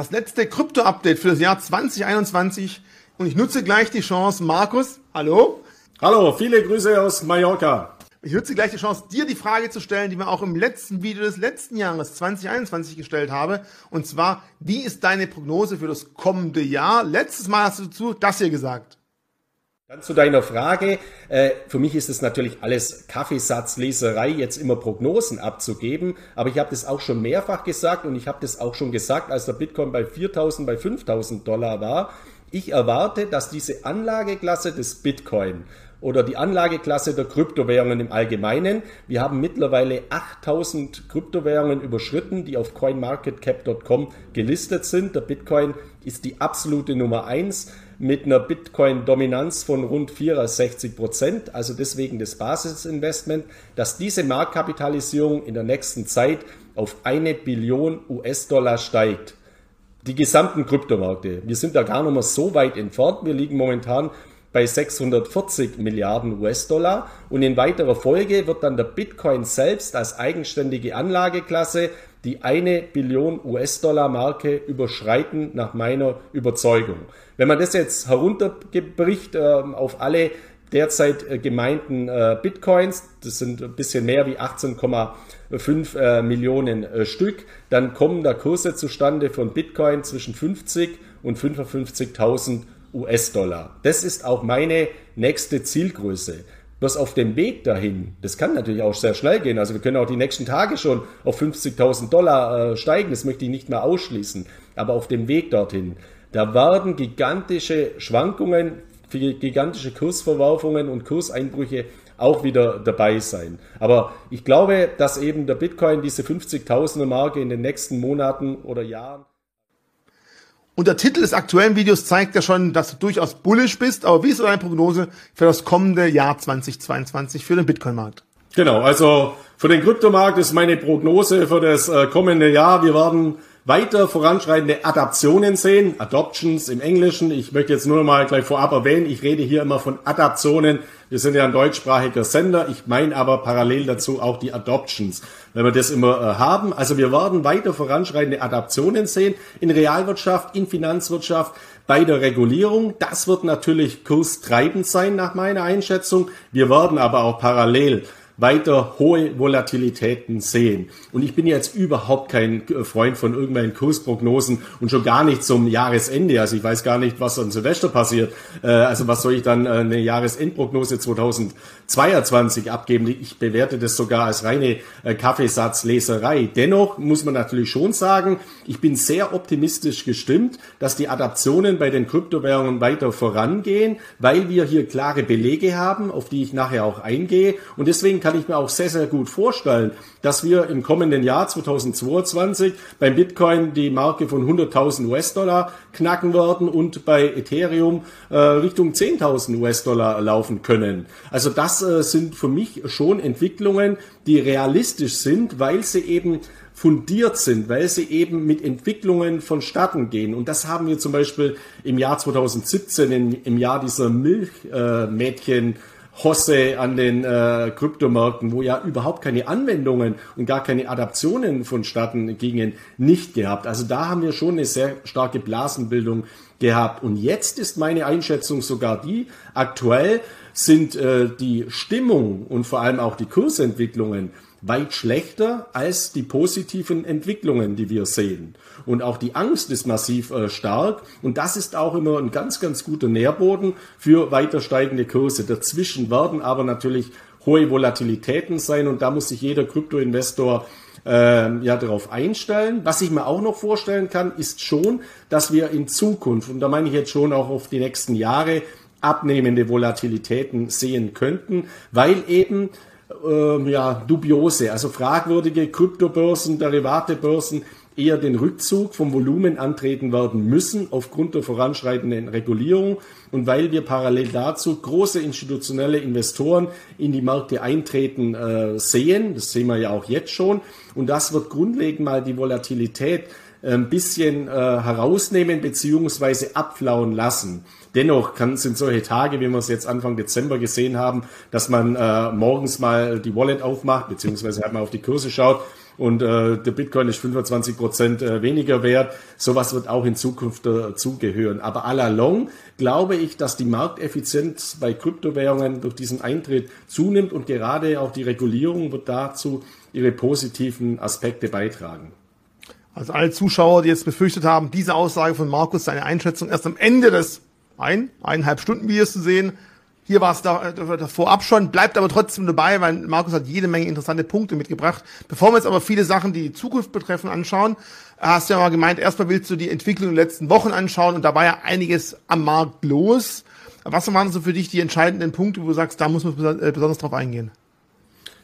das letzte Krypto-Update für das Jahr 2021 und ich nutze gleich die Chance. Markus, hallo? Hallo, viele Grüße aus Mallorca. Ich nutze gleich die Chance, dir die Frage zu stellen, die wir auch im letzten Video des letzten Jahres 2021 gestellt habe. Und zwar, wie ist deine Prognose für das kommende Jahr? Letztes Mal hast du dazu das hier gesagt. Dann zu deiner Frage. Äh, für mich ist es natürlich alles Kaffeesatzleserei, jetzt immer Prognosen abzugeben. Aber ich habe das auch schon mehrfach gesagt und ich habe das auch schon gesagt, als der Bitcoin bei 4.000, bei 5.000 Dollar war. Ich erwarte, dass diese Anlageklasse des Bitcoin oder die Anlageklasse der Kryptowährungen im Allgemeinen. Wir haben mittlerweile 8000 Kryptowährungen überschritten, die auf coinmarketcap.com gelistet sind. Der Bitcoin ist die absolute Nummer eins mit einer Bitcoin-Dominanz von rund 64 Prozent, also deswegen das Basisinvestment, dass diese Marktkapitalisierung in der nächsten Zeit auf eine Billion US-Dollar steigt. Die gesamten Kryptomärkte. Wir sind da gar nicht mehr so weit entfernt. Wir liegen momentan bei 640 Milliarden US-Dollar und in weiterer Folge wird dann der Bitcoin selbst als eigenständige Anlageklasse die eine Billion US-Dollar-Marke überschreiten, nach meiner Überzeugung. Wenn man das jetzt herunterbricht äh, auf alle derzeit äh, gemeinten äh, Bitcoins, das sind ein bisschen mehr wie 18,5 äh, Millionen äh, Stück, dann kommen da Kurse zustande von Bitcoin zwischen 50 und 55.000 US-Dollar. Das ist auch meine nächste Zielgröße. Bloß auf dem Weg dahin, das kann natürlich auch sehr schnell gehen. Also wir können auch die nächsten Tage schon auf 50.000 Dollar äh, steigen. Das möchte ich nicht mehr ausschließen. Aber auf dem Weg dorthin, da werden gigantische Schwankungen, gigantische Kursverwerfungen und Kurseinbrüche auch wieder dabei sein. Aber ich glaube, dass eben der Bitcoin diese 50.000er Marke in den nächsten Monaten oder Jahren und der Titel des aktuellen Videos zeigt ja schon, dass du durchaus bullish bist. Aber wie ist deine Prognose für das kommende Jahr 2022 für den Bitcoin-Markt? Genau, also für den Kryptomarkt ist meine Prognose für das äh, kommende Jahr, wir werden weiter voranschreitende Adaptionen sehen, Adoptions im Englischen. Ich möchte jetzt nur mal gleich vorab erwähnen, ich rede hier immer von Adaptionen. Wir sind ja ein deutschsprachiger Sender. Ich meine aber parallel dazu auch die Adoptions, wenn wir das immer äh, haben. Also wir werden weiter voranschreitende Adaptionen sehen in Realwirtschaft, in Finanzwirtschaft, bei der Regulierung. Das wird natürlich kurstreibend sein nach meiner Einschätzung. Wir werden aber auch parallel weiter hohe Volatilitäten sehen. Und ich bin jetzt überhaupt kein äh, Freund von irgendwelchen Kursprognosen und schon gar nicht zum Jahresende. Also ich weiß gar nicht, was an Silvester passiert. Äh, also was soll ich dann äh, eine Jahresendprognose 2022 abgeben? Ich bewerte das sogar als reine Kaffeesatzleserei. Dennoch muss man natürlich schon sagen, ich bin sehr optimistisch gestimmt, dass die Adaptionen bei den Kryptowährungen weiter vorangehen, weil wir hier klare Belege haben, auf die ich nachher auch eingehe. Und deswegen kann kann ich mir auch sehr, sehr gut vorstellen, dass wir im kommenden Jahr 2022 beim Bitcoin die Marke von 100.000 US-Dollar knacken werden und bei Ethereum äh, Richtung 10.000 US-Dollar laufen können. Also das äh, sind für mich schon Entwicklungen, die realistisch sind, weil sie eben fundiert sind, weil sie eben mit Entwicklungen vonstatten gehen. Und das haben wir zum Beispiel im Jahr 2017, in, im Jahr dieser Milchmädchen, äh, Hosse an den äh, Kryptomärkten, wo ja überhaupt keine Anwendungen und gar keine Adaptionen vonstatten gingen, nicht gehabt. Also da haben wir schon eine sehr starke Blasenbildung gehabt. Und jetzt ist meine Einschätzung sogar die, aktuell sind äh, die Stimmung und vor allem auch die Kursentwicklungen weit schlechter als die positiven Entwicklungen, die wir sehen. Und auch die Angst ist massiv äh, stark. Und das ist auch immer ein ganz, ganz guter Nährboden für weiter steigende Kurse. Dazwischen werden aber natürlich hohe Volatilitäten sein und da muss sich jeder Kryptoinvestor äh, ja darauf einstellen. Was ich mir auch noch vorstellen kann, ist schon, dass wir in Zukunft, und da meine ich jetzt schon auch auf die nächsten Jahre, abnehmende Volatilitäten sehen könnten, weil eben ähm, ja, dubiose, also fragwürdige Kryptobörsen, Derivatebörsen eher den Rückzug vom Volumen antreten werden müssen aufgrund der voranschreitenden Regulierung und weil wir parallel dazu große institutionelle Investoren in die Märkte eintreten äh, sehen, das sehen wir ja auch jetzt schon und das wird grundlegend mal die Volatilität ein bisschen äh, herausnehmen beziehungsweise abflauen lassen. Dennoch kann, sind solche Tage, wie wir es jetzt Anfang Dezember gesehen haben, dass man äh, morgens mal die Wallet aufmacht, beziehungsweise halt mal auf die Kurse schaut und äh, der Bitcoin ist 25 Prozent äh, weniger wert. Sowas wird auch in Zukunft dazugehören. Aber à la long glaube ich, dass die Markteffizienz bei Kryptowährungen durch diesen Eintritt zunimmt und gerade auch die Regulierung wird dazu ihre positiven Aspekte beitragen. Also alle Zuschauer, die jetzt befürchtet haben, diese Aussage von Markus, seine Einschätzung erst am Ende des ein, eineinhalb Stunden Videos zu sehen. Hier war es da, da, vorab schon, bleibt aber trotzdem dabei, weil Markus hat jede Menge interessante Punkte mitgebracht. Bevor wir jetzt aber viele Sachen, die die Zukunft betreffen, anschauen, hast du ja mal gemeint, erstmal willst du die Entwicklung der letzten Wochen anschauen und da war ja einiges am Markt los. Was waren so für dich die entscheidenden Punkte, wo du sagst, da muss man äh, besonders drauf eingehen?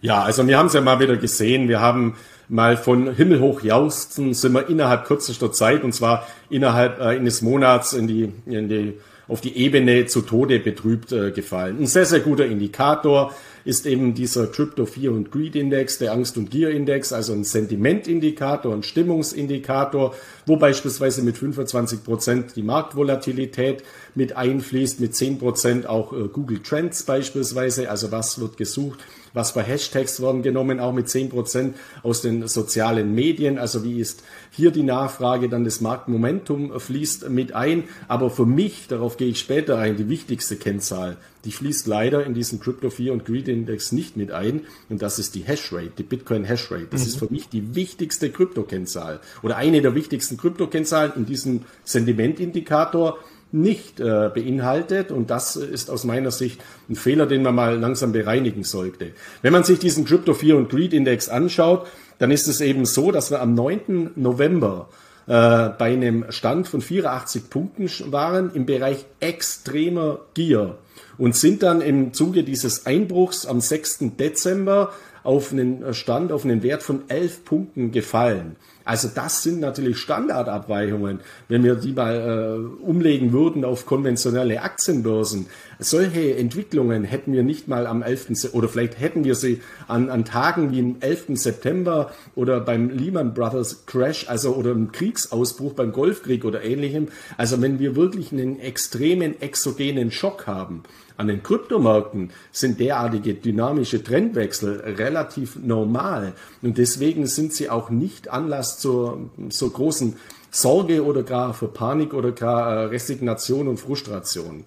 Ja, also wir haben es ja mal wieder gesehen. Wir haben mal von himmelhoch jausten, sind wir innerhalb kürzester Zeit, und zwar innerhalb äh, eines Monats in die, in die, auf die Ebene zu Tode betrübt äh, gefallen. Ein sehr, sehr guter Indikator ist eben dieser Crypto Fear und Greed Index, der Angst- und Gier-Index, also ein Sentimentindikator, ein Stimmungsindikator, wo beispielsweise mit 25 Prozent die Marktvolatilität mit einfließt, mit 10 Prozent auch äh, Google Trends beispielsweise, also was wird gesucht, was für Hashtags werden genommen, auch mit 10 Prozent aus den sozialen Medien. Also wie ist hier die Nachfrage, dann das Marktmomentum fließt mit ein. Aber für mich, darauf gehe ich später ein, die wichtigste Kennzahl, die fließt leider in diesen Crypto Fear und Greed Index nicht mit ein. Und das ist die Hashrate, die Bitcoin Hashrate. Das mhm. ist für mich die wichtigste Kryptokennzahl oder eine der wichtigsten Kryptokennzahlen in diesem Sentimentindikator nicht äh, beinhaltet. Und das ist aus meiner Sicht ein Fehler, den man mal langsam bereinigen sollte. Wenn man sich diesen Crypto Fear und Greed Index anschaut, dann ist es eben so, dass wir am 9. November äh, bei einem Stand von 84 Punkten waren im Bereich extremer Gier und sind dann im Zuge dieses Einbruchs am 6. Dezember auf einen Stand, auf einen Wert von 11 Punkten gefallen. Also das sind natürlich Standardabweichungen, wenn wir die mal äh, umlegen würden auf konventionelle Aktienbörsen. Solche Entwicklungen hätten wir nicht mal am 11. oder vielleicht hätten wir sie an, an Tagen wie am 11. September oder beim Lehman Brothers Crash, also oder im Kriegsausbruch beim Golfkrieg oder ähnlichem. Also wenn wir wirklich einen extremen exogenen Schock haben, an den Kryptomärkten sind derartige dynamische Trendwechsel relativ normal und deswegen sind sie auch nicht Anlass zur, zur großen Sorge oder gar für Panik oder gar äh, Resignation und Frustration.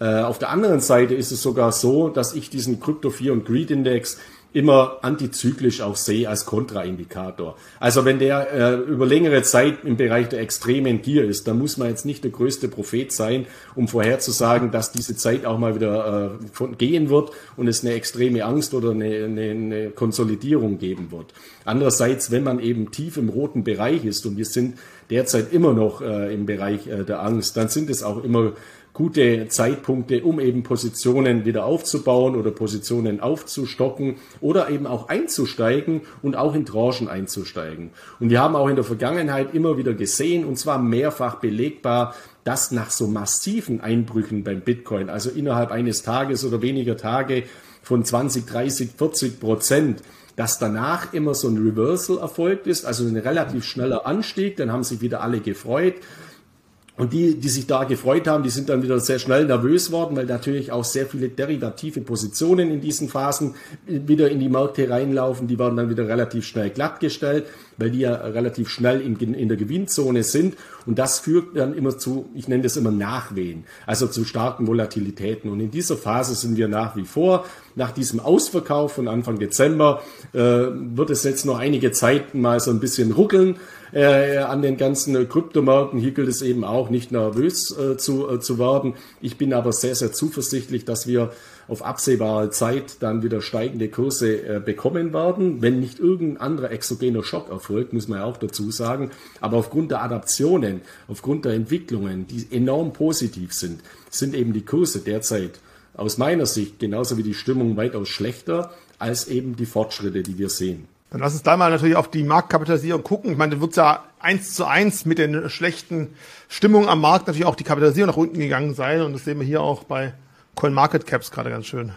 Äh, auf der anderen Seite ist es sogar so, dass ich diesen Crypto 4 und Greed Index immer antizyklisch auch sehe als Kontraindikator. Also wenn der äh, über längere Zeit im Bereich der extremen Gier ist, dann muss man jetzt nicht der größte Prophet sein, um vorherzusagen, dass diese Zeit auch mal wieder äh, von, gehen wird und es eine extreme Angst oder eine, eine, eine Konsolidierung geben wird. Andererseits, wenn man eben tief im roten Bereich ist und wir sind derzeit immer noch äh, im Bereich äh, der Angst, dann sind es auch immer gute Zeitpunkte, um eben Positionen wieder aufzubauen oder Positionen aufzustocken oder eben auch einzusteigen und auch in Tranchen einzusteigen. Und wir haben auch in der Vergangenheit immer wieder gesehen, und zwar mehrfach belegbar, dass nach so massiven Einbrüchen beim Bitcoin, also innerhalb eines Tages oder weniger Tage von 20, 30, 40 Prozent, dass danach immer so ein Reversal erfolgt ist, also ein relativ schneller Anstieg, dann haben sich wieder alle gefreut und die, die sich da gefreut haben, die sind dann wieder sehr schnell nervös worden, weil natürlich auch sehr viele derivative Positionen in diesen Phasen wieder in die Märkte reinlaufen. Die werden dann wieder relativ schnell glattgestellt, weil die ja relativ schnell in, in der Gewinnzone sind. Und das führt dann immer zu, ich nenne das immer Nachwehen, also zu starken Volatilitäten. Und in dieser Phase sind wir nach wie vor. Nach diesem Ausverkauf von Anfang Dezember äh, wird es jetzt noch einige Zeit mal so ein bisschen ruckeln äh, an den ganzen äh, Kryptomärkten. Hier gilt es eben auch, nicht nervös äh, zu, äh, zu werden. Ich bin aber sehr, sehr zuversichtlich, dass wir auf absehbare Zeit dann wieder steigende Kurse äh, bekommen werden, wenn nicht irgendein anderer exogener Schock erfolgt, muss man ja auch dazu sagen. Aber aufgrund der Adaptionen, aufgrund der Entwicklungen, die enorm positiv sind, sind eben die Kurse derzeit aus meiner Sicht genauso wie die Stimmung weitaus schlechter als eben die Fortschritte, die wir sehen. Dann lass uns da mal natürlich auf die Marktkapitalisierung gucken. Ich meine, da wird ja eins zu eins mit den schlechten Stimmungen am Markt natürlich auch die Kapitalisierung nach unten gegangen sein. Und das sehen wir hier auch bei CoinMarketCaps gerade ganz schön.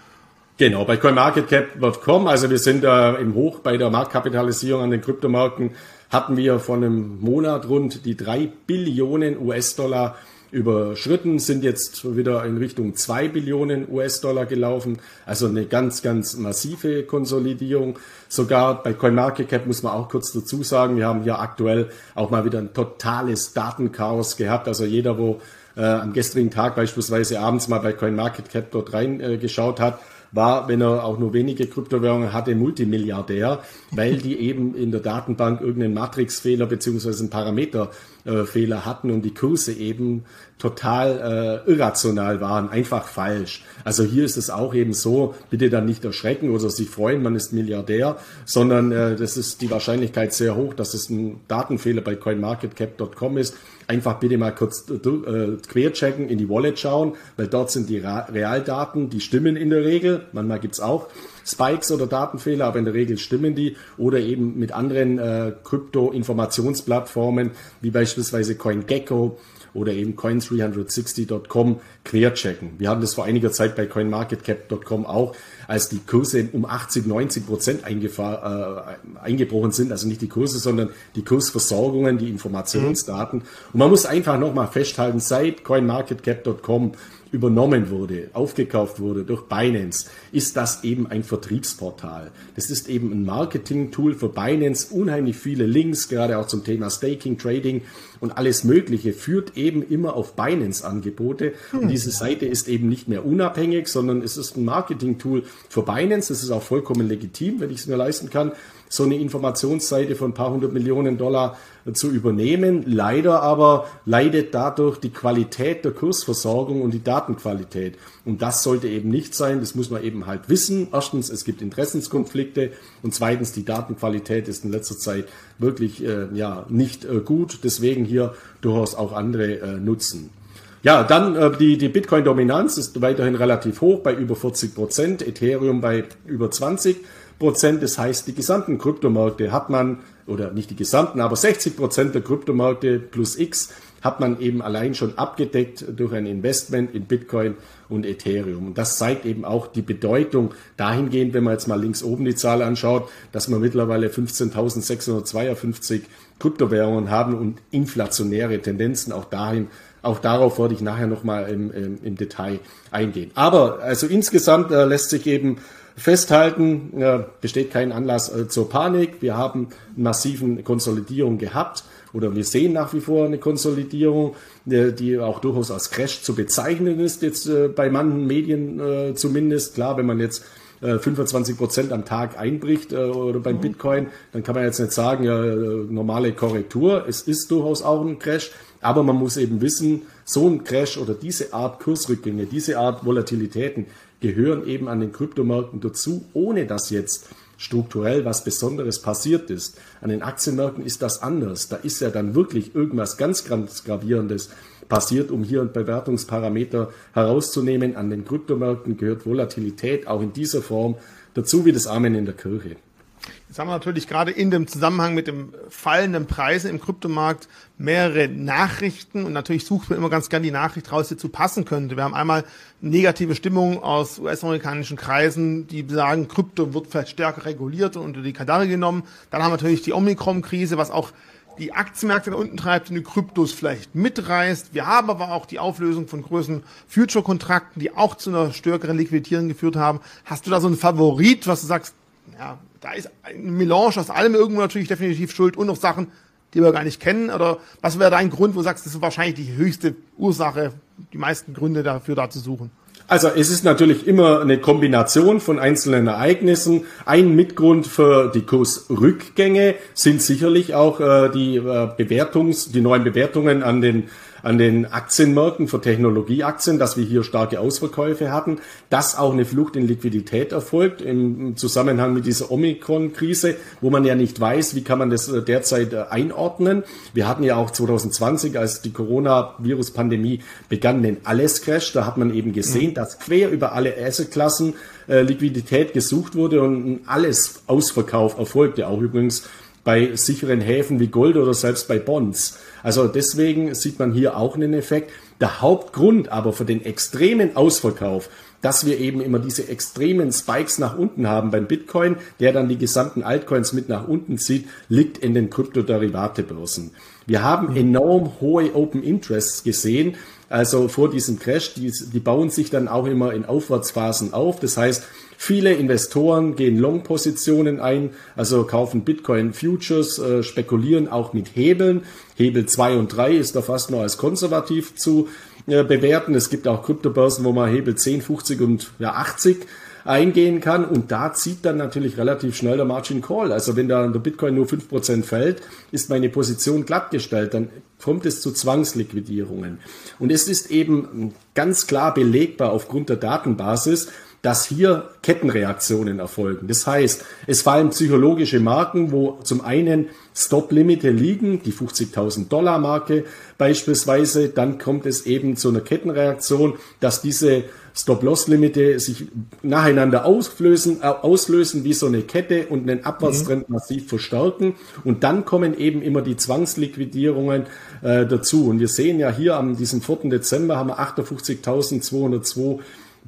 Genau, bei CoinMarketCap.com, also wir sind äh, im Hoch bei der Marktkapitalisierung an den Kryptomärkten, hatten wir vor einem Monat rund die drei Billionen US-Dollar überschritten, sind jetzt wieder in Richtung 2 Billionen US-Dollar gelaufen. Also eine ganz, ganz massive Konsolidierung. Sogar bei CoinMarketCap muss man auch kurz dazu sagen, wir haben hier aktuell auch mal wieder ein totales Datenchaos gehabt. Also jeder, wo äh, am gestrigen Tag beispielsweise abends mal bei CoinMarketCap dort reingeschaut äh, hat, war, wenn er auch nur wenige Kryptowährungen hatte, Multimilliardär, weil die eben in der Datenbank irgendeinen Matrixfehler beziehungsweise einen Parameterfehler hatten und die Kurse eben total äh, irrational waren, einfach falsch. Also hier ist es auch eben so, bitte dann nicht erschrecken oder sich freuen, man ist Milliardär, sondern äh, das ist die Wahrscheinlichkeit sehr hoch, dass es ein Datenfehler bei coinmarketcap.com ist einfach bitte mal kurz äh, querchecken, in die Wallet schauen, weil dort sind die Realdaten, die stimmen in der Regel. Manchmal gibt's auch Spikes oder Datenfehler, aber in der Regel stimmen die. Oder eben mit anderen äh, Krypto-Informationsplattformen, wie beispielsweise CoinGecko oder eben coin360.com querchecken. Wir haben das vor einiger Zeit bei coinmarketcap.com auch, als die Kurse um 80, 90 Prozent äh, eingebrochen sind. Also nicht die Kurse, sondern die Kursversorgungen, die Informationsdaten. Mhm. Und man muss einfach nochmal festhalten, seit coinmarketcap.com übernommen wurde, aufgekauft wurde durch Binance, ist das eben ein Vertriebsportal. Das ist eben ein Marketing-Tool für Binance, unheimlich viele Links, gerade auch zum Thema Staking, Trading und alles Mögliche, führt eben immer auf Binance-Angebote. Und hm. diese Seite ist eben nicht mehr unabhängig, sondern es ist ein Marketing-Tool für Binance. Das ist auch vollkommen legitim, wenn ich es mir leisten kann so eine Informationsseite von ein paar hundert Millionen Dollar zu übernehmen. Leider aber leidet dadurch die Qualität der Kursversorgung und die Datenqualität. Und das sollte eben nicht sein. Das muss man eben halt wissen. Erstens, es gibt Interessenskonflikte und zweitens, die Datenqualität ist in letzter Zeit wirklich äh, ja nicht äh, gut. Deswegen hier durchaus auch andere äh, nutzen. Ja, dann äh, die, die Bitcoin-Dominanz ist weiterhin relativ hoch bei über 40 Prozent, Ethereum bei über 20 Prozent. Das heißt, die gesamten Kryptomärkte hat man, oder nicht die gesamten, aber 60 Prozent der Kryptomärkte plus X hat man eben allein schon abgedeckt durch ein Investment in Bitcoin und Ethereum. Und das zeigt eben auch die Bedeutung dahingehend, wenn man jetzt mal links oben die Zahl anschaut, dass wir mittlerweile 15.652 Kryptowährungen haben und inflationäre Tendenzen auch dahin auch darauf wollte ich nachher nochmal im, im, im Detail eingehen. Aber also insgesamt äh, lässt sich eben festhalten, äh, besteht kein Anlass äh, zur Panik. Wir haben massiven Konsolidierung gehabt oder wir sehen nach wie vor eine Konsolidierung, äh, die auch durchaus als Crash zu bezeichnen ist, jetzt äh, bei manchen Medien äh, zumindest. Klar, wenn man jetzt 25 Prozent am Tag einbricht oder beim mhm. Bitcoin, dann kann man jetzt nicht sagen, ja, normale Korrektur. Es ist durchaus auch ein Crash, aber man muss eben wissen, so ein Crash oder diese Art Kursrückgänge, diese Art Volatilitäten, gehören eben an den Kryptomärkten dazu, ohne dass jetzt strukturell was Besonderes passiert ist. An den Aktienmärkten ist das anders. Da ist ja dann wirklich irgendwas ganz, ganz Gravierendes passiert, um hier einen Bewertungsparameter herauszunehmen. An den Kryptomärkten gehört Volatilität auch in dieser Form dazu wie das Amen in der Kirche. Jetzt haben wir natürlich gerade in dem Zusammenhang mit dem fallenden Preisen im Kryptomarkt mehrere Nachrichten und natürlich sucht man immer ganz gern die Nachricht raus, die zu passen könnte. Wir haben einmal negative Stimmung aus US-amerikanischen Kreisen, die sagen, Krypto wird vielleicht stärker reguliert und unter die Kadaver genommen. Dann haben wir natürlich die Omikron-Krise, was auch die Aktienmärkte nach unten treibt und die Kryptos vielleicht mitreißt. Wir haben aber auch die Auflösung von größeren Future-Kontrakten, die auch zu einer stärkeren Liquidierung geführt haben. Hast du da so einen Favorit, was du sagst, ja, da ist ein Melange aus allem irgendwo natürlich definitiv schuld und noch Sachen, die wir gar nicht kennen? Oder was wäre dein Grund, wo du sagst, das ist wahrscheinlich die höchste Ursache, die meisten Gründe dafür da zu suchen? Also es ist natürlich immer eine Kombination von einzelnen Ereignissen. Ein Mitgrund für die Kursrückgänge sind sicherlich auch äh, die äh, Bewertungs, die neuen Bewertungen an den an den Aktienmärkten für Technologieaktien, dass wir hier starke Ausverkäufe hatten, dass auch eine Flucht in Liquidität erfolgt im Zusammenhang mit dieser Omikron-Krise, wo man ja nicht weiß, wie kann man das äh, derzeit äh, einordnen. Wir hatten ja auch 2020, als die Coronavirus-Pandemie begann, den Alles-Crash. Da hat man eben gesehen, mhm. dass quer über alle Assetklassen äh, Liquidität gesucht wurde und ein alles Ausverkauf erfolgte, auch übrigens bei sicheren Häfen wie Gold oder selbst bei Bonds. Also deswegen sieht man hier auch einen Effekt. Der Hauptgrund aber für den extremen Ausverkauf, dass wir eben immer diese extremen Spikes nach unten haben beim Bitcoin, der dann die gesamten Altcoins mit nach unten zieht, liegt in den Kryptoderivate-Börsen. Wir haben enorm hohe Open Interests gesehen, also vor diesem Crash, die, die bauen sich dann auch immer in Aufwärtsphasen auf. Das heißt, viele Investoren gehen Long-Positionen ein, also kaufen Bitcoin Futures, äh, spekulieren auch mit Hebeln. Hebel 2 und 3 ist da fast nur als konservativ zu äh, bewerten. Es gibt auch Kryptobörsen, wo man Hebel 10, 50 und ja, 80 eingehen kann. Und da zieht dann natürlich relativ schnell der Margin Call. Also wenn da der Bitcoin nur 5% fällt, ist meine Position glattgestellt. Dann kommt es zu Zwangsliquidierungen. Und es ist eben ganz klar belegbar aufgrund der Datenbasis, dass hier Kettenreaktionen erfolgen. Das heißt, es fallen psychologische Marken, wo zum einen Stop-Limite liegen, die 50.000 Dollar Marke beispielsweise, dann kommt es eben zu einer Kettenreaktion, dass diese Stop-Loss-Limite sich nacheinander auslösen, äh, auslösen wie so eine Kette und einen Abwärtstrend mhm. massiv verstärken. Und dann kommen eben immer die Zwangsliquidierungen äh, dazu. Und wir sehen ja hier am diesem 4. Dezember haben wir 58.202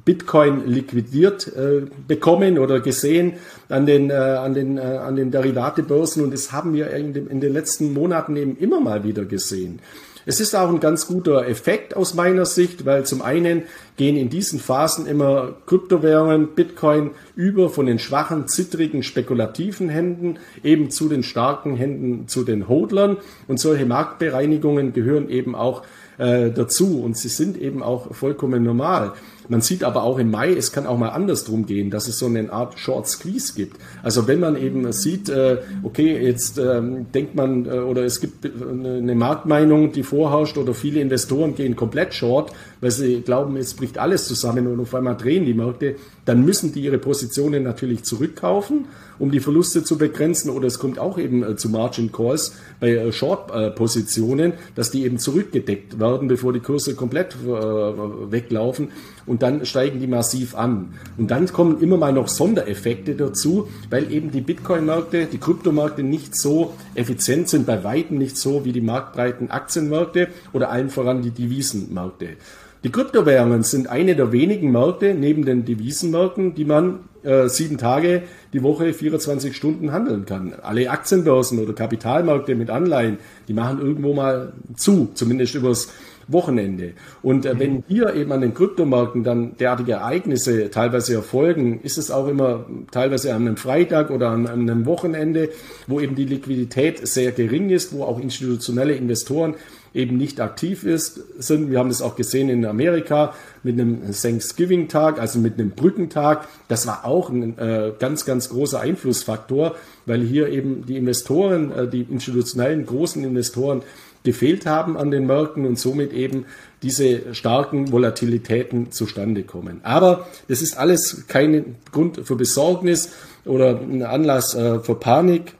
Bitcoin liquidiert äh, bekommen oder gesehen an den, äh, an den, äh, an den Derivatebörsen und das haben wir in, dem, in den letzten Monaten eben immer mal wieder gesehen. Es ist auch ein ganz guter Effekt aus meiner Sicht, weil zum einen gehen in diesen Phasen immer Kryptowährungen, Bitcoin über von den schwachen, zittrigen, spekulativen Händen eben zu den starken Händen, zu den Hodlern und solche Marktbereinigungen gehören eben auch äh, dazu und sie sind eben auch vollkommen normal. Man sieht aber auch im Mai, es kann auch mal andersrum gehen, dass es so eine Art Short Squeeze gibt. Also wenn man eben sieht, äh, okay, jetzt ähm, denkt man äh, oder es gibt eine Marktmeinung, die vorherrscht oder viele Investoren gehen komplett short, weil sie glauben, es bricht alles zusammen und auf einmal drehen die Märkte, dann müssen die ihre Positionen natürlich zurückkaufen, um die Verluste zu begrenzen oder es kommt auch eben äh, zu Margin Calls bei Short-Positionen, dass die eben zurückgedeckt werden, bevor die Kurse komplett weglaufen und dann steigen die massiv an. Und dann kommen immer mal noch Sondereffekte dazu, weil eben die Bitcoin-Märkte, die Kryptomärkte nicht so effizient sind, bei weitem nicht so wie die marktbreiten Aktienmärkte oder allen voran die Devisenmärkte. Die Kryptowährungen sind eine der wenigen Märkte neben den Devisenmärkten, die man äh, sieben Tage die Woche 24 Stunden handeln kann. Alle Aktienbörsen oder Kapitalmärkte mit Anleihen, die machen irgendwo mal zu, zumindest übers Wochenende. Und äh, wenn hier eben an den Kryptomärkten dann derartige Ereignisse teilweise erfolgen, ist es auch immer teilweise an einem Freitag oder an, an einem Wochenende, wo eben die Liquidität sehr gering ist, wo auch institutionelle Investoren eben nicht aktiv ist, sind. Wir haben das auch gesehen in Amerika mit einem Thanksgiving-Tag, also mit einem Brückentag. Das war auch ein äh, ganz, ganz großer Einflussfaktor, weil hier eben die Investoren, äh, die institutionellen großen Investoren gefehlt haben an den Märkten und somit eben diese starken Volatilitäten zustande kommen. Aber das ist alles kein Grund für Besorgnis oder ein Anlass äh, für Panik.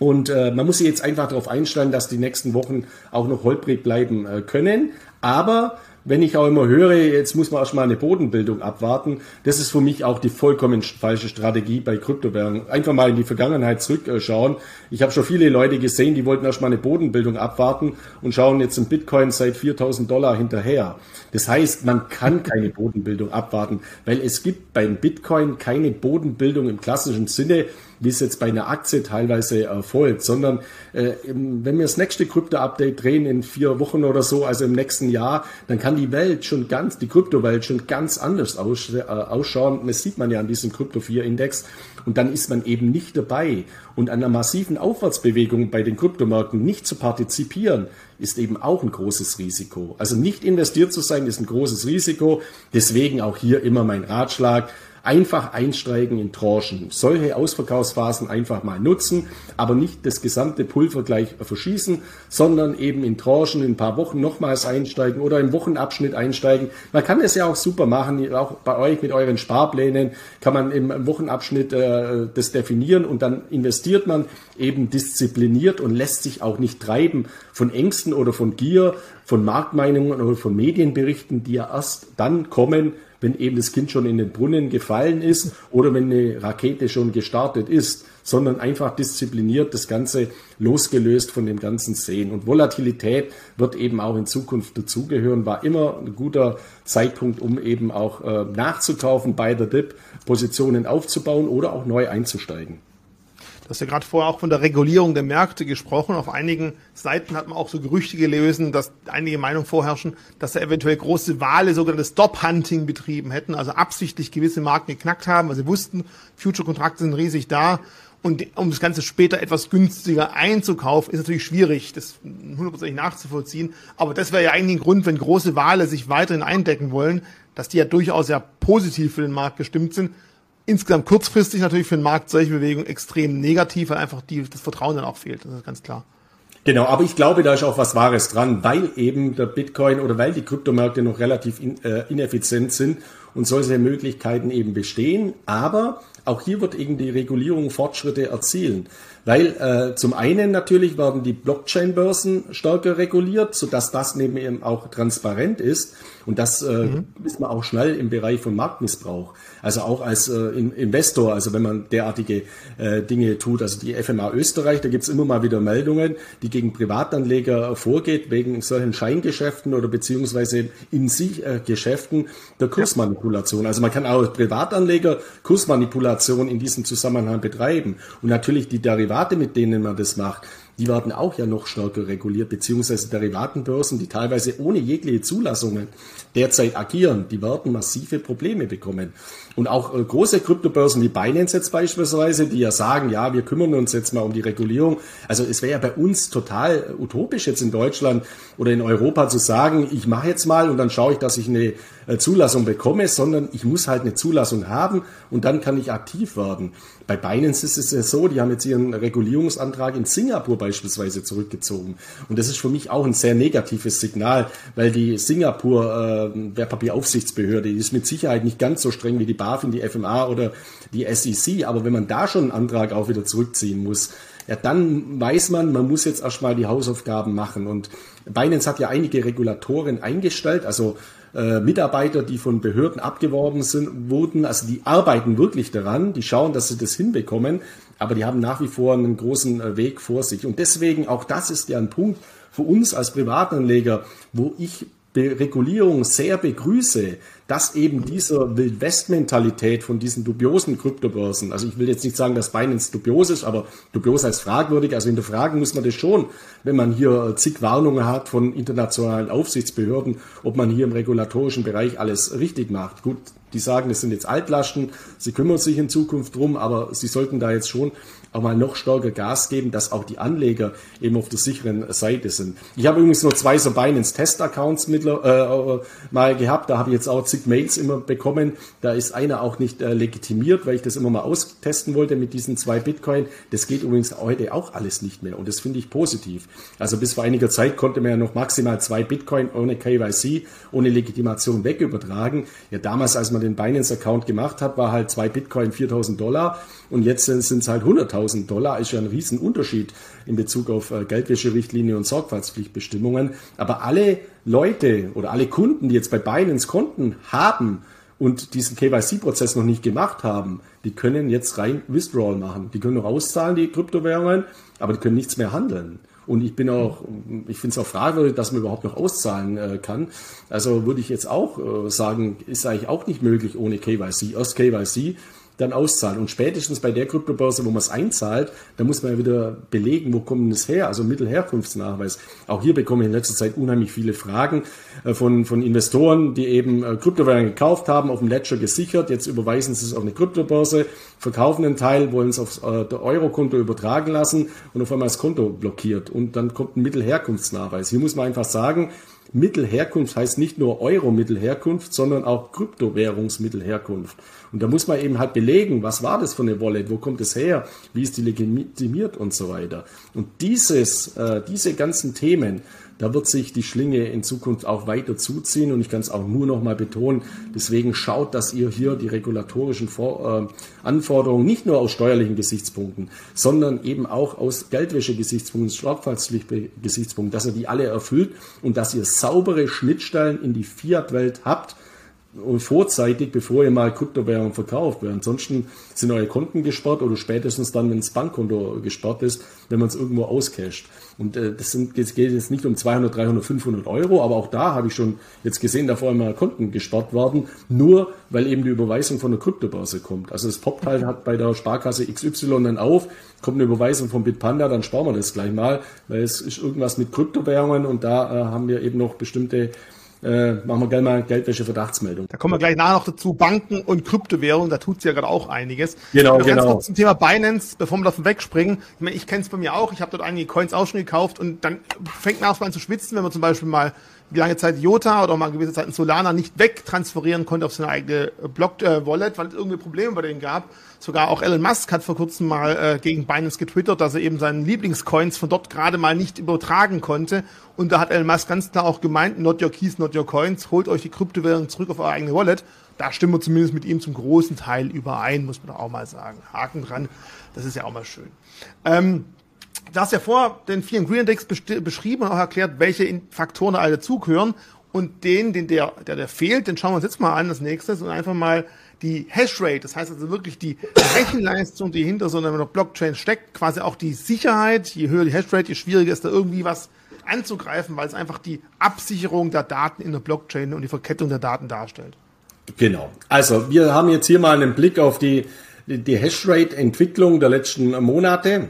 Und äh, man muss sich jetzt einfach darauf einstellen, dass die nächsten Wochen auch noch holprig bleiben äh, können. Aber wenn ich auch immer höre, jetzt muss man erstmal eine Bodenbildung abwarten, das ist für mich auch die vollkommen falsche Strategie bei Kryptowährungen. Einfach mal in die Vergangenheit zurückschauen. Ich habe schon viele Leute gesehen, die wollten erstmal eine Bodenbildung abwarten und schauen jetzt im Bitcoin seit 4000 Dollar hinterher. Das heißt, man kann keine Bodenbildung abwarten, weil es gibt beim Bitcoin keine Bodenbildung im klassischen Sinne wie es jetzt bei einer Aktie teilweise erfolgt, sondern äh, wenn wir das nächste Krypto-Update drehen in vier Wochen oder so, also im nächsten Jahr, dann kann die Welt schon ganz, die Kryptowelt schon ganz anders aus, äh, ausschauen. Das sieht man ja an diesem Krypto 4 Index. Und dann ist man eben nicht dabei. Und an einer massiven Aufwärtsbewegung bei den Kryptomärkten nicht zu partizipieren, ist eben auch ein großes Risiko. Also nicht investiert zu sein, ist ein großes Risiko. Deswegen auch hier immer mein Ratschlag einfach einsteigen in Tranchen. Solche Ausverkaufsphasen einfach mal nutzen, aber nicht das gesamte Pulver gleich verschießen, sondern eben in Tranchen in ein paar Wochen nochmals einsteigen oder im Wochenabschnitt einsteigen. Man kann es ja auch super machen, auch bei euch mit euren Sparplänen kann man im Wochenabschnitt äh, das definieren und dann investiert man eben diszipliniert und lässt sich auch nicht treiben von Ängsten oder von Gier, von Marktmeinungen oder von Medienberichten, die ja erst dann kommen, wenn eben das Kind schon in den Brunnen gefallen ist oder wenn eine Rakete schon gestartet ist, sondern einfach diszipliniert das Ganze losgelöst von dem ganzen Sehen. Und Volatilität wird eben auch in Zukunft dazugehören, war immer ein guter Zeitpunkt, um eben auch äh, nachzukaufen bei der DIP, Positionen aufzubauen oder auch neu einzusteigen. Du hast ja gerade vorher auch von der Regulierung der Märkte gesprochen. Auf einigen Seiten hat man auch so Gerüchte gelesen, dass einige Meinungen vorherrschen, dass da eventuell große Wale sogenanntes Stop-Hunting betrieben hätten, also absichtlich gewisse Marken geknackt haben, weil sie wussten, Future-Kontrakte sind riesig da. Und um das Ganze später etwas günstiger einzukaufen, ist natürlich schwierig, das hundertprozentig nachzuvollziehen. Aber das wäre ja eigentlich ein Grund, wenn große Wale sich weiterhin eindecken wollen, dass die ja durchaus ja positiv für den Markt gestimmt sind insgesamt kurzfristig natürlich für den Markt solche Bewegungen extrem negativ, weil einfach die, das Vertrauen dann auch fehlt. Das ist ganz klar. Genau, aber ich glaube, da ist auch was Wahres dran, weil eben der Bitcoin oder weil die Kryptomärkte noch relativ in, äh, ineffizient sind und solche Möglichkeiten eben bestehen. Aber auch hier wird eben die Regulierung Fortschritte erzielen. Weil äh, zum einen natürlich werden die Blockchain-Börsen stärker reguliert, sodass das neben eben auch transparent ist. Und das äh, mhm. ist man auch schnell im Bereich von Marktmissbrauch. Also auch als äh, Investor, also wenn man derartige äh, Dinge tut, also die FMA Österreich, da gibt's immer mal wieder Meldungen, die gegen Privatanleger vorgeht, wegen solchen Scheingeschäften oder beziehungsweise in sich äh, Geschäften der Kursmanipulation. Also man kann auch als Privatanleger Kursmanipulation in diesem Zusammenhang betreiben. Und natürlich die Derivate, mit denen man das macht, die werden auch ja noch stärker reguliert, beziehungsweise Derivatenbörsen, die teilweise ohne jegliche Zulassungen derzeit agieren, die werden massive Probleme bekommen. Und auch äh, große Kryptobörsen wie Binance jetzt beispielsweise, die ja sagen, ja, wir kümmern uns jetzt mal um die Regulierung. Also es wäre ja bei uns total utopisch jetzt in Deutschland oder in Europa zu sagen, ich mache jetzt mal und dann schaue ich, dass ich eine äh, Zulassung bekomme, sondern ich muss halt eine Zulassung haben und dann kann ich aktiv werden. Bei Binance ist es ja so, die haben jetzt ihren Regulierungsantrag in Singapur beispielsweise zurückgezogen. Und das ist für mich auch ein sehr negatives Signal, weil die Singapur äh, Wertpapieraufsichtsbehörde, die ist mit Sicherheit nicht ganz so streng wie die BaFin, die FMA oder die SEC. Aber wenn man da schon einen Antrag auch wieder zurückziehen muss, ja, dann weiß man, man muss jetzt erstmal die Hausaufgaben machen. Und Binance hat ja einige Regulatoren eingestellt, also äh, Mitarbeiter, die von Behörden abgeworben sind, wurden, also die arbeiten wirklich daran, die schauen, dass sie das hinbekommen, aber die haben nach wie vor einen großen äh, Weg vor sich. Und deswegen, auch das ist ja ein Punkt für uns als Privatanleger, wo ich Regulierung sehr begrüße, dass eben dieser Wildwest-Mentalität von diesen dubiosen Kryptobörsen, also ich will jetzt nicht sagen, dass Binance dubios ist, aber dubios heißt fragwürdig, also hinterfragen muss man das schon, wenn man hier zig Warnungen hat von internationalen Aufsichtsbehörden, ob man hier im regulatorischen Bereich alles richtig macht. Gut, die sagen, es sind jetzt Altlasten, sie kümmern sich in Zukunft drum, aber sie sollten da jetzt schon mal noch stärker Gas geben, dass auch die Anleger eben auf der sicheren Seite sind. Ich habe übrigens nur zwei so Binance Test Accounts mittler, äh, mal gehabt, da habe ich jetzt auch zig Mails immer bekommen. Da ist einer auch nicht äh, legitimiert, weil ich das immer mal austesten wollte mit diesen zwei Bitcoin. Das geht übrigens heute auch alles nicht mehr und das finde ich positiv. Also bis vor einiger Zeit konnte man ja noch maximal zwei Bitcoin ohne KYC, ohne Legitimation wegübertragen. Ja, damals, als man den Binance Account gemacht hat, war halt zwei Bitcoin 4000 Dollar und jetzt sind es halt 100.000 Dollar. Ist ja ein Riesenunterschied in Bezug auf äh, Geldwäscherichtlinie und Sorgfaltspflichtbestimmungen. Aber alle Leute oder alle Kunden, die jetzt bei Binance Konten haben und diesen KYC-Prozess noch nicht gemacht haben, die können jetzt rein Withdrawal machen. Die können noch auszahlen, die Kryptowährungen, aber die können nichts mehr handeln. Und ich bin auch, ich finde es auch fragwürdig, dass man überhaupt noch auszahlen äh, kann. Also würde ich jetzt auch äh, sagen, ist eigentlich auch nicht möglich ohne KYC. Erst KYC dann auszahlen. Und spätestens bei der Kryptobörse, wo man es einzahlt, da muss man ja wieder belegen, wo kommt es her, also Mittelherkunftsnachweis. Auch hier bekomme ich in letzter Zeit unheimlich viele Fragen äh, von, von Investoren, die eben äh, Kryptowährungen gekauft haben, auf dem Ledger gesichert, jetzt überweisen sie es auf eine Kryptobörse, verkaufen einen Teil, wollen es auf äh, der Eurokonto übertragen lassen und auf einmal das Konto blockiert und dann kommt ein Mittelherkunftsnachweis. Hier muss man einfach sagen, Mittelherkunft heißt nicht nur Euro-Mittelherkunft, sondern auch Kryptowährungsmittelherkunft. Und da muss man eben halt belegen, was war das für eine Wallet, wo kommt es her, wie ist die legitimiert und so weiter. Und dieses, äh, diese ganzen Themen, da wird sich die Schlinge in Zukunft auch weiter zuziehen und ich kann es auch nur noch mal betonen. Deswegen schaut, dass ihr hier die regulatorischen Vor äh, Anforderungen nicht nur aus steuerlichen Gesichtspunkten, sondern eben auch aus Geldwäsche-Gesichtspunkten, Sorgfaltspflicht-Gesichtspunkten, dass ihr die alle erfüllt und dass ihr saubere Schnittstellen in die Fiat-Welt habt, vorzeitig, bevor ihr mal Kryptowährungen verkauft. Weil ansonsten sind eure Konten gesperrt oder spätestens dann, wenn das Bankkonto gesperrt ist, wenn man es irgendwo auscasht. Und äh, das, sind, das geht jetzt nicht um 200, 300, 500 Euro, aber auch da habe ich schon jetzt gesehen, da vorher mal Konten gesperrt worden, nur weil eben die Überweisung von der Kryptobörse kommt. Also es poppt halt hat bei der Sparkasse XY dann auf, kommt eine Überweisung von Bitpanda, dann sparen wir das gleich mal, weil es ist irgendwas mit Kryptowährungen und da äh, haben wir eben noch bestimmte äh, machen wir gerne mal Geldwäsche-Verdachtsmeldung. Da kommen wir gleich nachher noch dazu. Banken und Kryptowährungen, da tut ja gerade auch einiges. Genau, genau. Ganz kurz zum Thema Binance, bevor wir davon wegspringen. Ich, meine, ich kenne es bei mir auch. Ich habe dort einige Coins auch schon gekauft und dann fängt man erstmal an zu schwitzen, wenn man zum Beispiel mal lange Zeit Jota oder mal gewisse Zeit in Solana nicht wegtransferieren konnte auf seine eigene Block-Wallet, äh, weil es irgendwie Probleme bei denen gab. Sogar auch Elon Musk hat vor kurzem mal äh, gegen Binance getwittert, dass er eben seinen Lieblingscoins von dort gerade mal nicht übertragen konnte. Und da hat Elon Musk ganz klar auch gemeint, not your keys, not your coins, holt euch die Kryptowährung zurück auf eure eigene Wallet. Da stimmen wir zumindest mit ihm zum großen Teil überein, muss man auch mal sagen. Haken dran, das ist ja auch mal schön. Ähm, Du hast ja vor den vielen Green Index beschrieben und auch erklärt, welche Faktoren alle dazugehören. Und den, den der, der, der fehlt, den schauen wir uns jetzt mal an, das nächste, und einfach mal die Hashrate, das heißt also wirklich die Rechenleistung, die hinter so einer Blockchain steckt, quasi auch die Sicherheit, je höher die Hashrate, je schwieriger ist da irgendwie was anzugreifen, weil es einfach die Absicherung der Daten in der Blockchain und die Verkettung der Daten darstellt. Genau. Also wir haben jetzt hier mal einen Blick auf die, die Hashrate-Entwicklung der letzten Monate.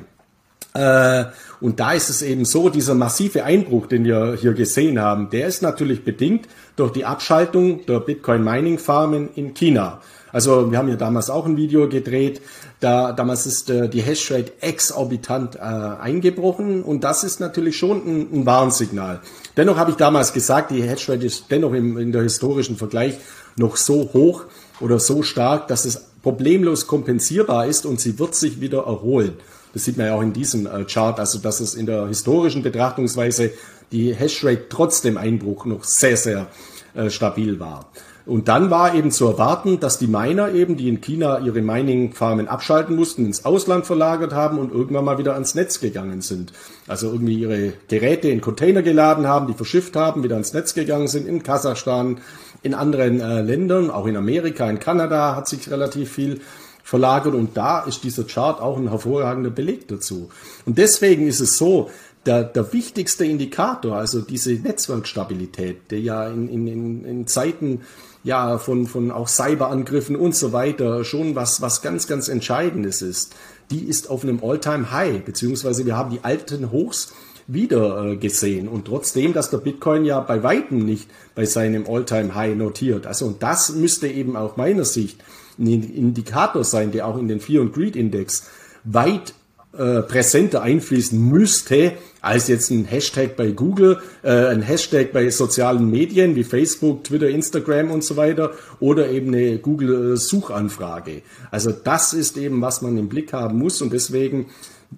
Äh, und da ist es eben so, dieser massive Einbruch, den wir hier gesehen haben, der ist natürlich bedingt durch die Abschaltung der Bitcoin Mining Farmen in China. Also wir haben ja damals auch ein Video gedreht, da damals ist äh, die Hashrate exorbitant äh, eingebrochen und das ist natürlich schon ein, ein Warnsignal. Dennoch habe ich damals gesagt, die Hashrate ist dennoch im, in der historischen Vergleich noch so hoch oder so stark, dass es problemlos kompensierbar ist und sie wird sich wieder erholen. Das sieht man ja auch in diesem äh, Chart, also dass es in der historischen Betrachtungsweise die Hashrate trotz dem Einbruch noch sehr, sehr äh, stabil war. Und dann war eben zu erwarten, dass die Miner eben, die in China ihre Mining-Farmen abschalten mussten, ins Ausland verlagert haben und irgendwann mal wieder ans Netz gegangen sind. Also irgendwie ihre Geräte in Container geladen haben, die verschifft haben, wieder ans Netz gegangen sind, in Kasachstan, in anderen äh, Ländern, auch in Amerika, in Kanada hat sich relativ viel verlagert und da ist dieser Chart auch ein hervorragender Beleg dazu. Und deswegen ist es so, der, der wichtigste Indikator, also diese Netzwerkstabilität, der ja in, in, in Zeiten ja von, von auch Cyberangriffen und so weiter schon was, was ganz, ganz Entscheidendes ist, die ist auf einem All-Time-High, beziehungsweise wir haben die alten Hochs wieder äh, gesehen. Und trotzdem, dass der Bitcoin ja bei weitem nicht bei seinem All-Time-High notiert. Also, und das müsste eben auch meiner Sicht ein Indikator sein, der auch in den Fear and Greed Index weit äh, präsenter einfließen müsste als jetzt ein Hashtag bei Google, äh, ein Hashtag bei sozialen Medien wie Facebook, Twitter, Instagram und so weiter oder eben eine Google Suchanfrage. Also das ist eben, was man im Blick haben muss und deswegen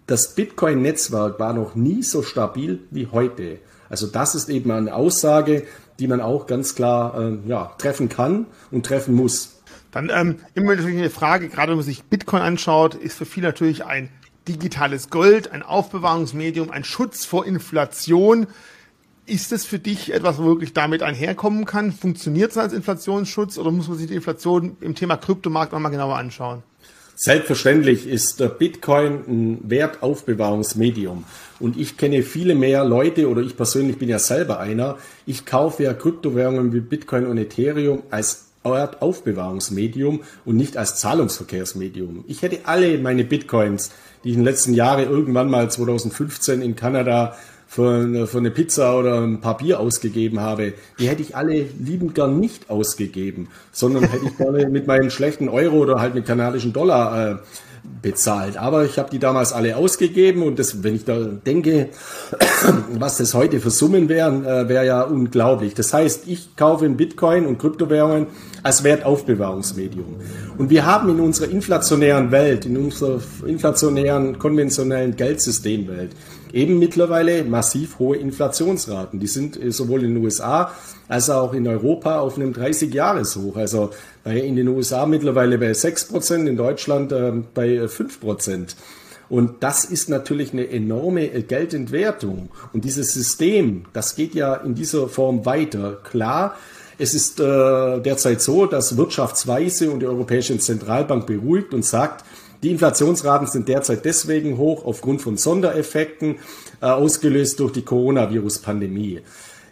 das Bitcoin-Netzwerk war noch nie so stabil wie heute. Also das ist eben eine Aussage, die man auch ganz klar äh, ja, treffen kann und treffen muss. Dann ähm, immer natürlich eine Frage, gerade wenn man sich Bitcoin anschaut, ist für viele natürlich ein digitales Gold, ein Aufbewahrungsmedium, ein Schutz vor Inflation. Ist es für dich etwas, wo wirklich damit einherkommen kann? Funktioniert es als Inflationsschutz oder muss man sich die Inflation im Thema Kryptomarkt nochmal genauer anschauen? Selbstverständlich ist der Bitcoin ein Wertaufbewahrungsmedium. Und ich kenne viele mehr Leute, oder ich persönlich bin ja selber einer, ich kaufe ja Kryptowährungen wie Bitcoin und Ethereum als Wertaufbewahrungsmedium und nicht als Zahlungsverkehrsmedium. Ich hätte alle meine Bitcoins, die ich in den letzten Jahren irgendwann mal 2015 in Kanada für, für eine Pizza oder ein paar Bier ausgegeben habe, die hätte ich alle liebend gern nicht ausgegeben, sondern hätte ich gerne mit meinem schlechten Euro oder halt mit kanadischen Dollar äh, bezahlt. Aber ich habe die damals alle ausgegeben und das, wenn ich da denke, was das heute für Summen wären, äh, wäre ja unglaublich. Das heißt, ich kaufe in Bitcoin und Kryptowährungen als Wertaufbewahrungsmedium. Und wir haben in unserer inflationären Welt, in unserer inflationären konventionellen Geldsystemwelt, eben mittlerweile massiv hohe Inflationsraten. Die sind äh, sowohl in den USA als auch in Europa auf einem 30-Jahres-Hoch. Also in den USA mittlerweile bei 6 Prozent, in Deutschland äh, bei 5 Prozent. Und das ist natürlich eine enorme äh, Geldentwertung. Und dieses System, das geht ja in dieser Form weiter. Klar, es ist äh, derzeit so, dass Wirtschaftsweise und die Europäische Zentralbank beruhigt und sagt, die Inflationsraten sind derzeit deswegen hoch aufgrund von Sondereffekten, äh, ausgelöst durch die Coronavirus-Pandemie.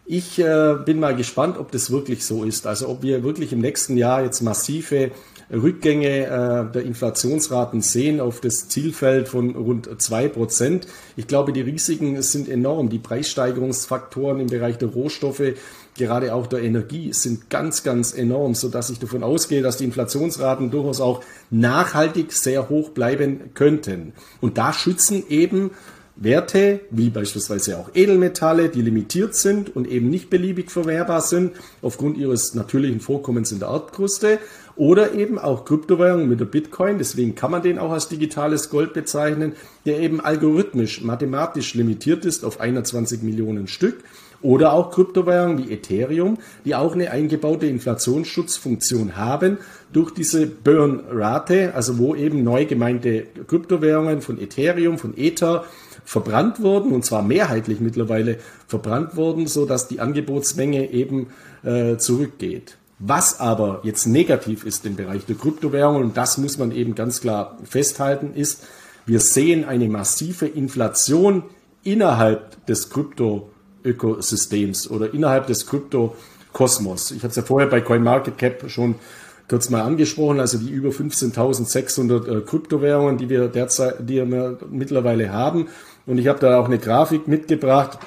Ich äh, bin mal gespannt, ob das wirklich so ist. Also ob wir wirklich im nächsten Jahr jetzt massive Rückgänge äh, der Inflationsraten sehen auf das Zielfeld von rund zwei Prozent. Ich glaube, die Risiken sind enorm. Die Preissteigerungsfaktoren im Bereich der Rohstoffe, gerade auch der Energie, sind ganz, ganz enorm, so dass ich davon ausgehe, dass die Inflationsraten durchaus auch nachhaltig sehr hoch bleiben könnten. Und da schützen eben Werte, wie beispielsweise auch Edelmetalle, die limitiert sind und eben nicht beliebig verwehrbar sind aufgrund ihres natürlichen Vorkommens in der Erdkruste oder eben auch Kryptowährungen mit der Bitcoin, deswegen kann man den auch als digitales Gold bezeichnen, der eben algorithmisch, mathematisch limitiert ist auf 21 Millionen Stück oder auch Kryptowährungen wie Ethereum, die auch eine eingebaute Inflationsschutzfunktion haben durch diese Burn-Rate, also wo eben neu gemeinte Kryptowährungen von Ethereum, von Ether verbrannt wurden und zwar mehrheitlich mittlerweile verbrannt wurden, so dass die Angebotsmenge eben äh, zurückgeht. Was aber jetzt negativ ist im Bereich der Kryptowährungen, und das muss man eben ganz klar festhalten, ist, wir sehen eine massive Inflation innerhalb des Krypto-Ökosystems oder innerhalb des Krypto-Kosmos. Ich hatte es ja vorher bei CoinMarketCap schon kurz mal angesprochen, also die über 15.600 äh, Kryptowährungen, die wir derzeit, die wir mittlerweile haben. Und ich habe da auch eine Grafik mitgebracht,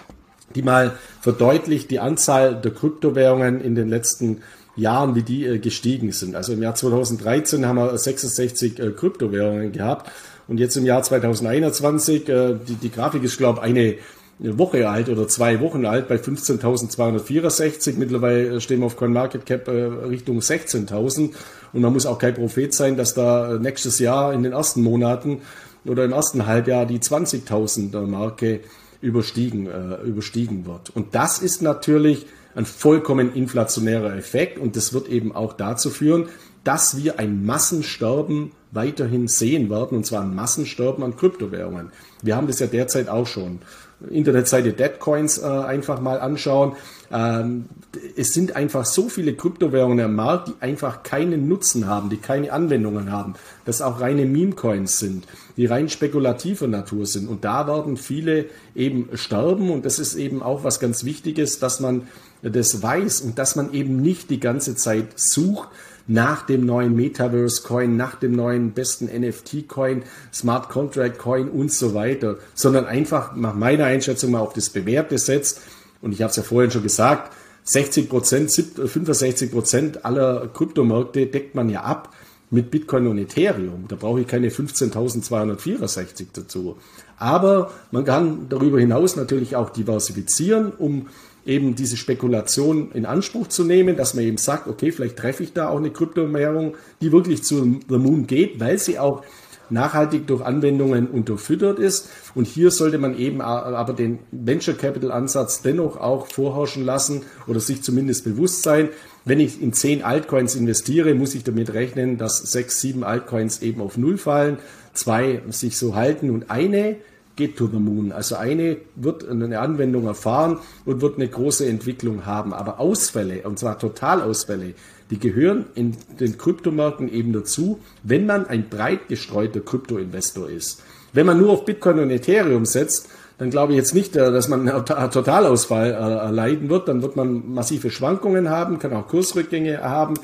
die mal verdeutlicht die Anzahl der Kryptowährungen in den letzten Jahren, wie die äh, gestiegen sind. Also im Jahr 2013 haben wir 66 äh, Kryptowährungen gehabt und jetzt im Jahr 2021, äh, die, die Grafik ist, glaube ich, eine eine Woche alt oder zwei Wochen alt bei 15.264. Mittlerweile stehen wir auf CoinMarketCap äh, Richtung 16.000. Und man muss auch kein Prophet sein, dass da nächstes Jahr in den ersten Monaten oder im ersten Halbjahr die 20.000 Marke überstiegen, äh, überstiegen wird. Und das ist natürlich ein vollkommen inflationärer Effekt und das wird eben auch dazu führen, dass wir ein Massensterben weiterhin sehen werden, und zwar ein Massensterben an Kryptowährungen. Wir haben das ja derzeit auch schon. Internetseite Deadcoins äh, einfach mal anschauen. Ähm, es sind einfach so viele Kryptowährungen am Markt, die einfach keinen Nutzen haben, die keine Anwendungen haben, das auch reine Meme-Coins sind, die rein spekulativer Natur sind. Und da werden viele eben sterben. Und das ist eben auch was ganz Wichtiges, dass man das weiß und dass man eben nicht die ganze Zeit sucht, nach dem neuen Metaverse-Coin, nach dem neuen besten NFT-Coin, Smart Contract-Coin und so weiter, sondern einfach nach meiner Einschätzung mal auf das Bewährte setzt. Und ich habe es ja vorhin schon gesagt, 60 Prozent, 65 Prozent aller Kryptomärkte deckt man ja ab mit Bitcoin und Ethereum. Da brauche ich keine 15.264 dazu. Aber man kann darüber hinaus natürlich auch diversifizieren, um eben diese Spekulation in Anspruch zu nehmen, dass man eben sagt, okay, vielleicht treffe ich da auch eine Kryptowährung, die wirklich zu The Moon geht, weil sie auch nachhaltig durch Anwendungen unterfüttert ist. Und hier sollte man eben aber den Venture Capital Ansatz dennoch auch vorherrschen lassen oder sich zumindest bewusst sein. Wenn ich in zehn Altcoins investiere, muss ich damit rechnen, dass sechs, sieben Altcoins eben auf Null fallen, zwei sich so halten und eine geht to the moon. Also eine wird eine Anwendung erfahren und wird eine große Entwicklung haben. Aber Ausfälle, und zwar Totalausfälle, die gehören in den Kryptomärkten eben dazu, wenn man ein breit gestreuter Kryptoinvestor ist. Wenn man nur auf Bitcoin und Ethereum setzt, dann glaube ich jetzt nicht, äh, dass man einen Totalausfall äh, erleiden wird. Dann wird man massive Schwankungen haben, kann auch Kursrückgänge haben.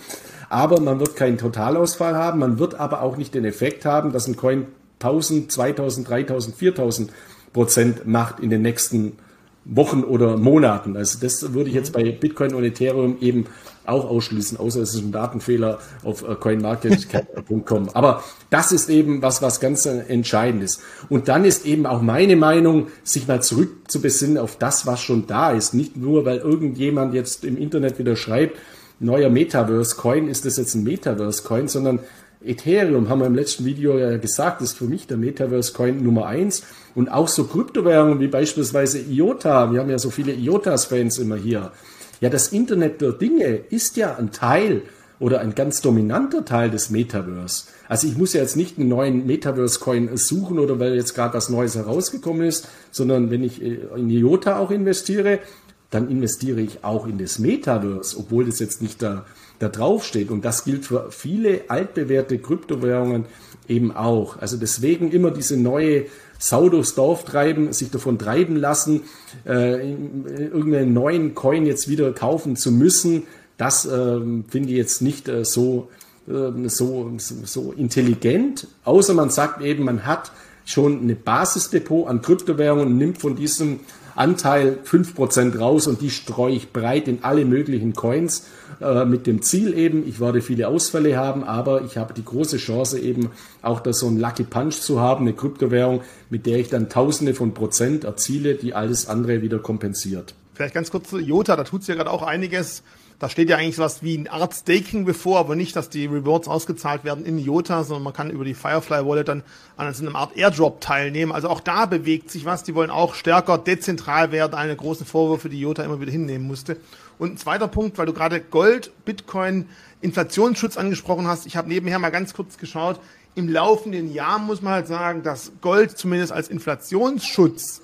Aber man wird keinen Totalausfall haben. Man wird aber auch nicht den Effekt haben, dass ein Coin 1000, 2000, 3000, 4000 Prozent macht in den nächsten Wochen oder Monaten. Also das würde ich jetzt bei Bitcoin und Ethereum eben auch ausschließen, außer es ist ein Datenfehler auf äh, coinmarketcap.com. Aber das ist eben was, was ganz äh, entscheidend ist. Und dann ist eben auch meine Meinung, sich mal zurückzubesinnen auf das, was schon da ist. Nicht nur, weil irgendjemand jetzt im Internet wieder schreibt, neuer Metaverse-Coin, ist das jetzt ein Metaverse-Coin, sondern Ethereum, haben wir im letzten Video ja gesagt, ist für mich der Metaverse-Coin Nummer eins. Und auch so Kryptowährungen wie beispielsweise IOTA, wir haben ja so viele IOTAs-Fans immer hier. Ja, das Internet der Dinge ist ja ein Teil oder ein ganz dominanter Teil des Metaverse. Also ich muss ja jetzt nicht einen neuen Metaverse-Coin suchen oder weil jetzt gerade was Neues herausgekommen ist, sondern wenn ich äh, in IOTA auch investiere, dann investiere ich auch in das Metaverse, obwohl das jetzt nicht da, da drauf steht. Und das gilt für viele altbewährte Kryptowährungen eben auch. Also deswegen immer diese neue Sau durchs Dorf treiben, sich davon treiben lassen, äh, irgendeinen neuen Coin jetzt wieder kaufen zu müssen. Das äh, finde ich jetzt nicht äh, so, äh, so, so intelligent, außer man sagt eben, man hat schon eine Basisdepot an Kryptowährungen und nimmt von diesem Anteil 5% raus und die streue ich breit in alle möglichen Coins äh, mit dem Ziel eben, ich werde viele Ausfälle haben, aber ich habe die große Chance eben auch da so ein Lucky Punch zu haben, eine Kryptowährung, mit der ich dann Tausende von Prozent erziele, die alles andere wieder kompensiert. Vielleicht ganz kurz zu Jota, da tut es ja gerade auch einiges. Da steht ja eigentlich was wie eine Art Staking bevor, aber nicht, dass die Rewards ausgezahlt werden in IOTA, sondern man kann über die Firefly Wallet dann an so einer Art Airdrop teilnehmen. Also auch da bewegt sich was. Die wollen auch stärker dezentral werden. Eine große Vorwürfe, die IOTA immer wieder hinnehmen musste. Und ein zweiter Punkt, weil du gerade Gold, Bitcoin, Inflationsschutz angesprochen hast. Ich habe nebenher mal ganz kurz geschaut. Im laufenden Jahr muss man halt sagen, dass Gold zumindest als Inflationsschutz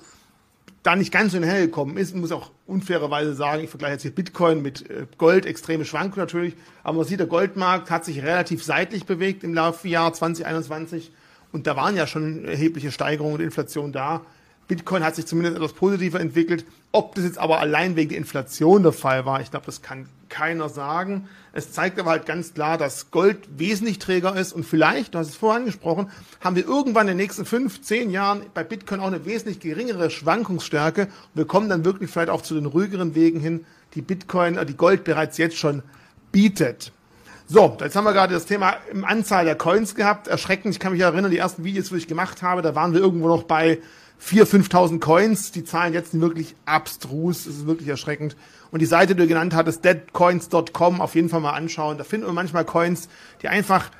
da nicht ganz so hinhergekommen ist. Ich muss auch unfairerweise sagen, ich vergleiche jetzt hier Bitcoin mit äh, Gold, extreme Schwankungen natürlich, aber man sieht, der Goldmarkt hat sich relativ seitlich bewegt im Laufjahr 2021 und da waren ja schon erhebliche Steigerungen und Inflation da. Bitcoin hat sich zumindest etwas positiver entwickelt. Ob das jetzt aber allein wegen der Inflation der Fall war, ich glaube, das kann keiner sagen. Es zeigt aber halt ganz klar, dass Gold wesentlich träger ist und vielleicht, du hast es vorher angesprochen, haben wir irgendwann in den nächsten fünf, zehn Jahren bei Bitcoin auch eine wesentlich geringere Schwankungsstärke und wir kommen dann wirklich vielleicht auch zu den ruhigeren Wegen hin, die Bitcoin, äh, die Gold bereits jetzt schon bietet. So, jetzt haben wir gerade das Thema im Anzahl der Coins gehabt. Erschreckend, ich kann mich erinnern, die ersten Videos, die ich gemacht habe, da waren wir irgendwo noch bei 4.000, 5.000 Coins. Die Zahlen jetzt sind wirklich abstrus. Es ist wirklich erschreckend. Und die Seite, die du genannt hattest, deadcoins.com, auf jeden Fall mal anschauen. Da finden wir manchmal Coins, die einfach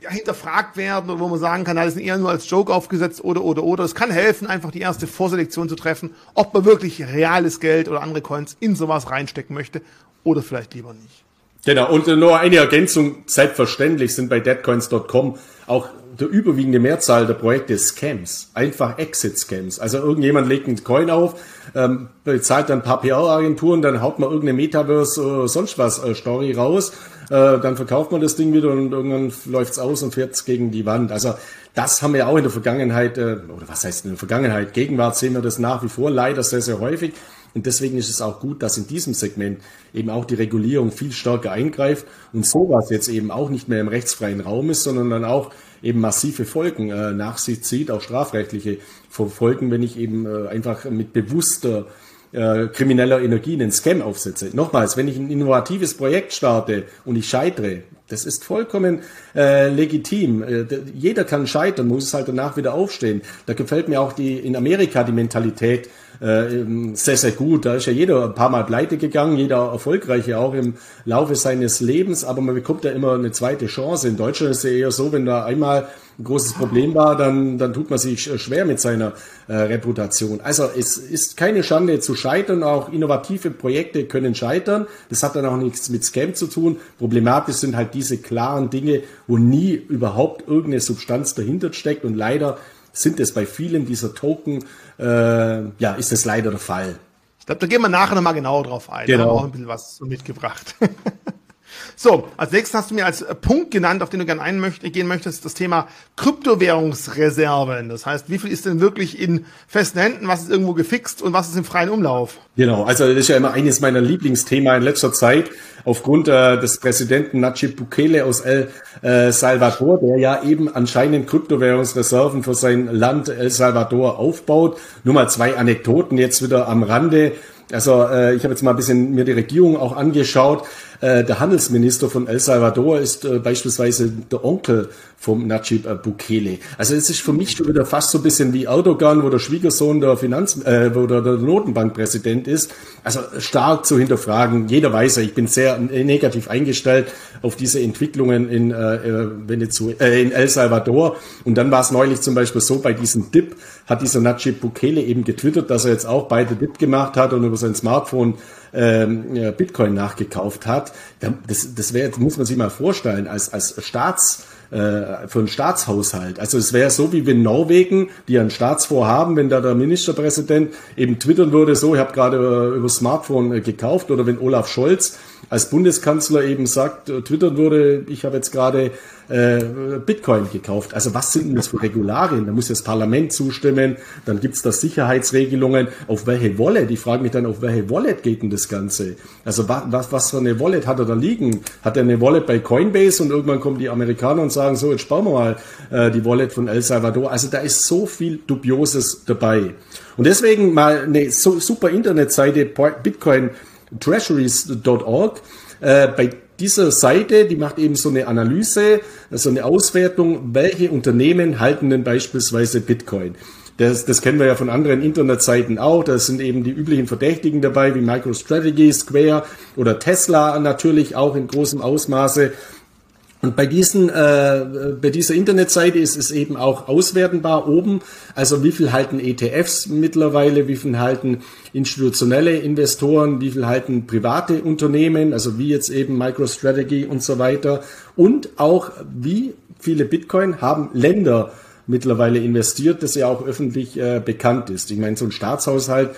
ja, hinterfragt werden oder wo man sagen kann, das sind eher nur als Joke aufgesetzt oder, oder, oder. Es kann helfen, einfach die erste Vorselektion zu treffen, ob man wirklich reales Geld oder andere Coins in sowas reinstecken möchte oder vielleicht lieber nicht. Genau, und nur eine Ergänzung, selbstverständlich sind bei deadcoins.com auch der überwiegende Mehrzahl der Projekte Scams, einfach Exit-Scams. Also irgendjemand legt einen Coin auf, ähm, bezahlt dann ein paar PR-Agenturen, dann haut man irgendeine Metaverse oder sonst was äh, Story raus, äh, dann verkauft man das Ding wieder und irgendwann läuft's aus und fährt's gegen die Wand. Also das haben wir auch in der Vergangenheit, äh, oder was heißt in der Vergangenheit, Gegenwart sehen wir das nach wie vor leider sehr, sehr häufig. Und deswegen ist es auch gut, dass in diesem Segment eben auch die Regulierung viel stärker eingreift und sowas jetzt eben auch nicht mehr im rechtsfreien Raum ist, sondern dann auch eben massive Folgen äh, nach sich zieht, auch strafrechtliche Folgen, wenn ich eben äh, einfach mit bewusster äh, krimineller Energie einen Scam aufsetze. Nochmals, wenn ich ein innovatives Projekt starte und ich scheitere, das ist vollkommen äh, legitim. Äh, jeder kann scheitern, muss es halt danach wieder aufstehen. Da gefällt mir auch die in Amerika die Mentalität äh, sehr, sehr gut. Da ist ja jeder ein paar Mal pleite gegangen, jeder erfolgreiche auch im Laufe seines Lebens, aber man bekommt ja immer eine zweite Chance. In Deutschland ist es ja eher so, wenn da einmal ein großes Problem war, dann, dann tut man sich schwer mit seiner äh, Reputation. Also es ist keine Schande zu scheitern, auch innovative Projekte können scheitern. Das hat dann auch nichts mit Scam zu tun. Problematisch sind halt diese klaren Dinge, wo nie überhaupt irgendeine Substanz dahinter steckt und leider sind es bei vielen dieser Token, äh, ja, ist es leider der Fall. Ich glaube, da gehen wir nachher nochmal genauer drauf ein. Genau. Da haben wir auch ein bisschen was mitgebracht. So, als nächstes hast du mir als Punkt genannt, auf den du gerne eingehen möchtest, das Thema Kryptowährungsreserven. Das heißt, wie viel ist denn wirklich in festen Händen, was ist irgendwo gefixt und was ist im freien Umlauf? Genau, also das ist ja immer eines meiner Lieblingsthemen in letzter Zeit, aufgrund äh, des Präsidenten Nayib Bukele aus El äh, Salvador, der ja eben anscheinend Kryptowährungsreserven für sein Land El Salvador aufbaut. Nur mal zwei Anekdoten jetzt wieder am Rande. Also äh, ich habe jetzt mal ein bisschen mir die Regierung auch angeschaut. Äh, der Handelsminister von El Salvador ist äh, beispielsweise der Onkel vom Najib äh, Bukele. Also es ist für mich schon wieder fast so ein bisschen wie Erdogan, wo der Schwiegersohn der Finanz, äh, wo der, Notenbankpräsident ist. Also stark zu hinterfragen. Jeder weiß ja, ich bin sehr negativ eingestellt auf diese Entwicklungen in äh, Venezuela, äh, in El Salvador. Und dann war es neulich zum Beispiel so bei diesem Dip hat dieser Najib Bukele eben getwittert, dass er jetzt auch beide Dip gemacht hat und über sein Smartphone ähm, Bitcoin nachgekauft hat. Das, das wäre, muss man sich mal vorstellen, als, als Staats äh, für einen Staatshaushalt. Also es wäre so, wie wenn Norwegen, die ein Staatsvorhaben, wenn da der Ministerpräsident eben twittern würde, so, ich habe gerade äh, über Smartphone äh, gekauft, oder wenn Olaf Scholz als Bundeskanzler eben sagt, äh, twittern würde, ich habe jetzt gerade äh, Bitcoin gekauft. Also was sind denn das für Regularien? Da muss das Parlament zustimmen, dann gibt's da Sicherheitsregelungen. Auf welche Wallet? Ich frage mich dann, auf welche Wallet geht denn das Ganze? Also was, was, was für eine Wallet hat er da liegen? Hat er eine Wallet bei Coinbase und irgendwann kommen die Amerikaner und sagen, so, jetzt bauen wir mal äh, die Wallet von El Salvador. Also da ist so viel Dubioses dabei. Und deswegen mal eine so, super Internetseite bitcointreasuries.org. Äh, bei dieser Seite, die macht eben so eine Analyse, so eine Auswertung, welche Unternehmen halten denn beispielsweise Bitcoin. Das, das kennen wir ja von anderen Internetseiten auch. Da sind eben die üblichen Verdächtigen dabei, wie MicroStrategy, Square oder Tesla natürlich auch in großem Ausmaße. Und bei diesen, äh, bei dieser Internetseite ist es eben auch auswertenbar oben. Also wie viel halten ETFs mittlerweile, wie viel halten institutionelle Investoren, wie viel halten private Unternehmen, also wie jetzt eben MicroStrategy und so weiter. Und auch wie viele Bitcoin haben Länder mittlerweile investiert, das ja auch öffentlich äh, bekannt ist. Ich meine, so ein Staatshaushalt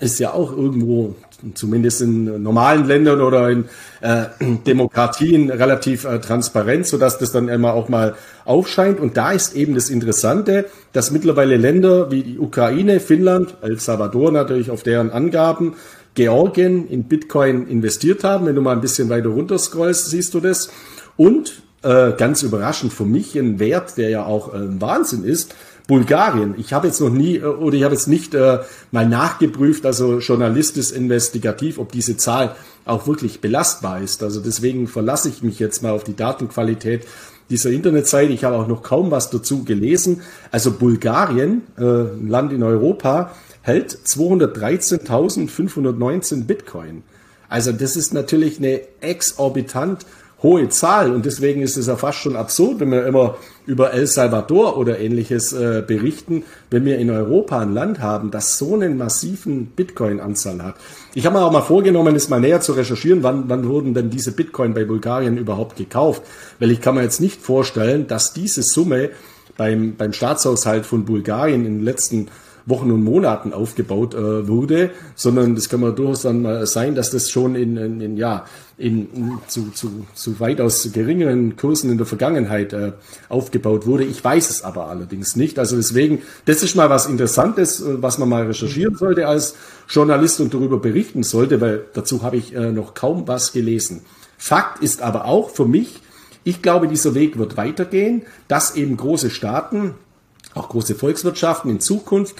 ist ja auch irgendwo, zumindest in normalen Ländern oder in äh, Demokratien, relativ äh, transparent, sodass das dann immer auch mal aufscheint. Und da ist eben das Interessante, dass mittlerweile Länder wie die Ukraine, Finnland, El Salvador natürlich auf deren Angaben, Georgien in Bitcoin investiert haben. Wenn du mal ein bisschen weiter runter scrollst, siehst du das. Und äh, ganz überraschend für mich ein Wert, der ja auch äh, Wahnsinn ist, Bulgarien. Ich habe jetzt noch nie äh, oder ich habe jetzt nicht äh, mal nachgeprüft, also journalistisch investigativ, ob diese Zahl auch wirklich belastbar ist. Also deswegen verlasse ich mich jetzt mal auf die Datenqualität dieser Internetseite. Ich habe auch noch kaum was dazu gelesen. Also Bulgarien, äh, ein Land in Europa, hält 213.519 Bitcoin. Also das ist natürlich eine exorbitant hohe Zahl und deswegen ist es ja fast schon absurd, wenn wir immer über El Salvador oder ähnliches äh, berichten, wenn wir in Europa ein Land haben, das so einen massiven Bitcoin-Anzahl hat. Ich habe mir auch mal vorgenommen, es mal näher zu recherchieren, wann, wann wurden denn diese Bitcoin bei Bulgarien überhaupt gekauft, weil ich kann mir jetzt nicht vorstellen, dass diese Summe beim, beim Staatshaushalt von Bulgarien in den letzten Wochen und Monaten aufgebaut äh, wurde, sondern das kann man durchaus dann mal sein, dass das schon in, in, in ja in, zu, zu, zu weitaus geringeren Kursen in der Vergangenheit äh, aufgebaut wurde. Ich weiß es aber allerdings nicht. Also deswegen, das ist mal was Interessantes, äh, was man mal recherchieren sollte als Journalist und darüber berichten sollte, weil dazu habe ich äh, noch kaum was gelesen. Fakt ist aber auch für mich, ich glaube, dieser Weg wird weitergehen, dass eben große Staaten auch große Volkswirtschaften in Zukunft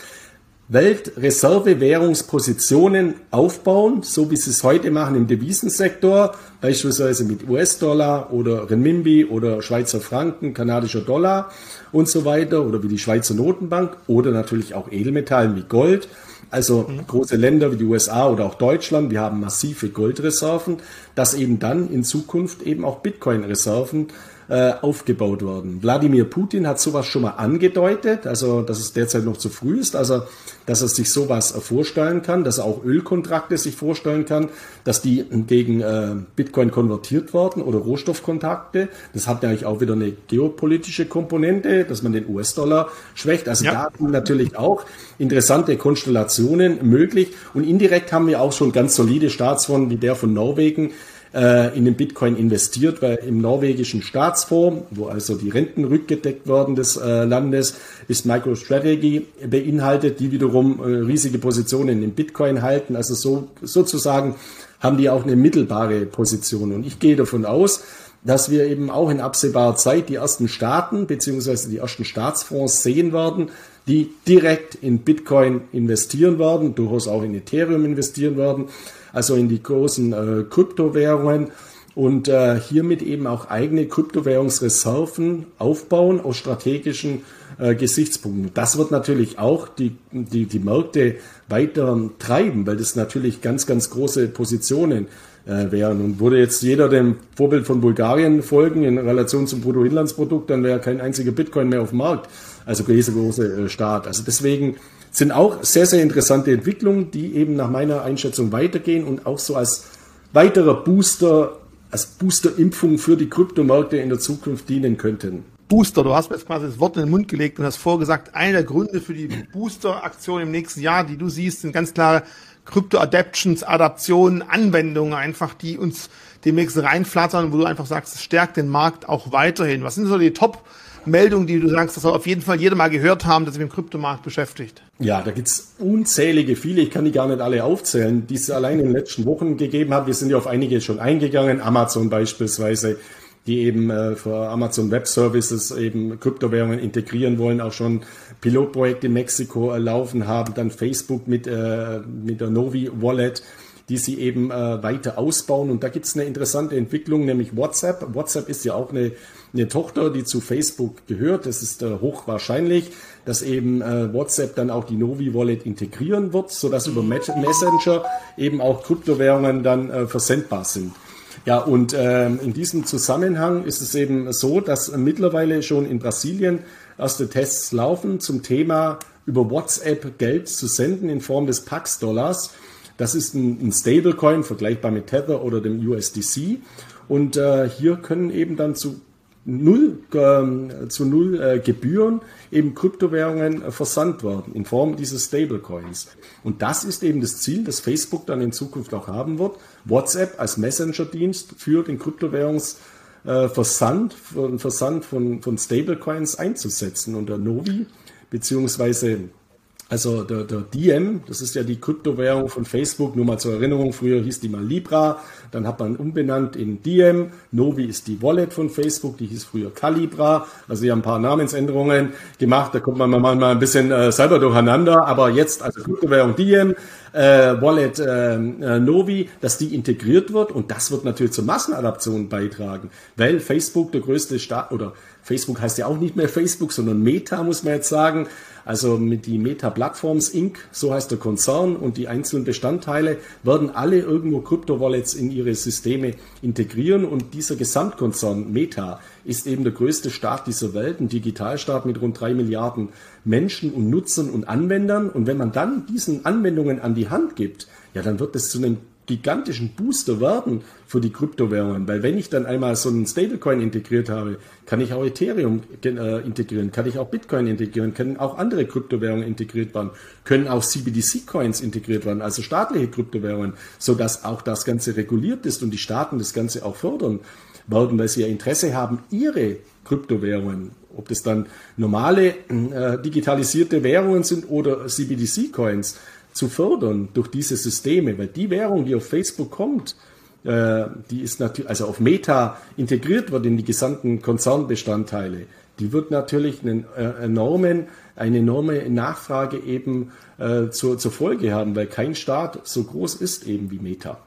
Weltreservewährungspositionen aufbauen, so wie sie es heute machen im Devisensektor, beispielsweise mit US-Dollar oder Renminbi oder Schweizer Franken, kanadischer Dollar und so weiter oder wie die Schweizer Notenbank oder natürlich auch Edelmetallen wie Gold. Also mhm. große Länder wie die USA oder auch Deutschland, wir haben massive Goldreserven, dass eben dann in Zukunft eben auch Bitcoin-Reserven äh, aufgebaut worden. Wladimir Putin hat sowas schon mal angedeutet, also dass es derzeit noch zu früh ist, also dass er sich sowas vorstellen kann, dass er auch Ölkontrakte sich vorstellen kann, dass die gegen äh, Bitcoin konvertiert werden oder Rohstoffkontakte. Das hat ja eigentlich auch wieder eine geopolitische Komponente, dass man den US-Dollar schwächt. Also ja. da sind natürlich auch interessante Konstellationen möglich. Und indirekt haben wir auch schon ganz solide Staatsfonds wie der von Norwegen, äh, in den Bitcoin investiert, weil im norwegischen Staatsfonds, wo also die Renten rückgedeckt werden des äh, Landes, ist MicroStrategy beinhaltet, die wiederum äh, riesige Positionen in Bitcoin halten. Also so, sozusagen haben die auch eine mittelbare Position. Und ich gehe davon aus, dass wir eben auch in absehbarer Zeit die ersten Staaten beziehungsweise die ersten Staatsfonds sehen werden, die direkt in Bitcoin investieren werden, durchaus auch in Ethereum investieren werden also in die großen äh, Kryptowährungen und äh, hiermit eben auch eigene Kryptowährungsreserven aufbauen aus strategischen äh, Gesichtspunkten. Das wird natürlich auch die, die, die Märkte weiter treiben, weil das natürlich ganz, ganz große Positionen äh, wären. Und würde jetzt jeder dem Vorbild von Bulgarien folgen in Relation zum Bruttoinlandsprodukt, dann wäre kein einziger Bitcoin mehr auf dem Markt. Also dieser große äh, Staat. Also deswegen sind auch sehr, sehr interessante Entwicklungen, die eben nach meiner Einschätzung weitergehen und auch so als weiterer Booster als Booster-Impfung für die Kryptomärkte in der Zukunft dienen könnten. Booster, du hast mir jetzt quasi das Wort in den Mund gelegt und hast vorgesagt, einer der Gründe für die Booster-Aktion im nächsten Jahr, die du siehst, sind ganz klare Krypto-Adaptions, Adaptionen, Anwendungen einfach, die uns demnächst reinflattern, wo du einfach sagst, es stärkt den Markt auch weiterhin. Was sind so die Top- Meldungen, die du sagst, das soll auf jeden Fall jeder mal gehört haben, dass sich mit dem Kryptomarkt beschäftigt? Ja, da gibt's unzählige, viele, ich kann die gar nicht alle aufzählen, die es allein in den letzten Wochen gegeben hat. Wir sind ja auf einige schon eingegangen, Amazon beispielsweise, die eben äh, für Amazon Web Services eben Kryptowährungen integrieren wollen, auch schon Pilotprojekte in Mexiko äh, laufen haben, dann Facebook mit, äh, mit der Novi Wallet die sie eben äh, weiter ausbauen. Und da gibt es eine interessante Entwicklung, nämlich WhatsApp. WhatsApp ist ja auch eine, eine Tochter, die zu Facebook gehört. Das ist äh, hochwahrscheinlich, dass eben äh, WhatsApp dann auch die Novi Wallet integrieren wird, sodass über Messenger eben auch Kryptowährungen dann äh, versendbar sind. Ja, und äh, in diesem Zusammenhang ist es eben so, dass mittlerweile schon in Brasilien erste Tests laufen zum Thema über WhatsApp Geld zu senden in Form des Pax-Dollars. Das ist ein, ein Stablecoin, vergleichbar mit Tether oder dem USDC. Und äh, hier können eben dann zu null, äh, zu null äh, Gebühren eben Kryptowährungen äh, versandt werden in Form dieses Stablecoins. Und das ist eben das Ziel, das Facebook dann in Zukunft auch haben wird. WhatsApp als Messenger-Dienst für den Kryptowährungsversand, äh, Versand von, von Stablecoins einzusetzen. Und der Novi beziehungsweise also der, der Diem, das ist ja die Kryptowährung von Facebook, nur mal zur Erinnerung, früher hieß die mal Libra, dann hat man umbenannt in Diem. Novi ist die Wallet von Facebook, die hieß früher Calibra. Also sie haben ein paar Namensänderungen gemacht, da kommt man mal, mal ein bisschen äh, selber durcheinander, aber jetzt also Kryptowährung Diem, äh, Wallet äh, äh, Novi, dass die integriert wird und das wird natürlich zur Massenadaption beitragen, weil Facebook der größte Staat oder Facebook heißt ja auch nicht mehr Facebook, sondern Meta, muss man jetzt sagen. Also mit die Meta Platforms Inc., so heißt der Konzern und die einzelnen Bestandteile werden alle irgendwo Kryptowallets in ihre Systeme integrieren und dieser Gesamtkonzern Meta ist eben der größte Staat dieser Welt, ein Digitalstaat mit rund drei Milliarden Menschen und Nutzern und Anwendern. Und wenn man dann diesen Anwendungen an die Hand gibt, ja, dann wird es zu einem gigantischen Booster werden für die Kryptowährungen, weil wenn ich dann einmal so einen Stablecoin integriert habe, kann ich auch Ethereum äh, integrieren, kann ich auch Bitcoin integrieren, können auch andere Kryptowährungen integriert werden, können auch CBDC-Coins integriert werden, also staatliche Kryptowährungen, so dass auch das Ganze reguliert ist und die Staaten das Ganze auch fördern werden, weil sie ja Interesse haben, ihre Kryptowährungen, ob das dann normale äh, digitalisierte Währungen sind oder CBDC-Coins, zu fördern durch diese Systeme, weil die Währung, die auf Facebook kommt, äh, die ist natürlich, also auf Meta integriert wird in die gesamten Konzernbestandteile, die wird natürlich einen äh, enormen, eine enorme Nachfrage eben äh, zur, zur Folge haben, weil kein Staat so groß ist eben wie Meta.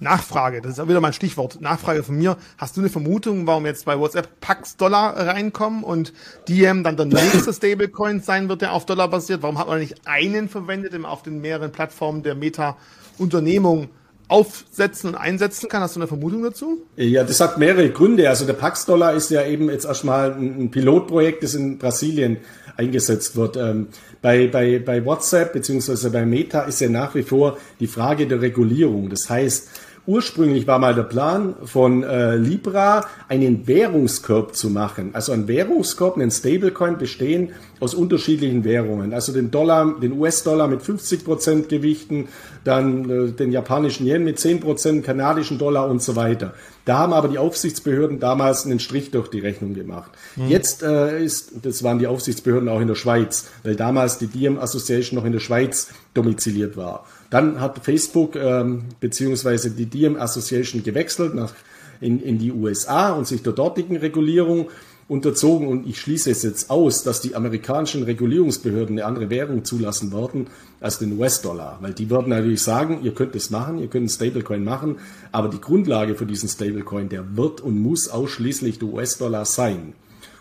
Nachfrage, das ist auch wieder mein Stichwort. Nachfrage von mir. Hast du eine Vermutung, warum jetzt bei WhatsApp Pax Dollar reinkommen und Diem dann der nächste Stablecoin sein wird, der auf Dollar basiert? Warum hat man nicht einen verwendet, der auf den mehreren Plattformen der Meta-Unternehmung aufsetzen und einsetzen kann? Hast du eine Vermutung dazu? Ja, das hat mehrere Gründe. Also der Pax Dollar ist ja eben jetzt erstmal ein Pilotprojekt, das in Brasilien eingesetzt wird. Ähm, bei, bei, bei WhatsApp beziehungsweise bei Meta ist ja nach wie vor die Frage der Regulierung. Das heißt, Ursprünglich war mal der Plan von äh, Libra, einen Währungskorb zu machen. Also ein Währungskorb, einen Stablecoin bestehen aus unterschiedlichen Währungen. Also den Dollar, den US-Dollar mit 50 Prozent Gewichten, dann äh, den japanischen Yen mit 10 Prozent, kanadischen Dollar und so weiter. Da haben aber die Aufsichtsbehörden damals einen Strich durch die Rechnung gemacht. Mhm. Jetzt äh, ist, das waren die Aufsichtsbehörden auch in der Schweiz, weil damals die Diem Association noch in der Schweiz domiziliert war. Dann hat Facebook ähm, beziehungsweise die Diem Association gewechselt nach, in, in die USA und sich der dortigen Regulierung unterzogen. Und ich schließe es jetzt aus, dass die amerikanischen Regulierungsbehörden eine andere Währung zulassen werden als den US-Dollar. Weil die würden natürlich sagen, ihr könnt es machen, ihr könnt einen Stablecoin machen, aber die Grundlage für diesen Stablecoin, der wird und muss ausschließlich der US-Dollar sein.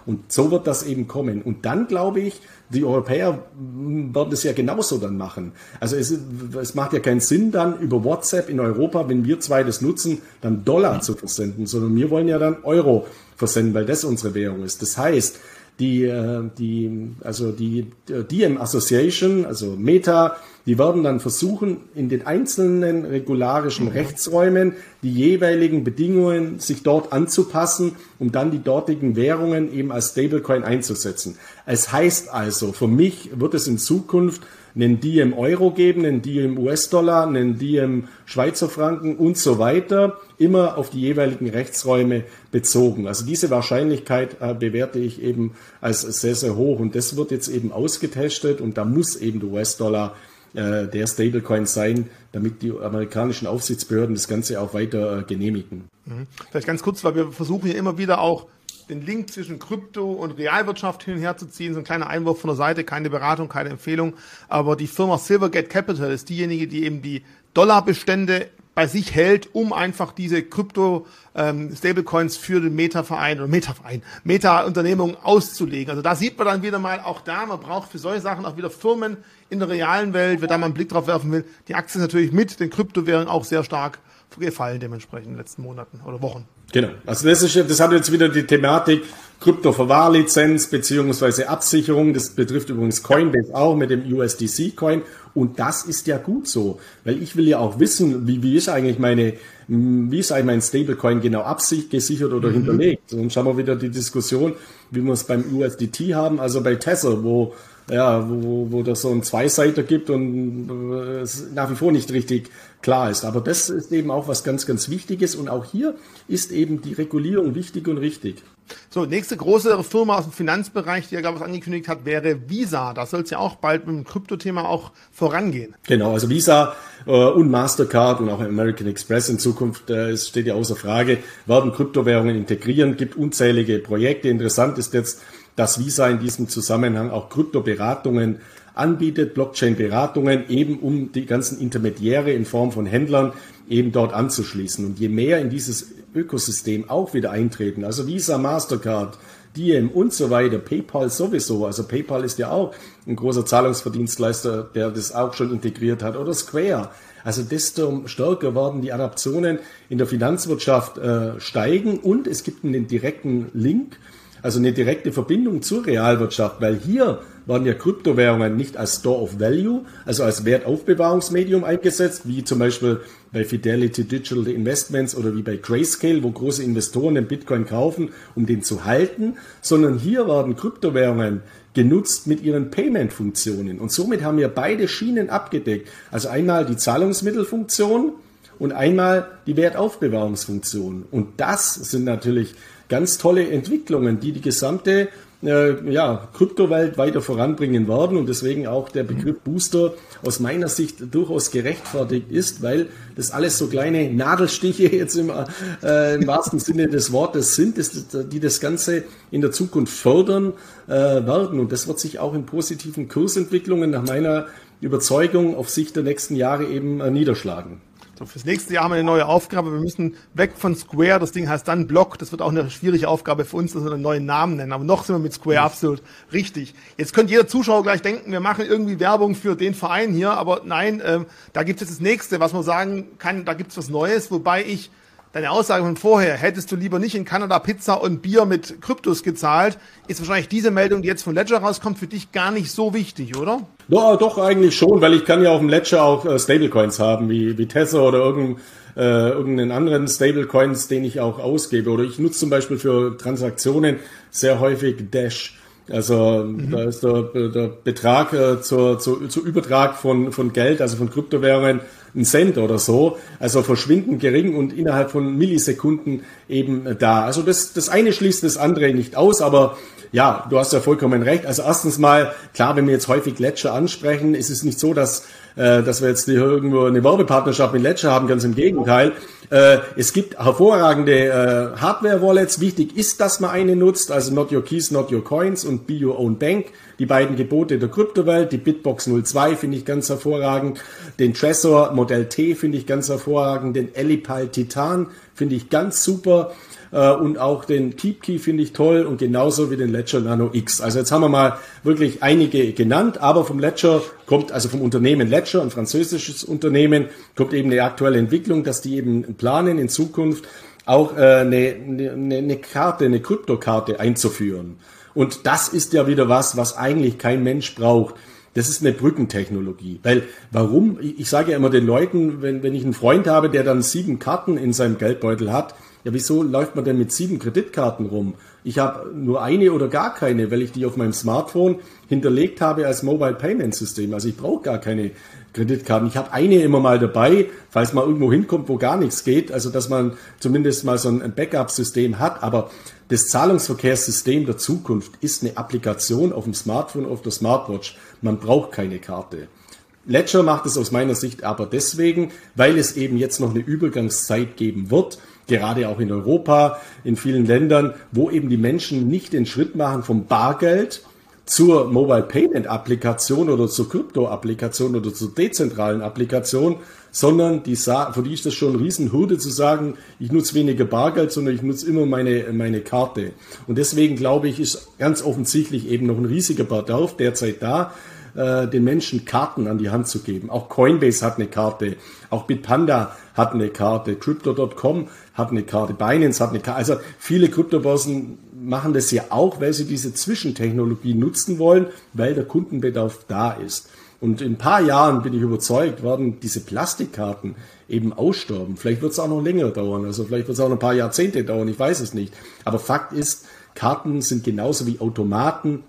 Und so wird das eben kommen. Und dann glaube ich, die Europäer werden das ja genauso dann machen. Also es, es, macht ja keinen Sinn dann über WhatsApp in Europa, wenn wir zwei das nutzen, dann Dollar zu versenden, sondern wir wollen ja dann Euro versenden, weil das unsere Währung ist. Das heißt, die, äh, die, also die DM Association, also Meta, die werden dann versuchen, in den einzelnen regularischen Rechtsräumen die jeweiligen Bedingungen sich dort anzupassen, um dann die dortigen Währungen eben als Stablecoin einzusetzen. Es heißt also, für mich wird es in Zukunft einen Diem Euro geben, einen Diem US-Dollar, einen Diem Schweizer Franken und so weiter, immer auf die jeweiligen Rechtsräume bezogen. Also diese Wahrscheinlichkeit äh, bewerte ich eben als sehr, sehr hoch und das wird jetzt eben ausgetestet und da muss eben der US-Dollar äh, der Stablecoin sein, damit die amerikanischen Aufsichtsbehörden das Ganze auch weiter äh, genehmigen. Mhm. Vielleicht ganz kurz, weil wir versuchen hier immer wieder auch den Link zwischen Krypto und Realwirtschaft hin und her zu ziehen. So ein kleiner Einwurf von der Seite, keine Beratung, keine Empfehlung. Aber die Firma Silvergate Capital ist diejenige, die eben die Dollarbestände bei sich hält, um einfach diese Krypto ähm, für den Meta-Verein oder Meta-Verein, Meta-Unternehmung auszulegen. Also da sieht man dann wieder mal auch da, man braucht für solche Sachen auch wieder Firmen in der realen Welt, wer da mal einen Blick drauf werfen will. Die Aktie ist natürlich mit den Kryptowährungen auch sehr stark gefallen dementsprechend in den letzten Monaten oder Wochen. Genau. Also das ist das hat jetzt wieder die Thematik Kryptoverwahrlizenz beziehungsweise Absicherung. Das betrifft übrigens Coinbase auch mit dem USDC Coin. Und das ist ja gut so, weil ich will ja auch wissen, wie, wie ist eigentlich meine, wie ist eigentlich mein Stablecoin genau abgesichert oder mhm. hinterlegt. Und schauen wir wieder die Diskussion, wie wir es beim USDT haben, also bei Tesla, wo ja, wo, wo das so ein Zweiseiter gibt und äh, es nach wie vor nicht richtig klar ist. Aber das ist eben auch was ganz, ganz Wichtiges und auch hier ist eben die Regulierung wichtig und richtig. So, nächste große Firma aus dem Finanzbereich, die ja, glaube ich, angekündigt hat, wäre Visa. Da soll es ja auch bald mit dem Kryptothema auch vorangehen. Genau, also Visa äh, und Mastercard und auch American Express in Zukunft, äh, es steht ja außer Frage, werden Kryptowährungen integrieren, gibt unzählige Projekte. Interessant ist jetzt, dass Visa in diesem Zusammenhang auch Kryptoberatungen anbietet, Blockchain-Beratungen, eben um die ganzen Intermediäre in Form von Händlern eben dort anzuschließen. Und je mehr in dieses Ökosystem auch wieder eintreten, also Visa, Mastercard, Diem und so weiter, PayPal sowieso, also PayPal ist ja auch ein großer Zahlungsverdienstleister, der das auch schon integriert hat, oder Square. Also desto stärker werden die Adaptionen in der Finanzwirtschaft äh, steigen und es gibt einen direkten Link also eine direkte Verbindung zur Realwirtschaft, weil hier werden ja Kryptowährungen nicht als Store of Value, also als Wertaufbewahrungsmedium eingesetzt, wie zum Beispiel bei Fidelity Digital Investments oder wie bei Grayscale, wo große Investoren den Bitcoin kaufen, um den zu halten, sondern hier werden Kryptowährungen genutzt mit ihren Payment-Funktionen. Und somit haben wir beide Schienen abgedeckt. Also einmal die Zahlungsmittelfunktion und einmal die Wertaufbewahrungsfunktion. Und das sind natürlich ganz tolle Entwicklungen, die die gesamte äh, ja, Kryptowelt weiter voranbringen werden und deswegen auch der Begriff Booster aus meiner Sicht durchaus gerechtfertigt ist, weil das alles so kleine Nadelstiche jetzt im, äh, im wahrsten Sinne des Wortes sind, das, die das Ganze in der Zukunft fördern äh, werden und das wird sich auch in positiven Kursentwicklungen nach meiner Überzeugung auf Sicht der nächsten Jahre eben äh, niederschlagen. So, fürs nächste Jahr haben wir eine neue Aufgabe. Wir müssen weg von Square. Das Ding heißt dann Block. Das wird auch eine schwierige Aufgabe für uns, dass wir einen neuen Namen nennen. Aber noch sind wir mit Square absolut richtig. Jetzt könnte jeder Zuschauer gleich denken, wir machen irgendwie Werbung für den Verein hier. Aber nein, ähm, da gibt es jetzt das nächste, was man sagen kann. Da gibt es was Neues. Wobei ich deine Aussage von vorher, hättest du lieber nicht in Kanada Pizza und Bier mit Kryptos gezahlt, ist wahrscheinlich diese Meldung, die jetzt von Ledger rauskommt, für dich gar nicht so wichtig, oder? Ja, doch, eigentlich schon, weil ich kann ja auf dem Ledger auch äh, Stablecoins haben, wie, wie Tether oder irgendein, äh, irgendeinen anderen Stablecoins, den ich auch ausgebe. Oder ich nutze zum Beispiel für Transaktionen sehr häufig Dash. Also mhm. da ist der, der Betrag äh, zur, zur, zur Übertrag von, von Geld, also von Kryptowährungen, ein Cent oder so. Also verschwindend gering und innerhalb von Millisekunden eben da. Also das, das eine schließt das andere nicht aus, aber ja, du hast ja vollkommen recht. Also erstens mal, klar, wenn wir jetzt häufig Ledger ansprechen, ist es nicht so, dass, äh, dass wir jetzt irgendwo eine Werbepartnerschaft mit Ledger haben, ganz im Gegenteil. Äh, es gibt hervorragende äh, Hardware-Wallets. Wichtig ist, dass man eine nutzt, also Not Your Keys, Not Your Coins und Be Your Own Bank. Die beiden Gebote der Kryptowelt. Die Bitbox 02 finde ich ganz hervorragend. Den Trezor Modell T finde ich ganz hervorragend. Den Elipal Titan finde ich ganz super. Äh, und auch den Keep Key finde ich toll und genauso wie den Ledger Nano X. Also jetzt haben wir mal wirklich einige genannt, aber vom Ledger kommt, also vom Unternehmen Ledger, ein französisches Unternehmen, kommt eben eine aktuelle Entwicklung, dass die eben planen in Zukunft auch äh, eine, eine, eine Karte, eine Kryptokarte einzuführen. Und das ist ja wieder was, was eigentlich kein Mensch braucht. Das ist eine Brückentechnologie. Weil warum? Ich sage ja immer den Leuten, wenn, wenn ich einen Freund habe, der dann sieben Karten in seinem Geldbeutel hat, ja, wieso läuft man denn mit sieben Kreditkarten rum? Ich habe nur eine oder gar keine, weil ich die auf meinem Smartphone hinterlegt habe als Mobile Payment System. Also ich brauche gar keine Kreditkarten. Ich habe eine immer mal dabei, falls man irgendwo hinkommt, wo gar nichts geht. Also dass man zumindest mal so ein Backup-System hat. Aber das Zahlungsverkehrssystem der Zukunft ist eine Applikation auf dem Smartphone, auf der Smartwatch. Man braucht keine Karte. Ledger macht es aus meiner Sicht aber deswegen, weil es eben jetzt noch eine Übergangszeit geben wird gerade auch in Europa, in vielen Ländern, wo eben die Menschen nicht den Schritt machen vom Bargeld zur Mobile Payment Applikation oder zur Krypto Applikation oder zur dezentralen Applikation, sondern die, für die ist das schon eine Riesenhürde zu sagen, ich nutze weniger Bargeld, sondern ich nutze immer meine, meine Karte. Und deswegen glaube ich, ist ganz offensichtlich eben noch ein riesiger Bedarf derzeit da, äh, den Menschen Karten an die Hand zu geben. Auch Coinbase hat eine Karte, auch Bitpanda hat eine Karte, Crypto.com hat eine Karte, Binance hat eine Karte. Also viele Kryptobörsen machen das ja auch, weil sie diese Zwischentechnologie nutzen wollen, weil der Kundenbedarf da ist. Und in ein paar Jahren bin ich überzeugt, werden diese Plastikkarten eben aussterben. Vielleicht wird es auch noch länger dauern, also vielleicht wird es auch noch ein paar Jahrzehnte dauern, ich weiß es nicht. Aber Fakt ist, Karten sind genauso wie Automaten,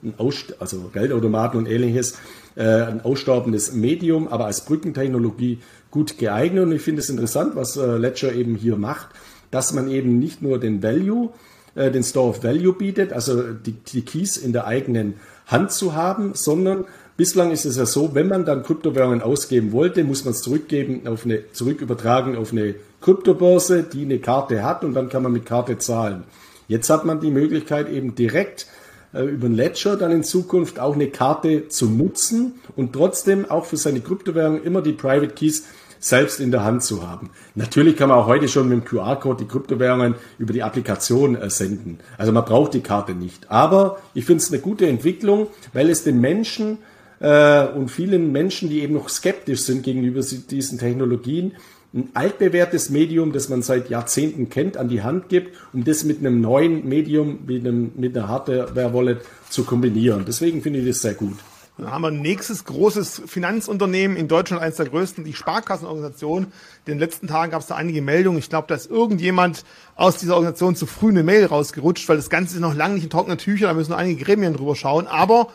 also Geldautomaten und ähnliches, äh, ein aussterbendes Medium, aber als Brückentechnologie gut geeignet. Und ich finde es interessant, was äh, Ledger eben hier macht, dass man eben nicht nur den Value, äh, den Store of Value bietet, also die, die Keys in der eigenen Hand zu haben, sondern Bislang ist es ja so, wenn man dann Kryptowährungen ausgeben wollte, muss man es zurückgeben auf eine, zurückübertragen auf eine Kryptobörse, die eine Karte hat und dann kann man mit Karte zahlen. Jetzt hat man die Möglichkeit eben direkt äh, über ein Ledger dann in Zukunft auch eine Karte zu nutzen und trotzdem auch für seine Kryptowährung immer die Private Keys selbst in der Hand zu haben. Natürlich kann man auch heute schon mit dem QR-Code die Kryptowährungen über die Applikation äh, senden. Also man braucht die Karte nicht. Aber ich finde es eine gute Entwicklung, weil es den Menschen äh, und vielen Menschen, die eben noch skeptisch sind gegenüber diesen Technologien, ein altbewährtes Medium, das man seit Jahrzehnten kennt, an die Hand gibt, um das mit einem neuen Medium, mit, einem, mit einer Hardware-Wallet zu kombinieren. Deswegen finde ich das sehr gut. Dann haben wir ein nächstes großes Finanzunternehmen in Deutschland, eines der größten, die Sparkassenorganisation. In den letzten Tagen gab es da einige Meldungen. Ich glaube, da ist irgendjemand aus dieser Organisation zu früh eine Mail rausgerutscht, weil das Ganze ist noch lange nicht in trockenen Tüchern, da müssen noch einige Gremien drüber schauen. Aber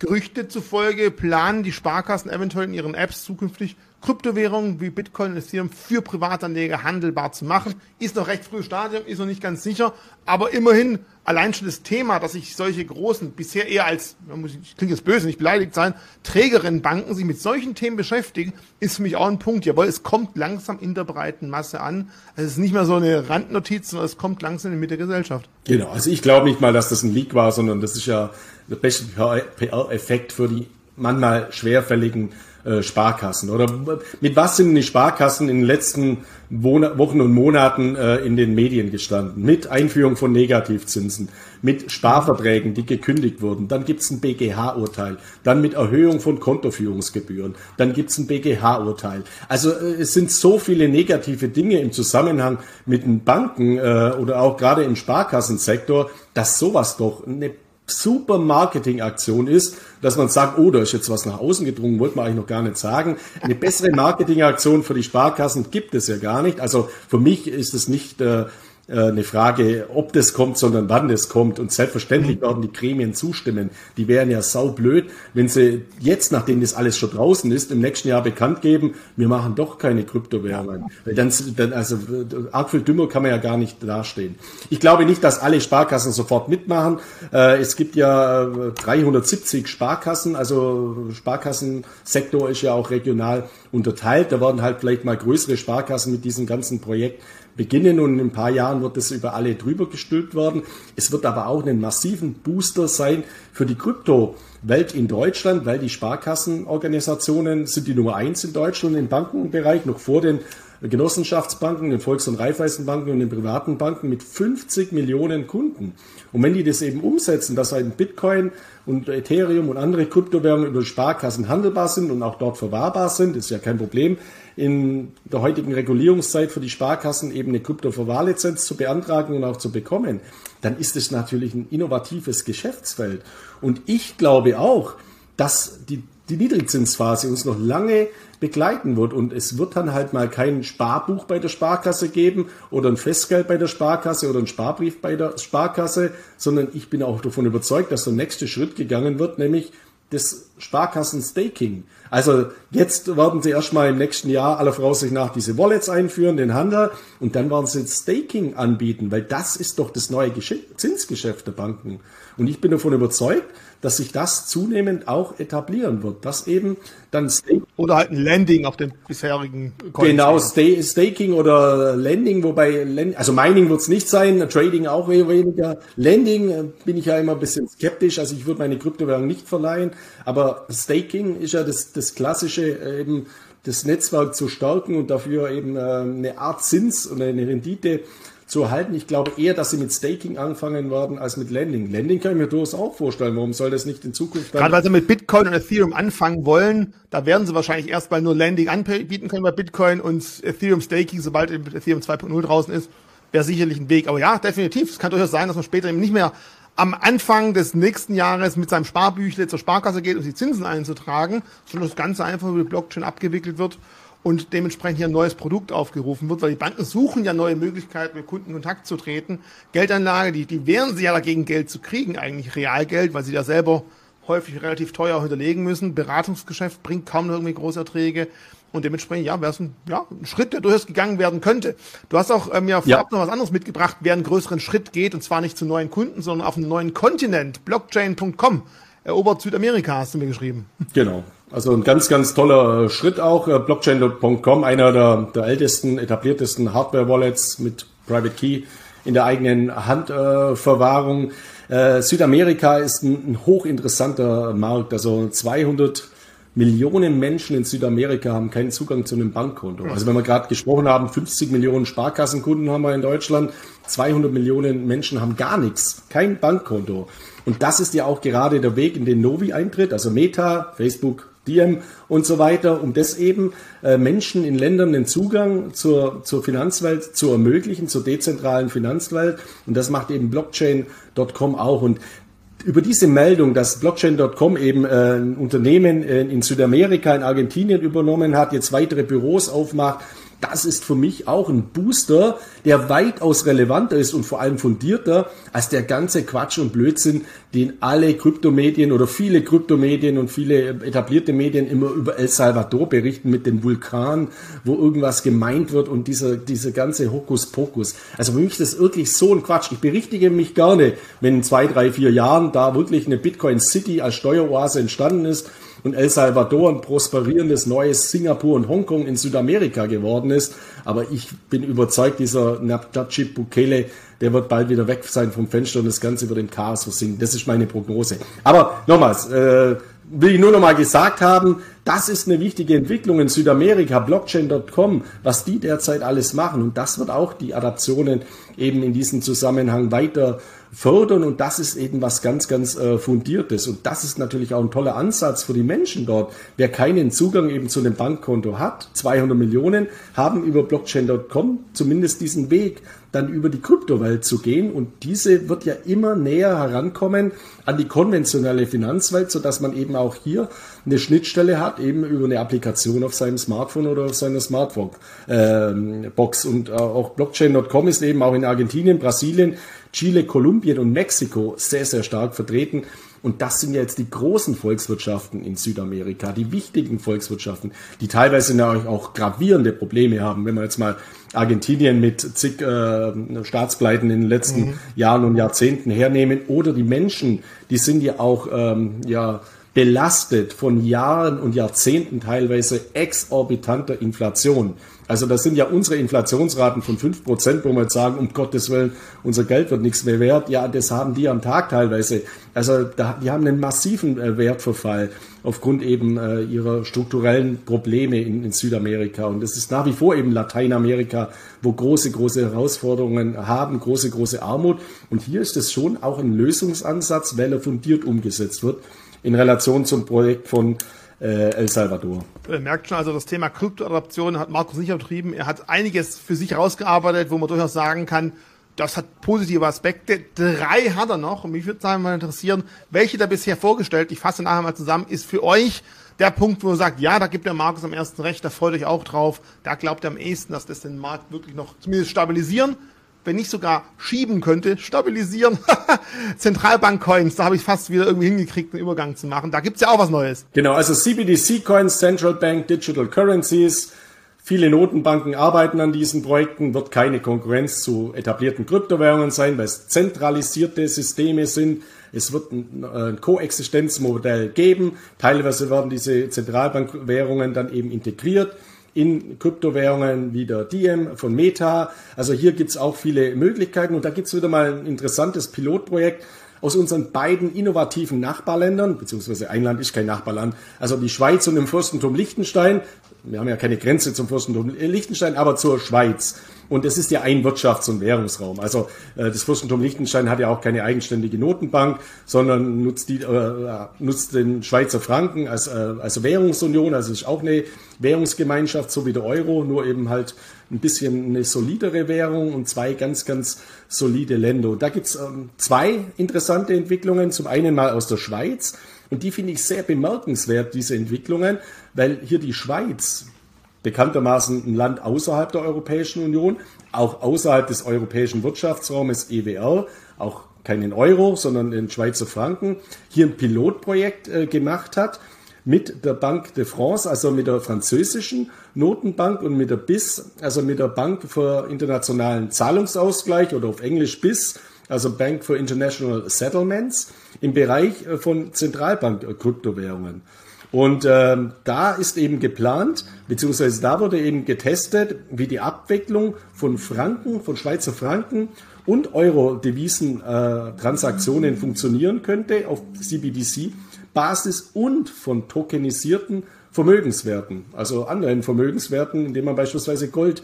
Gerüchte zufolge planen die Sparkassen eventuell in ihren Apps zukünftig Kryptowährungen wie Bitcoin und Ethereum für Privatanleger handelbar zu machen. Ist noch recht frühes Stadium, ist noch nicht ganz sicher, aber immerhin allein schon das Thema, dass sich solche großen, bisher eher als, ich klinge jetzt böse, nicht beleidigt sein, Trägerinnen Banken sich mit solchen Themen beschäftigen, ist für mich auch ein Punkt. Jawohl, es kommt langsam in der breiten Masse an. Es ist nicht mehr so eine Randnotiz, sondern es kommt langsam in die Mitte der Gesellschaft. Genau, also ich glaube nicht mal, dass das ein Leak war, sondern das ist ja der beste PR-Effekt für die manchmal schwerfälligen äh, Sparkassen? Oder mit was sind die Sparkassen in den letzten Wochen und Monaten äh, in den Medien gestanden? Mit Einführung von Negativzinsen, mit Sparverträgen, die gekündigt wurden. Dann gibt es ein BGH-Urteil. Dann mit Erhöhung von Kontoführungsgebühren. Dann gibt es ein BGH-Urteil. Also äh, es sind so viele negative Dinge im Zusammenhang mit den Banken oder auch gerade im Sparkassensektor, dass sowas doch eine super Marketingaktion ist, dass man sagt, oh, da ist jetzt was nach außen gedrungen, wollte man eigentlich noch gar nicht sagen. Eine bessere Marketingaktion für die Sparkassen gibt es ja gar nicht. Also für mich ist es nicht äh, eine Frage, ob das kommt, sondern wann das kommt. Und selbstverständlich mhm. werden die Gremien zustimmen. Die wären ja saublöd, wenn sie jetzt, nachdem das alles schon draußen ist, im nächsten Jahr bekannt geben, wir machen doch keine Kryptowährungen. Weil dann, dann, also arg viel dümmer kann man ja gar nicht dastehen. Ich glaube nicht, dass alle Sparkassen sofort mitmachen. Äh, es gibt ja 370 äh, Sparkassen, also Sparkassensektor ist ja auch regional unterteilt. Da werden halt vielleicht mal größere Sparkassen mit diesem ganzen Projekt beginnen und in ein paar Jahren wird es über alle drüber gestülpt werden. Es wird aber auch einen massiven Booster sein für die Kryptowelt in Deutschland, weil die Sparkassenorganisationen sind die Nummer eins in Deutschland im Bankenbereich, noch vor den Genossenschaftsbanken, den Volks- und Raiffeisenbanken und den privaten Banken mit 50 Millionen Kunden. Und wenn die das eben umsetzen, dass ein Bitcoin und Ethereum und andere Kryptowährungen über Sparkassen handelbar sind und auch dort verwahrbar sind, ist ja kein Problem, in der heutigen Regulierungszeit für die Sparkassen eben eine Kryptoverwahrlizenz zu beantragen und auch zu bekommen, dann ist es natürlich ein innovatives Geschäftsfeld. Und ich glaube auch, dass die, die Niedrigzinsphase uns noch lange begleiten wird. Und es wird dann halt mal kein Sparbuch bei der Sparkasse geben oder ein Festgeld bei der Sparkasse oder ein Sparbrief bei der Sparkasse, sondern ich bin auch davon überzeugt, dass der nächste Schritt gegangen wird, nämlich das Sparkassen-Staking. Also jetzt werden sie erstmal im nächsten Jahr aller Voraussicht nach diese Wallets einführen, den Handel, und dann werden sie Staking anbieten, weil das ist doch das neue Zinsgeschäft der Banken. Und ich bin davon überzeugt, dass sich das zunehmend auch etablieren wird, dass eben dann Staking oder halt ein Landing auf den bisherigen Coins Genau, Staking oder Landing, wobei also Mining wird es nicht sein, Trading auch eher weniger. Landing äh, bin ich ja immer ein bisschen skeptisch, also ich würde meine Kryptowährung nicht verleihen, aber Staking ist ja das, das klassische äh, eben das Netzwerk zu stärken und dafür eben äh, eine Art Zins und eine Rendite zu erhalten. Ich glaube eher, dass sie mit Staking anfangen werden als mit Lending. Lending kann ich mir durchaus auch vorstellen. Warum soll das nicht in Zukunft Gerade weil sie mit Bitcoin und Ethereum anfangen wollen, da werden sie wahrscheinlich erstmal nur Lending anbieten können bei Bitcoin und Ethereum Staking, sobald Ethereum 2.0 draußen ist, wäre sicherlich ein Weg. Aber ja, definitiv. Es kann durchaus sein, dass man später eben nicht mehr am Anfang des nächsten Jahres mit seinem Sparbüchle zur Sparkasse geht, um die Zinsen einzutragen, sondern das Ganze einfach über die Blockchain abgewickelt wird und dementsprechend hier ein neues Produkt aufgerufen wird, weil die Banken suchen ja neue Möglichkeiten, mit Kunden in Kontakt zu treten. Geldanlage, die, die wehren sich ja dagegen, Geld zu kriegen, eigentlich Realgeld, weil sie da selber häufig relativ teuer hinterlegen müssen. Beratungsgeschäft bringt kaum noch irgendwie Großerträge. Und dementsprechend, ja, wäre es ein, ja, ein Schritt, der durchaus gegangen werden könnte. Du hast auch äh, mir vorab ja. noch was anderes mitgebracht, wer einen größeren Schritt geht, und zwar nicht zu neuen Kunden, sondern auf einen neuen Kontinent. Blockchain.com erobert Südamerika, hast du mir geschrieben. Genau. Also ein ganz, ganz toller äh, Schritt auch. Äh, Blockchain.com, einer der, der ältesten, etabliertesten Hardware-Wallets mit Private Key in der eigenen Handverwahrung. Äh, Südamerika ist ein, ein hochinteressanter Markt. Also 200 Millionen Menschen in Südamerika haben keinen Zugang zu einem Bankkonto. Also wenn wir gerade gesprochen haben, 50 Millionen Sparkassenkunden haben wir in Deutschland, 200 Millionen Menschen haben gar nichts, kein Bankkonto. Und das ist ja auch gerade der Weg, in den Novi eintritt, also Meta, Facebook, Diem und so weiter, um das eben äh, Menschen in Ländern den Zugang zur, zur Finanzwelt zu ermöglichen, zur dezentralen Finanzwelt. Und das macht eben Blockchain.com auch. Und über diese Meldung, dass Blockchain.com eben äh, ein Unternehmen äh, in Südamerika, in Argentinien übernommen hat, jetzt weitere Büros aufmacht, das ist für mich auch ein Booster, der weitaus relevanter ist und vor allem fundierter als der ganze Quatsch und Blödsinn, den alle Kryptomedien oder viele Kryptomedien und viele etablierte Medien immer über El Salvador berichten mit dem Vulkan, wo irgendwas gemeint wird und dieser, dieser ganze Hokuspokus. Also für mich ist das wirklich so ein Quatsch. Ich berichtige mich gerne, wenn in zwei, drei, vier Jahren da wirklich eine Bitcoin City als Steueroase entstanden ist und El Salvador ein prosperierendes neues Singapur und Hongkong in Südamerika geworden ist. Aber ich bin überzeugt, dieser Nayib Bukele, der wird bald wieder weg sein vom Fenster und das Ganze über den Chaos versinken. Das ist meine Prognose. Aber nochmals, äh, will ich nur noch mal gesagt haben, das ist eine wichtige Entwicklung in Südamerika, Blockchain.com, was die derzeit alles machen. Und das wird auch die Adaptionen eben in diesem Zusammenhang weiter fördern. Und das ist eben was ganz, ganz äh, Fundiertes. Und das ist natürlich auch ein toller Ansatz für die Menschen dort. Wer keinen Zugang eben zu einem Bankkonto hat, 200 Millionen, haben über Blockchain.com zumindest diesen Weg dann über die Kryptowelt zu gehen. Und diese wird ja immer näher herankommen an die konventionelle Finanzwelt, sodass man eben auch hier eine Schnittstelle hat, eben über eine Applikation auf seinem Smartphone oder auf seiner Smartbox. Ähm, und äh, auch Blockchain.com ist eben auch in Argentinien, Brasilien, Chile, Kolumbien und Mexiko sehr, sehr stark vertreten. Und das sind ja jetzt die großen Volkswirtschaften in Südamerika, die wichtigen Volkswirtschaften, die teilweise ja auch gravierende Probleme haben. Wenn wir jetzt mal Argentinien mit zig äh, Staatspleiten in den letzten mhm. Jahren und Jahrzehnten hernehmen oder die Menschen, die sind ja auch ähm, ja belastet von Jahren und Jahrzehnten teilweise exorbitanter Inflation. Also das sind ja unsere Inflationsraten von fünf Prozent, wo wir jetzt sagen, um Gottes Willen, unser Geld wird nichts mehr wert. Ja, das haben die am Tag teilweise. Also da, die haben einen massiven äh, Wertverfall aufgrund eben äh, ihrer strukturellen Probleme in, in Südamerika. Und es ist nach wie vor eben Lateinamerika, wo große, große Herausforderungen haben, große, große Armut. Und hier ist es schon auch ein Lösungsansatz, weil er fundiert umgesetzt wird in Relation zum Projekt von äh, El Salvador. Ihr merkt schon, also das Thema Kryptoadaption hat Markus nicht betrieben. Er hat einiges für sich rausgearbeitet, wo man durchaus sagen kann, das hat positive Aspekte. Drei hat er noch. Und mich würde sagen, mal interessieren, welche der bisher vorgestellt, ich fasse nachher mal zusammen, ist für euch der Punkt, wo er sagt, ja, da gibt der Markus am ersten recht, da freut euch auch drauf. Da glaubt er am ehesten, dass das den Markt wirklich noch zumindest stabilisieren, wenn nicht sogar schieben könnte, stabilisieren. Zentralbank-Coins, da habe ich fast wieder irgendwie hingekriegt, einen Übergang zu machen. Da gibt's ja auch was Neues. Genau, also CBDC-Coins, Central Bank Digital Currencies. Viele Notenbanken arbeiten an diesen Projekten, wird keine Konkurrenz zu etablierten Kryptowährungen sein, weil es zentralisierte Systeme sind. Es wird ein, ein Koexistenzmodell geben. Teilweise werden diese Zentralbankwährungen dann eben integriert in Kryptowährungen wie der Diem von Meta. Also hier gibt es auch viele Möglichkeiten und da gibt es wieder mal ein interessantes Pilotprojekt aus unseren beiden innovativen Nachbarländern, beziehungsweise ein Land ist kein Nachbarland, also die Schweiz und im Fürstentum Liechtenstein. Wir haben ja keine Grenze zum Fürstentum Liechtenstein, aber zur Schweiz. Und es ist ja ein Wirtschafts- und Währungsraum. Also äh, das Fürstentum Liechtenstein hat ja auch keine eigenständige Notenbank, sondern nutzt, die, äh, nutzt den Schweizer Franken als, äh, als Währungsunion. Also ist auch eine Währungsgemeinschaft, so wie der Euro, nur eben halt ein bisschen eine solidere Währung und zwei ganz, ganz solide Länder. Und da gibt's ähm, zwei interessante Entwicklungen. Zum einen mal aus der Schweiz. Und die finde ich sehr bemerkenswert, diese Entwicklungen, weil hier die Schweiz bekanntermaßen ein Land außerhalb der Europäischen Union, auch außerhalb des europäischen Wirtschaftsraumes EWR, auch keinen Euro, sondern den Schweizer Franken, hier ein Pilotprojekt äh, gemacht hat mit der Banque de France, also mit der französischen Notenbank und mit der BIS, also mit der Bank für internationalen Zahlungsausgleich oder auf Englisch BIS, also Bank for International Settlements im Bereich äh, von Zentralbank-Kryptowährungen. Und ähm, da ist eben geplant, beziehungsweise da wurde eben getestet, wie die Abwicklung von Franken, von Schweizer Franken und Euro-Devisen-Transaktionen äh, funktionieren könnte auf CBDC-Basis und von tokenisierten Vermögenswerten, also anderen Vermögenswerten, indem man beispielsweise Gold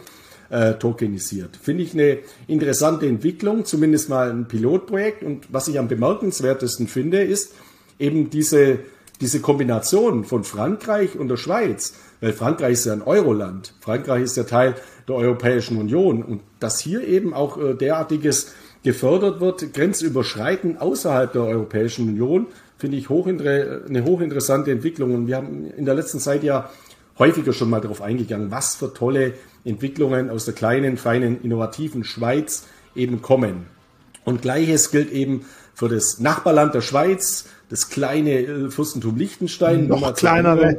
äh, tokenisiert. Finde ich eine interessante Entwicklung, zumindest mal ein Pilotprojekt. Und was ich am bemerkenswertesten finde, ist eben diese diese Kombination von Frankreich und der Schweiz, weil Frankreich ist ja ein Euroland, Frankreich ist ja Teil der Europäischen Union und dass hier eben auch äh, derartiges gefördert wird, grenzüberschreitend außerhalb der Europäischen Union, finde ich eine hochinteressante Entwicklung. Und wir haben in der letzten Zeit ja häufiger schon mal darauf eingegangen, was für tolle Entwicklungen aus der kleinen, feinen, innovativen Schweiz eben kommen. Und gleiches gilt eben für das Nachbarland der Schweiz, das kleine äh, Fürstentum Liechtenstein. Noch kleinere.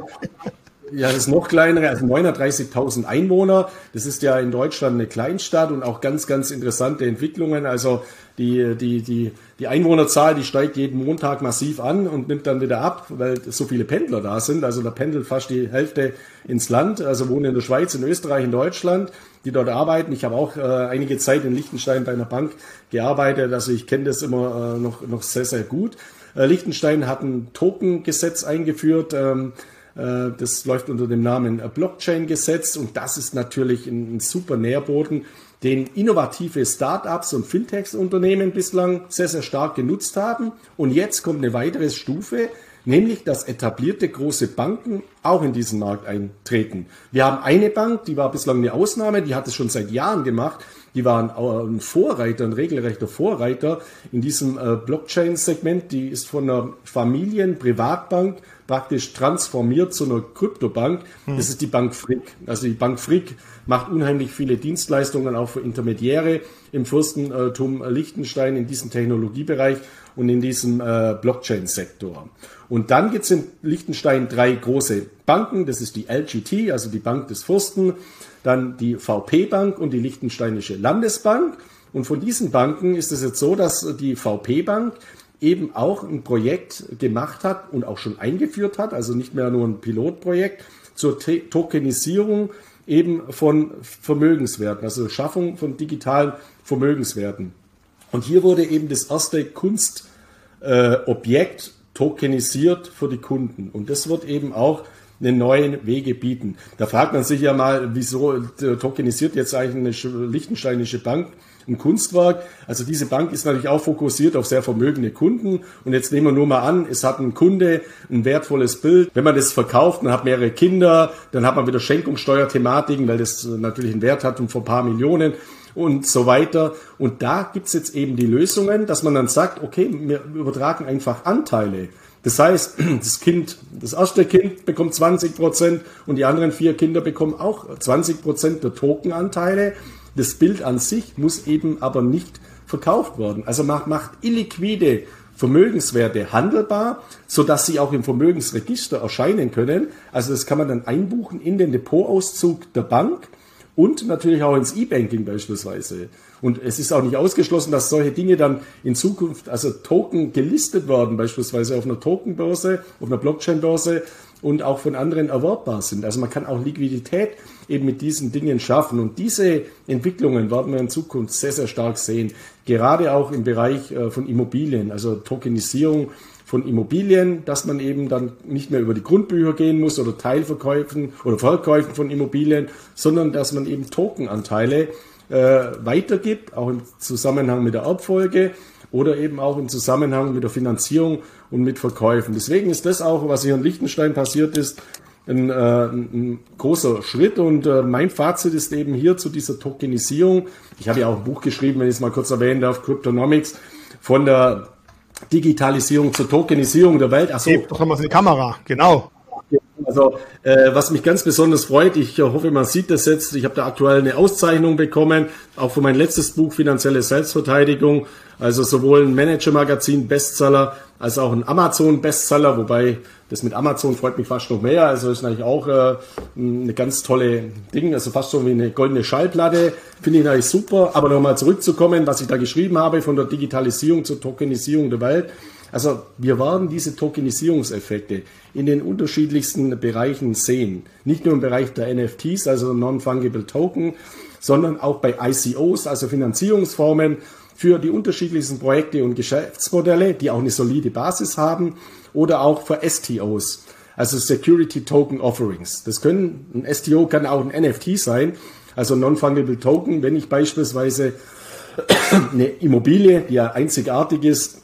Ja, das ist noch kleinere, also 930.000 Einwohner. Das ist ja in Deutschland eine Kleinstadt und auch ganz, ganz interessante Entwicklungen. Also die, die, die, die Einwohnerzahl, die steigt jeden Montag massiv an und nimmt dann wieder ab, weil so viele Pendler da sind. Also da pendelt fast die Hälfte ins Land, also wohnen in der Schweiz, in Österreich, in Deutschland, die dort arbeiten. Ich habe auch äh, einige Zeit in Liechtenstein bei einer Bank gearbeitet, also ich kenne das immer äh, noch, noch sehr, sehr gut. Äh, Liechtenstein hat ein Token-Gesetz eingeführt. Ähm, äh, das läuft unter dem Namen Blockchain-Gesetz und das ist natürlich ein, super Nährboden, den innovative Startups und Fintechs-Unternehmen bislang sehr, sehr stark genutzt haben. Und jetzt kommt eine weitere Stufe, nämlich dass etablierte große Banken auch in diesen Markt eintreten. Wir haben eine Bank, die war bislang eine Ausnahme, die hat es schon seit Jahren gemacht. Die waren ein Vorreiter, ein regelrechter Vorreiter in diesem äh, Blockchain-Segment. Die ist von einer Familien-Privatbank praktisch transformiert zu einer Kryptobank. Hm. Das ist die Bank Frick. Also die Bank Frick macht unheimlich viele Dienstleistungen auch für Intermediäre im Fürstentum Liechtenstein in diesem Technologiebereich und in diesem äh, Blockchain-Sektor. Und dann gibt es in Liechtenstein drei große Banken. Das ist die LGT, also die Bank des Fürsten, dann die VP Bank und die Liechtensteinische Landesbank. Und von diesen Banken ist es jetzt so, dass die VP Bank eben auch ein Projekt gemacht hat und auch schon eingeführt hat, also nicht mehr nur ein Pilotprojekt zur Tokenisierung eben von Vermögenswerten, also Schaffung von digitalen Vermögenswerten. Und hier wurde eben das erste Kunstobjekt tokenisiert für die Kunden. Und das wird eben auch einen neuen Wege bieten. Da fragt man sich ja mal, wieso tokenisiert jetzt eigentlich eine lichtensteinische Bank ein Kunstwerk. Also diese Bank ist natürlich auch fokussiert auf sehr vermögende Kunden. Und jetzt nehmen wir nur mal an, es hat ein Kunde ein wertvolles Bild. Wenn man das verkauft, man hat mehrere Kinder, dann hat man wieder Schenkungssteuerthematiken, weil das natürlich einen Wert hat um vor ein paar Millionen und so weiter. Und da gibt's jetzt eben die Lösungen, dass man dann sagt, okay, wir übertragen einfach Anteile. Das heißt, das Kind, das erste Kind bekommt 20 Prozent und die anderen vier Kinder bekommen auch 20 Prozent der Tokenanteile. Das Bild an sich muss eben aber nicht verkauft werden. Also macht, macht illiquide Vermögenswerte handelbar, so dass sie auch im Vermögensregister erscheinen können. Also das kann man dann einbuchen in den Depotauszug der Bank und natürlich auch ins E-Banking beispielsweise. Und es ist auch nicht ausgeschlossen, dass solche Dinge dann in Zukunft, also Token gelistet werden, beispielsweise auf einer Tokenbörse, auf einer Blockchain-Börse und auch von anderen erwerbbar sind. Also man kann auch Liquidität eben mit diesen Dingen schaffen. Und diese Entwicklungen werden wir in Zukunft sehr, sehr stark sehen. Gerade auch im Bereich äh, von Immobilien, also Tokenisierung von Immobilien, dass man eben dann nicht mehr über die Grundbücher gehen muss oder Teilverkäufen oder Verkäufen von Immobilien, sondern dass man eben Tokenanteile äh, weitergibt, auch im Zusammenhang mit der Erbfolge oder eben auch im Zusammenhang mit der Finanzierung und mit Verkäufen. Deswegen ist das auch, was hier in Liechtenstein passiert ist, ein, äh, ein großer Schritt und äh, mein Fazit ist eben hier zu dieser Tokenisierung. Ich habe ja auch ein Buch geschrieben, wenn ich es mal kurz erwähnen darf, Cryptonomics, von der Digitalisierung zur Tokenisierung der Welt. Ach so, doch wir die Kamera, genau. Also, äh, was mich ganz besonders freut, ich hoffe, man sieht das jetzt, ich habe da aktuell eine Auszeichnung bekommen, auch für mein letztes Buch Finanzielle Selbstverteidigung, also sowohl ein Manager-Magazin Bestseller als auch ein Amazon-Bestseller, wobei das mit Amazon freut mich fast noch mehr, also ist natürlich auch äh, eine ganz tolle Ding, also fast so wie eine goldene Schallplatte, finde ich natürlich super, aber nochmal zurückzukommen, was ich da geschrieben habe von der Digitalisierung zur Tokenisierung der Welt, also wir werden diese Tokenisierungseffekte in den unterschiedlichsten Bereichen sehen. Nicht nur im Bereich der NFTs, also Non-Fungible Token, sondern auch bei ICOs, also Finanzierungsformen für die unterschiedlichsten Projekte und Geschäftsmodelle, die auch eine solide Basis haben, oder auch für STOs, also Security Token Offerings. Das können, ein STO kann auch ein NFT sein, also Non-Fungible Token, wenn ich beispielsweise eine Immobilie, die ja einzigartig ist,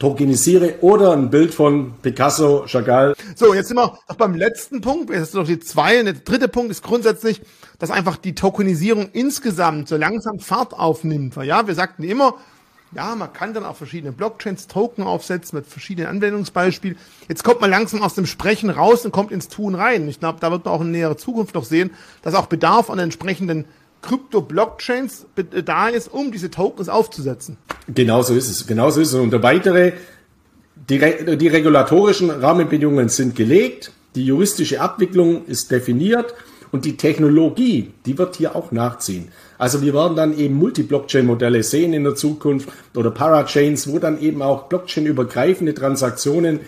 tokenisiere oder ein Bild von Picasso, Chagall. So, jetzt sind wir noch beim letzten Punkt. Jetzt ist noch die zwei. Und der dritte Punkt ist grundsätzlich, dass einfach die Tokenisierung insgesamt so langsam Fahrt aufnimmt. Ja, wir sagten immer, ja, man kann dann auch verschiedene Blockchains, Token aufsetzen mit verschiedenen Anwendungsbeispielen. Jetzt kommt man langsam aus dem Sprechen raus und kommt ins Tun rein. Ich glaube, da wird man auch in näherer Zukunft noch sehen, dass auch Bedarf an entsprechenden Krypto-Blockchains da ist, um diese Tokens aufzusetzen. Genau so ist es. Genau so ist es. Und weitere, die, die regulatorischen Rahmenbedingungen sind gelegt, die juristische Abwicklung ist definiert und die Technologie, die wird hier auch nachziehen. Also wir werden dann eben Multi-Blockchain-Modelle sehen in der Zukunft oder Parachains, wo dann eben auch Blockchain-übergreifende Transaktionen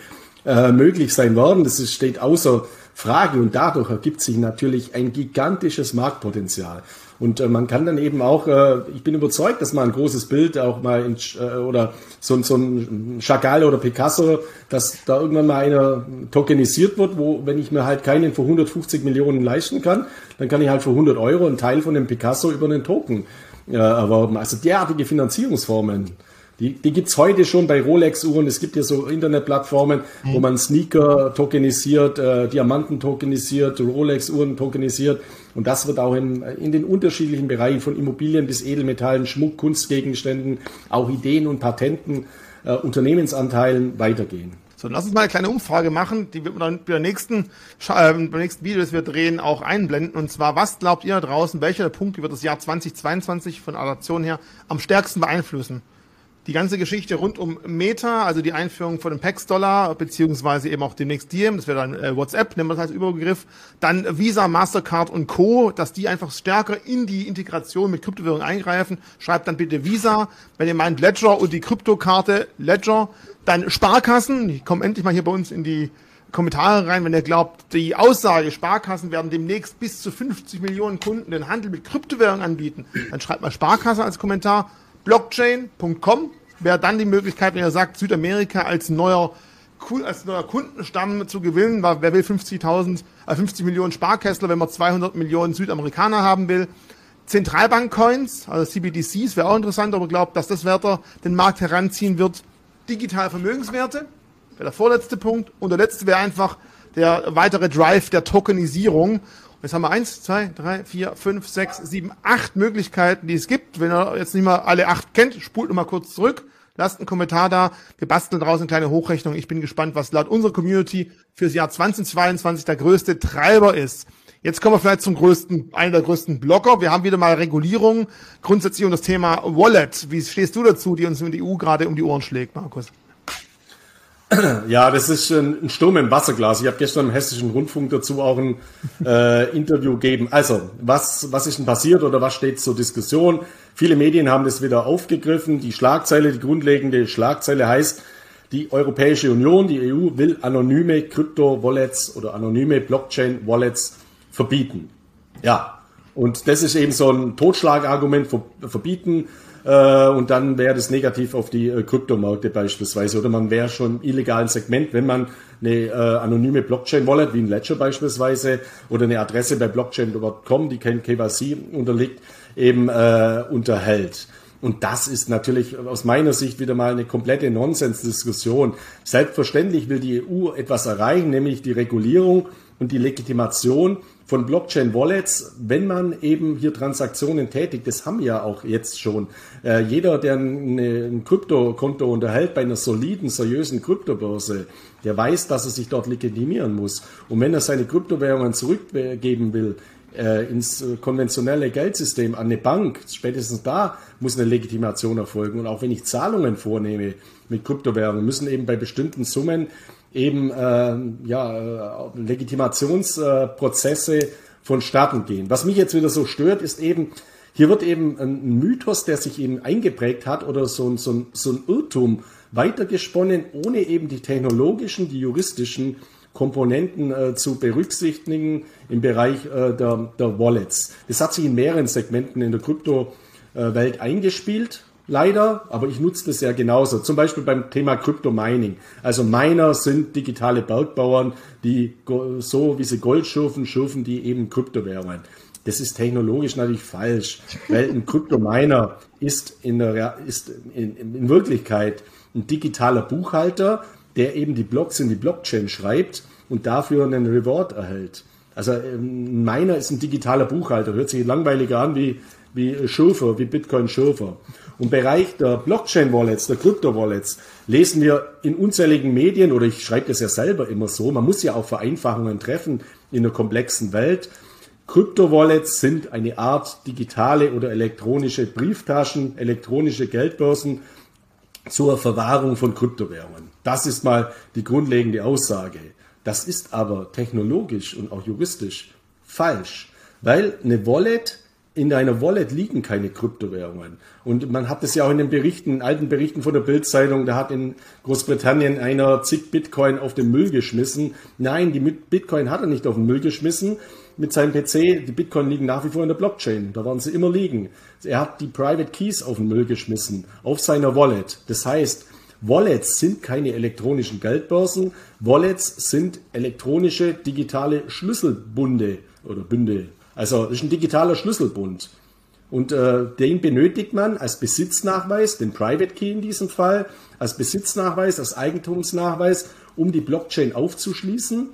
äh, möglich sein werden. Das ist, steht außer Frage und dadurch ergibt sich natürlich ein gigantisches Marktpotenzial. Und äh, man kann dann eben auch, äh, ich bin überzeugt, dass man ein großes Bild auch mal in, äh, oder so, so ein Chagall oder Picasso, dass da irgendwann mal einer tokenisiert wird, wo, wenn ich mir halt keinen für 150 Millionen leisten kann, dann kann ich halt für 100 Euro einen Teil von dem Picasso über einen Token äh, erwerben. Also derartige Finanzierungsformen. Die, die gibt's heute schon bei Rolex-Uhren. Es gibt ja so Internetplattformen, mhm. wo man Sneaker tokenisiert, äh, Diamanten tokenisiert, Rolex-Uhren tokenisiert. Und das wird auch in, in den unterschiedlichen Bereichen von Immobilien bis Edelmetallen, Schmuck, Kunstgegenständen, auch Ideen und Patenten, äh, Unternehmensanteilen weitergehen. So, lass uns mal eine kleine Umfrage machen, die wird man dann bei der nächsten, äh, beim nächsten Video, das wir drehen, auch einblenden. Und zwar, was glaubt ihr da draußen, welcher Punkt wird das Jahr 2022 von Adaption her am stärksten beeinflussen? Die ganze Geschichte rund um Meta, also die Einführung von dem PAX-Dollar, beziehungsweise eben auch demnächst Diem, das wäre dann äh, WhatsApp, nehmen wir das als Überbegriff, dann Visa, Mastercard und Co., dass die einfach stärker in die Integration mit Kryptowährungen eingreifen. Schreibt dann bitte Visa, wenn ihr meint Ledger und die Kryptokarte Ledger, dann Sparkassen, die kommen endlich mal hier bei uns in die Kommentare rein, wenn ihr glaubt, die Aussage, Sparkassen werden demnächst bis zu 50 Millionen Kunden den Handel mit Kryptowährungen anbieten. Dann schreibt mal Sparkasse als Kommentar. Blockchain.com wäre dann die Möglichkeit, wenn ihr sagt, Südamerika als neuer, als neuer Kundenstamm zu gewinnen. Wer will 50.000, äh 50 Millionen Sparkästler, wenn man 200 Millionen Südamerikaner haben will? Zentralbankcoins, also CBDCs, wäre auch interessant, aber glaubt, dass das Werte den Markt heranziehen wird. Digitale Vermögenswerte, wäre der vorletzte Punkt. Und der letzte wäre einfach der weitere Drive der Tokenisierung. Jetzt haben wir eins, zwei, drei, vier, fünf, sechs, sieben, acht Möglichkeiten, die es gibt. Wenn ihr jetzt nicht mal alle acht kennt, spult nochmal kurz zurück. Lasst einen Kommentar da. Wir basteln draußen eine kleine Hochrechnung. Ich bin gespannt, was laut unserer Community fürs Jahr 2022 der größte Treiber ist. Jetzt kommen wir vielleicht zum größten, einer der größten Blocker. Wir haben wieder mal Regulierung, grundsätzlich um das Thema Wallet. Wie stehst du dazu, die uns in der EU gerade um die Ohren schlägt, Markus? Ja, das ist ein Sturm im Wasserglas. Ich habe gestern im Hessischen Rundfunk dazu auch ein äh, Interview gegeben. Also, was, was ist denn passiert oder was steht zur Diskussion? Viele Medien haben das wieder aufgegriffen. Die Schlagzeile, die grundlegende Schlagzeile heißt, die Europäische Union, die EU will anonyme Krypto-Wallets oder anonyme Blockchain-Wallets verbieten. Ja, und das ist eben so ein Totschlagargument, verbieten äh, und dann wäre das negativ auf die äh, Kryptomärkte beispielsweise oder man wäre schon im illegalen Segment, wenn man eine äh, anonyme Blockchain-Wallet wie ein Ledger beispielsweise oder eine Adresse bei blockchain.com, die kein KYC unterliegt, eben äh, unterhält. Und das ist natürlich aus meiner Sicht wieder mal eine komplette Nonsensdiskussion. Selbstverständlich will die EU etwas erreichen, nämlich die Regulierung und die Legitimation von Blockchain-Wallets, wenn man eben hier Transaktionen tätigt, das haben wir ja auch jetzt schon. Äh, jeder, der eine, ein Kryptokonto unterhält bei einer soliden, seriösen Kryptobörse, der weiß, dass er sich dort legitimieren muss. Und wenn er seine Kryptowährungen zurückgeben will, äh, ins konventionelle Geldsystem an eine Bank, spätestens da muss eine Legitimation erfolgen. Und auch wenn ich Zahlungen vornehme mit Kryptowährungen, müssen eben bei bestimmten Summen eben äh, ja, Legitimationsprozesse vonstatten gehen. Was mich jetzt wieder so stört, ist eben, hier wird eben ein Mythos, der sich eben eingeprägt hat oder so, ein, so, so ein Irrtum weitergesponnen, ohne eben die technologischen, die juristischen Komponenten äh, zu berücksichtigen im Bereich äh, der, der Wallets. Das hat sich in mehreren Segmenten in der Kryptowelt eingespielt leider, aber ich nutze das ja genauso. Zum Beispiel beim Thema Crypto-Mining. Also Miner sind digitale Bergbauern, die so wie sie Gold schürfen, schürfen die eben Kryptowährungen. Das ist technologisch natürlich falsch, weil ein Kryptominer ist in, der, ist in, in Wirklichkeit ein digitaler Buchhalter, der eben die Blocks in die Blockchain schreibt und dafür einen Reward erhält. Also ein Miner ist ein digitaler Buchhalter, hört sich langweiliger an wie, wie Schürfer, wie Bitcoin-Schürfer. Im Bereich der Blockchain-Wallets, der Krypto-Wallets, lesen wir in unzähligen Medien, oder ich schreibe das ja selber immer so, man muss ja auch Vereinfachungen treffen in einer komplexen Welt. Krypto-Wallets sind eine Art digitale oder elektronische Brieftaschen, elektronische Geldbörsen zur Verwahrung von Kryptowährungen. Das ist mal die grundlegende Aussage. Das ist aber technologisch und auch juristisch falsch, weil eine Wallet in deiner Wallet liegen keine Kryptowährungen. Und man hat es ja auch in den Berichten, in alten Berichten von der Bildzeitung, da hat in Großbritannien einer zig Bitcoin auf den Müll geschmissen. Nein, die Bitcoin hat er nicht auf den Müll geschmissen mit seinem PC. Die Bitcoin liegen nach wie vor in der Blockchain. Da werden sie immer liegen. Er hat die Private Keys auf den Müll geschmissen, auf seiner Wallet. Das heißt, Wallets sind keine elektronischen Geldbörsen. Wallets sind elektronische digitale Schlüsselbunde oder Bünde. Also das ist ein digitaler Schlüsselbund. Und äh, den benötigt man als Besitznachweis, den Private Key in diesem Fall, als Besitznachweis, als Eigentumsnachweis, um die Blockchain aufzuschließen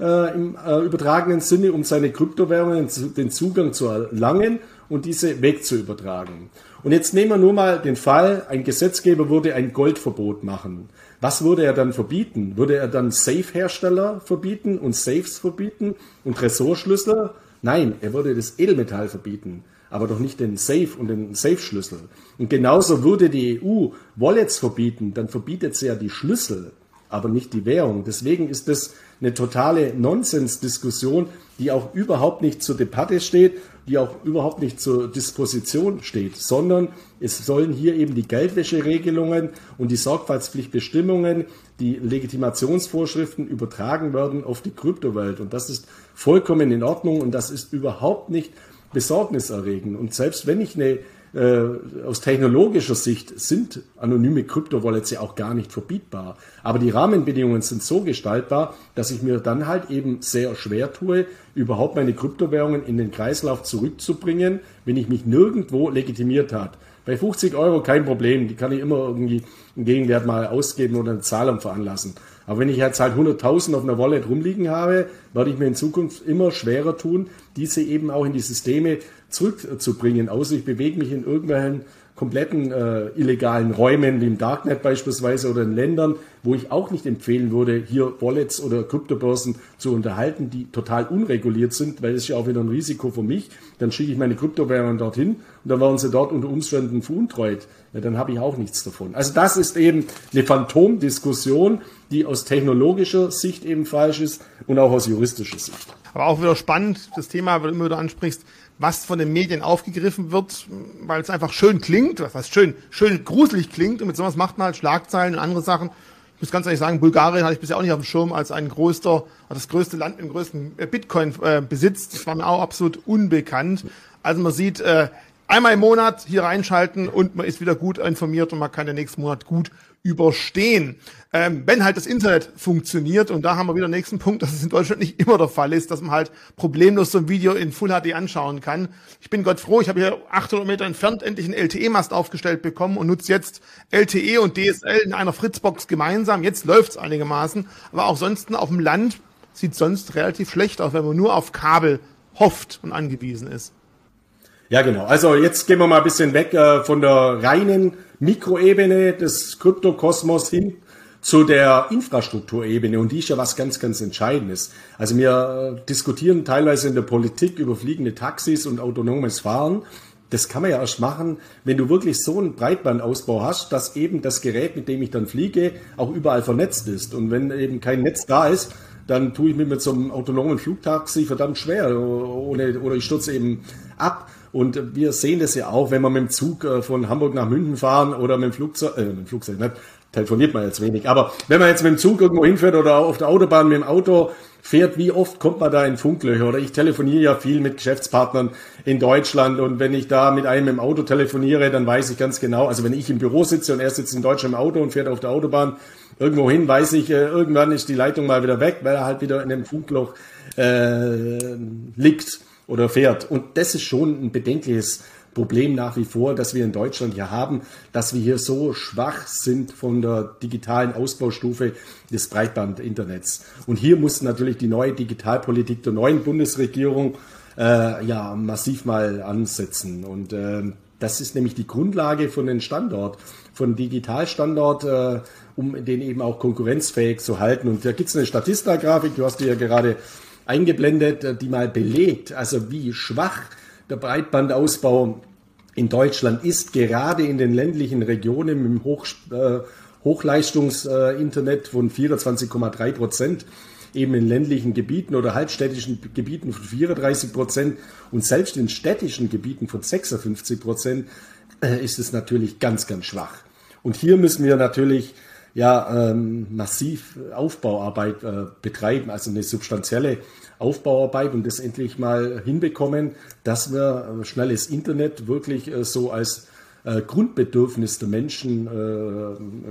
äh, im äh, übertragenen Sinne, um seine Kryptowährungen den Zugang zu erlangen und diese wegzuübertragen. Und jetzt nehmen wir nur mal den Fall, ein Gesetzgeber würde ein Goldverbot machen. Was würde er dann verbieten? Würde er dann Safe-Hersteller verbieten und Safes verbieten und Tresorschlüssel? Nein, er würde das Edelmetall verbieten, aber doch nicht den Safe und den Safe-Schlüssel. Und genauso würde die EU Wallets verbieten, dann verbietet sie ja die Schlüssel. aber nicht die Währung. Deswegen ist das eine totale Nonsensdiskussion, die auch überhaupt nicht zur Debatte steht, die auch überhaupt nicht zur Disposition steht, sondern es sollen hier eben die Geldwäscheregelungen und die Sorgfaltspflichtbestimmungen, die Legitimationsvorschriften übertragen werden auf die Kryptowelt. Und das ist vollkommen in Ordnung und das ist überhaupt nicht besorgniserregend. Und selbst wenn ich eine äh, aus technologischer Sicht sind anonyme Kryptowallets ja auch gar nicht verbietbar. Aber die Rahmenbedingungen sind so gestaltbar, dass ich mir dann halt eben sehr schwer tue, überhaupt meine Kryptowährungen in den Kreislauf zurückzubringen, wenn ich mich nirgendwo legitimiert hat. Bei 50 Euro kein Problem, die kann ich immer irgendwie einen Gegenwert mal ausgeben oder eine Zahlung veranlassen. Aber wenn ich jetzt halt 100.000 auf einer Wallet rumliegen habe, werde ich mir in Zukunft immer schwerer tun, diese eben auch in die Systeme zurückzubringen, außer ich bewege mich in irgendwelchen kompletten äh, illegalen Räumen, wie im Darknet beispielsweise oder in Ländern, wo ich auch nicht empfehlen würde, hier Wallets oder Kryptobörsen zu unterhalten, die total unreguliert sind, weil es ja auch wieder ein Risiko für mich. Dann schicke ich meine Kryptowährungen dorthin und dann werden sie dort unter Umständen veruntreut. Ja, dann habe ich auch nichts davon. Also das ist eben eine Phantomdiskussion, die aus technologischer Sicht eben falsch ist und auch aus juristischer Sicht. Aber auch wieder spannend, das Thema, wenn du immer wieder ansprichst, was von den Medien aufgegriffen wird, weil es einfach schön klingt, was schön, schön gruselig klingt und mit sowas macht man halt Schlagzeilen und andere Sachen. Ich muss ganz ehrlich sagen, Bulgarien hatte ich bisher auch nicht auf dem Schirm als ein größter, das größte Land mit dem größten äh, Bitcoin äh, besitzt. Das war mir auch absolut unbekannt. Also man sieht, äh, einmal im Monat hier reinschalten und man ist wieder gut informiert und man kann den nächsten Monat gut überstehen. Ähm, wenn halt das Internet funktioniert, und da haben wir wieder den nächsten Punkt, dass es in Deutschland nicht immer der Fall ist, dass man halt problemlos so ein Video in Full HD anschauen kann. Ich bin Gott froh, ich habe hier 800 Meter entfernt endlich einen LTE-Mast aufgestellt bekommen und nutze jetzt LTE und DSL in einer Fritzbox gemeinsam. Jetzt läuft's einigermaßen, aber auch sonst auf dem Land sieht sonst relativ schlecht aus, wenn man nur auf Kabel hofft und angewiesen ist. Ja, genau. Also jetzt gehen wir mal ein bisschen weg äh, von der reinen Mikroebene des Kryptokosmos hin zu der Infrastrukturebene und die ist ja was ganz, ganz Entscheidendes. Also wir äh, diskutieren teilweise in der Politik über fliegende Taxis und autonomes Fahren. Das kann man ja erst machen, wenn du wirklich so einen Breitbandausbau hast, dass eben das Gerät, mit dem ich dann fliege, auch überall vernetzt ist. Und wenn eben kein Netz da ist, dann tue ich mir mit so einem autonomen Flugtaxi verdammt schwer ohne, oder ich stürze eben ab. Und wir sehen das ja auch, wenn wir mit dem Zug äh, von Hamburg nach München fahren oder mit dem Flugzeug, äh, mit dem Flugzeug, nicht, telefoniert man jetzt wenig. Aber wenn man jetzt mit dem Zug irgendwo hinfährt oder auf der Autobahn mit dem Auto fährt, wie oft kommt man da in Funklöcher? Oder ich telefoniere ja viel mit Geschäftspartnern in Deutschland und wenn ich da mit einem im Auto telefoniere, dann weiß ich ganz genau, also wenn ich im Büro sitze und er sitzt in Deutschland im Auto und fährt auf der Autobahn irgendwo hin, weiß ich, äh, irgendwann ist die Leitung mal wieder weg, weil er halt wieder in einem Funkloch äh, liegt oder fährt. Und das ist schon ein bedenkliches Problem nach wie vor, dass wir in Deutschland hier haben, dass wir hier so schwach sind von der digitalen Ausbaustufe des Breitbandinternets. Und hier muss natürlich die neue Digitalpolitik der neuen Bundesregierung äh, ja massiv mal ansetzen. Und äh, das ist nämlich die Grundlage von den Standort, von Digitalstandort, äh, um den eben auch konkurrenzfähig zu halten. Und da gibt es eine Statista-Grafik, du hast die ja gerade eingeblendet, äh, die mal belegt, also wie schwach der Breitbandausbau in Deutschland ist, gerade in den ländlichen Regionen mit dem Hoch, äh, Hochleistungsinternet äh, von 24,3 Prozent, eben in ländlichen Gebieten oder halbstädtischen Gebieten von 34 Prozent und selbst in städtischen Gebieten von 56 Prozent äh, ist es natürlich ganz, ganz schwach. Und hier müssen wir natürlich ja ähm, massiv Aufbauarbeit äh, betreiben, also eine substanzielle Aufbauarbeit und das endlich mal hinbekommen, dass wir äh, schnelles Internet wirklich äh, so als äh, Grundbedürfnis der Menschen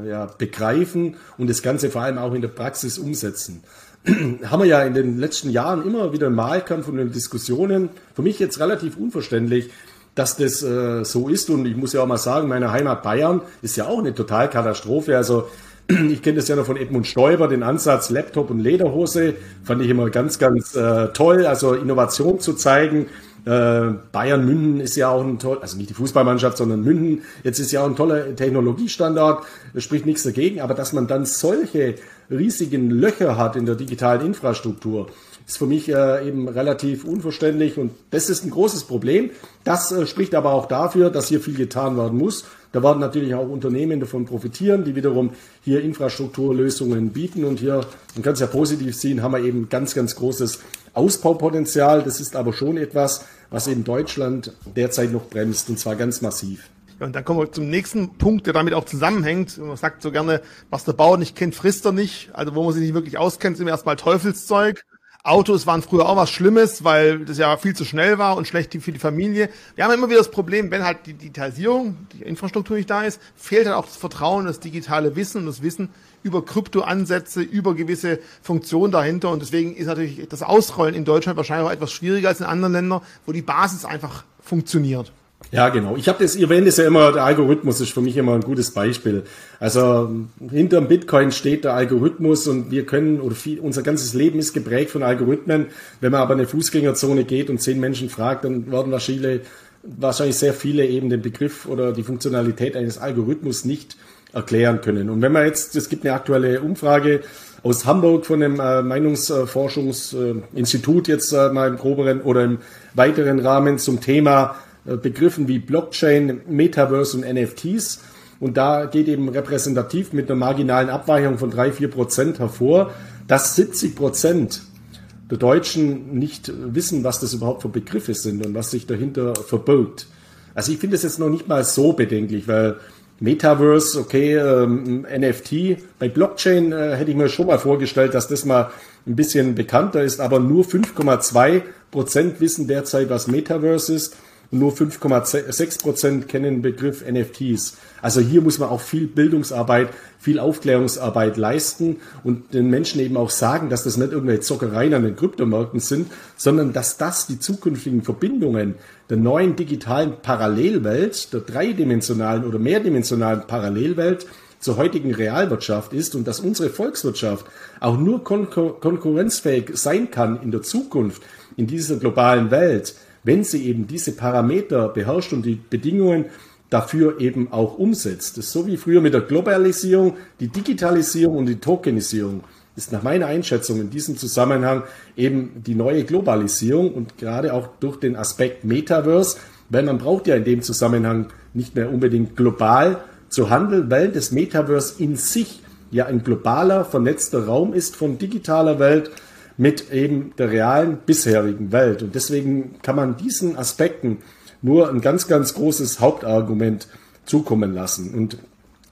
äh, ja, begreifen und das Ganze vor allem auch in der Praxis umsetzen. Haben wir ja in den letzten Jahren immer wieder im Wahlkampf und in Diskussionen, für mich jetzt relativ unverständlich, dass das äh, so ist. Und ich muss ja auch mal sagen, meine Heimat Bayern ist ja auch eine Totalkatastrophe. Also ich kenne das ja noch von Edmund Stoiber, den Ansatz Laptop und Lederhose. Fand ich immer ganz, ganz äh, toll, also Innovation zu zeigen. Äh, Bayern München ist ja auch ein toll, also nicht die Fußballmannschaft, sondern München. Jetzt ist ja auch ein toller Technologiestandard, spricht nichts dagegen, aber dass man dann solche riesigen Löcher hat in der digitalen Infrastruktur, ist für mich äh, eben relativ unverständlich und das ist ein großes Problem. Das äh, spricht aber auch dafür, dass hier viel getan werden muss. Da werden natürlich auch Unternehmen davon profitieren, die wiederum hier Infrastrukturlösungen bieten. Und hier, man kann es ja positiv sehen, haben wir eben ganz, ganz großes Ausbaupotenzial. Das ist aber schon etwas, was in Deutschland derzeit noch bremst, und zwar ganz massiv. Ja, und dann kommen wir zum nächsten Punkt, der damit auch zusammenhängt. Man sagt so gerne, was der Bauer nicht kennt, frisst er nicht. Also wo man sich nicht wirklich auskennt, ist immer erstmal Teufelszeug. Autos waren früher auch was Schlimmes, weil das ja viel zu schnell war und schlecht für die Familie. Wir haben immer wieder das Problem, wenn halt die Digitalisierung, die Infrastruktur nicht da ist, fehlt halt auch das Vertrauen, das digitale Wissen und das Wissen über Kryptoansätze, über gewisse Funktionen dahinter. Und deswegen ist natürlich das Ausrollen in Deutschland wahrscheinlich auch etwas schwieriger als in anderen Ländern, wo die Basis einfach funktioniert. Ja, genau. Ich habe das, ihr erwähnt es ja immer, der Algorithmus ist für mich immer ein gutes Beispiel. Also hinterm Bitcoin steht der Algorithmus und wir können, oder viel, unser ganzes Leben ist geprägt von Algorithmen. Wenn man aber eine Fußgängerzone geht und zehn Menschen fragt, dann werden wahrscheinlich, wahrscheinlich sehr viele eben den Begriff oder die Funktionalität eines Algorithmus nicht erklären können. Und wenn man jetzt, es gibt eine aktuelle Umfrage aus Hamburg von einem äh, Meinungsforschungsinstitut jetzt äh, mal im groberen oder im weiteren Rahmen zum Thema äh, Begriffen wie Blockchain, Metaverse und NFTs. Und da geht eben repräsentativ mit einer marginalen Abweichung von drei vier Prozent hervor, dass 70 Prozent der Deutschen nicht wissen, was das überhaupt für Begriffe sind und was sich dahinter verbirgt. Also ich finde es jetzt noch nicht mal so bedenklich, weil Metaverse, okay, ähm, NFT, bei Blockchain äh, hätte ich mir schon mal vorgestellt, dass das mal ein bisschen bekannter ist, aber nur 5,2 Prozent wissen derzeit, was Metaverse ist nur 5,6 Prozent kennen den Begriff NFTs. Also hier muss man auch viel Bildungsarbeit, viel Aufklärungsarbeit leisten und den Menschen eben auch sagen, dass das nicht irgendwelche Zockereien an den Kryptomärkten sind, sondern dass das die zukünftigen Verbindungen der neuen digitalen Parallelwelt, der dreidimensionalen oder mehrdimensionalen Parallelwelt zur heutigen Realwirtschaft ist und dass unsere Volkswirtschaft auch nur konkurrenzfähig sein kann in der Zukunft in dieser globalen Welt, wenn sie eben diese Parameter beherrscht und die Bedingungen dafür eben auch umsetzt. Das ist so wie früher mit der Globalisierung, die Digitalisierung und die Tokenisierung ist nach meiner Einschätzung in diesem Zusammenhang eben die neue Globalisierung und gerade auch durch den Aspekt Metaverse, weil man braucht ja in dem Zusammenhang nicht mehr unbedingt global zu handeln, weil das Metaverse in sich ja ein globaler, vernetzter Raum ist von digitaler Welt mit eben der realen bisherigen Welt. Und deswegen kann man diesen Aspekten nur ein ganz, ganz großes Hauptargument zukommen lassen. Und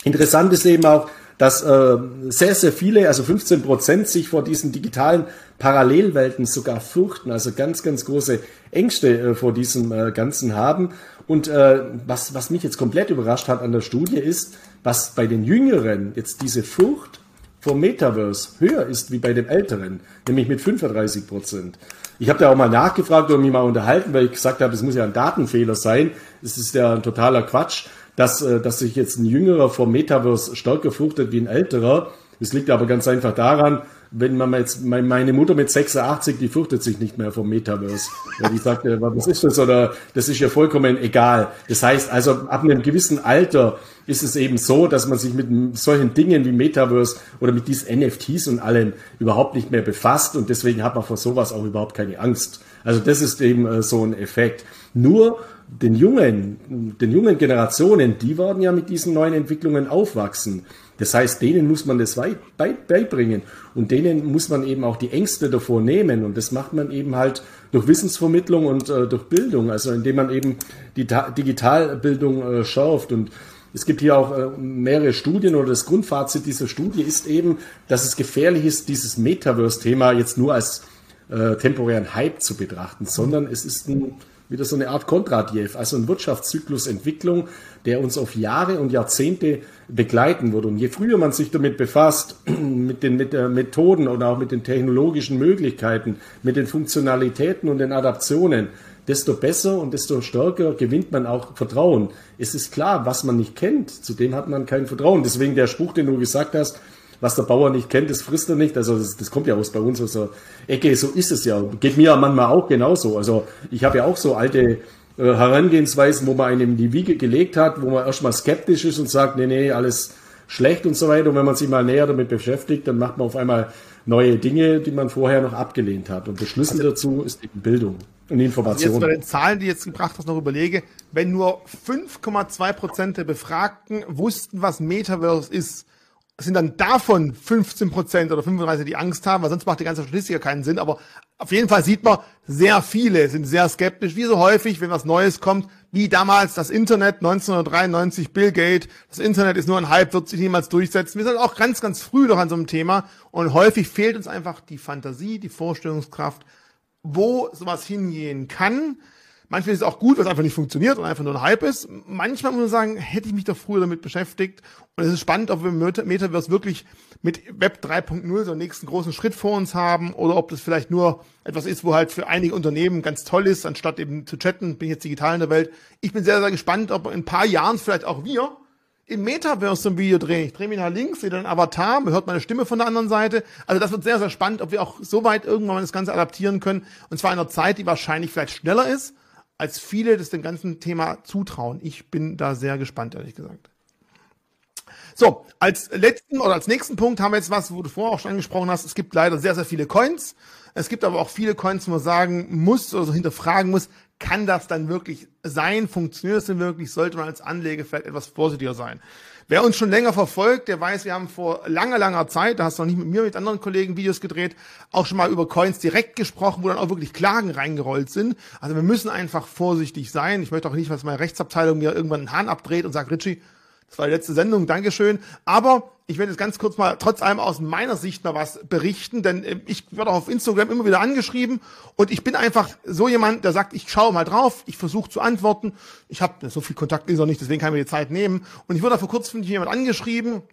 interessant ist eben auch, dass äh, sehr, sehr viele, also 15 Prozent, sich vor diesen digitalen Parallelwelten sogar fürchten, also ganz, ganz große Ängste äh, vor diesem äh, Ganzen haben. Und äh, was, was mich jetzt komplett überrascht hat an der Studie ist, was bei den Jüngeren jetzt diese Furcht vom Metaverse höher ist wie bei den Älteren, nämlich mit 35 Prozent. Ich habe da auch mal nachgefragt oder mich mal unterhalten, weil ich gesagt habe, es muss ja ein Datenfehler sein. Es ist ja ein totaler Quatsch, dass, äh, dass sich jetzt ein Jüngerer vom Metaverse stärker fürchtet wie ein Älterer. Es liegt aber ganz einfach daran, wenn man jetzt, meine Mutter mit 86, die fürchtet sich nicht mehr vom Metaverse. Ja, die sagt, was ist das? Oder das ist ja vollkommen egal. Das heißt, also ab einem gewissen Alter ist es eben so, dass man sich mit solchen Dingen wie Metaverse oder mit diesen NFTs und allem überhaupt nicht mehr befasst und deswegen hat man vor sowas auch überhaupt keine Angst. Also das ist eben äh, so ein Effekt. Nur den jungen, den jungen Generationen, die werden ja mit diesen neuen Entwicklungen aufwachsen. Das heißt, denen muss man das beibringen und denen muss man eben auch die Ängste davor nehmen und das macht man eben halt durch Wissensvermittlung und äh, durch Bildung, also indem man eben die Ta Digitalbildung äh, schärft und es gibt hier auch äh, mehrere Studien oder das Grundfazit dieser Studie ist eben, dass es gefährlich ist, dieses Metaverse-Thema jetzt nur als äh, temporären Hype zu betrachten, sondern es ist ein wieder so eine Art Kontradiev, also ein Wirtschaftszyklus-Entwicklung, der uns auf Jahre und Jahrzehnte begleiten wird. Und je früher man sich damit befasst, mit den mit der Methoden oder auch mit den technologischen Möglichkeiten, mit den Funktionalitäten und den Adaptionen, desto besser und desto stärker gewinnt man auch Vertrauen. Es ist klar, was man nicht kennt, zu dem hat man kein Vertrauen. Deswegen der Spruch, den du gesagt hast, was der Bauer nicht kennt, das frisst er nicht. Also das, das kommt ja aus bei uns aus der Ecke, so ist es ja. Geht mir ja manchmal auch genauso. Also ich habe ja auch so alte äh, Herangehensweisen, wo man einem in die Wiege gelegt hat, wo man erstmal skeptisch ist und sagt, nee, nee, alles schlecht und so weiter. Und wenn man sich mal näher damit beschäftigt, dann macht man auf einmal neue Dinge, die man vorher noch abgelehnt hat. Und der Schlüssel dazu ist eben Bildung. Und Informationen. Also jetzt bei den Zahlen, die jetzt gebracht hast, noch überlege, wenn nur 5,2 Prozent der Befragten wussten, was Metaverse ist, sind dann davon 15 Prozent oder 35, die Angst haben, weil sonst macht die ganze Statistik ja keinen Sinn. Aber auf jeden Fall sieht man, sehr viele sind sehr skeptisch, wie so häufig, wenn was Neues kommt, wie damals das Internet 1993, Bill Gates, das Internet ist nur ein Hype, wird sich niemals durchsetzen. Wir sind auch ganz, ganz früh noch an so einem Thema und häufig fehlt uns einfach die Fantasie, die Vorstellungskraft, wo sowas hingehen kann. Manchmal ist es auch gut, weil es einfach nicht funktioniert und einfach nur ein Hype ist. Manchmal muss man sagen, hätte ich mich doch früher damit beschäftigt. Und es ist spannend, ob wir im Metaverse wirklich mit Web 3.0 so einen nächsten großen Schritt vor uns haben oder ob das vielleicht nur etwas ist, wo halt für einige Unternehmen ganz toll ist, anstatt eben zu chatten, bin ich jetzt digital in der Welt. Ich bin sehr, sehr gespannt, ob in ein paar Jahren vielleicht auch wir im Metaverse so ein Video drehen. Ich drehe mich nach links, sehe dann Avatar, man hört meine Stimme von der anderen Seite. Also das wird sehr, sehr spannend, ob wir auch so weit irgendwann das Ganze adaptieren können. Und zwar in einer Zeit, die wahrscheinlich vielleicht schneller ist, als viele das dem ganzen Thema zutrauen. Ich bin da sehr gespannt, ehrlich gesagt. So, als letzten oder als nächsten Punkt haben wir jetzt was, wo du vorher auch schon angesprochen hast. Es gibt leider sehr, sehr viele Coins. Es gibt aber auch viele Coins, wo man sagen muss oder so hinterfragen muss, kann das dann wirklich sein? Funktioniert das denn wirklich? Sollte man als Anleger vielleicht etwas vorsichtiger sein? Wer uns schon länger verfolgt, der weiß, wir haben vor langer, langer Zeit, da hast du noch nicht mit mir, mit anderen Kollegen Videos gedreht, auch schon mal über Coins direkt gesprochen, wo dann auch wirklich Klagen reingerollt sind. Also wir müssen einfach vorsichtig sein. Ich möchte auch nicht, dass meine Rechtsabteilung mir irgendwann einen Hahn abdreht und sagt, Richie, das war die letzte Sendung, Dankeschön. Aber ich werde jetzt ganz kurz mal trotz allem aus meiner Sicht mal was berichten, denn äh, ich werde auch auf Instagram immer wieder angeschrieben und ich bin einfach so jemand, der sagt, ich schaue mal drauf, ich versuche zu antworten. Ich habe so viel Kontakt ist auch nicht, deswegen kann ich mir die Zeit nehmen. Und ich wurde vor kurzem jemand angeschrieben,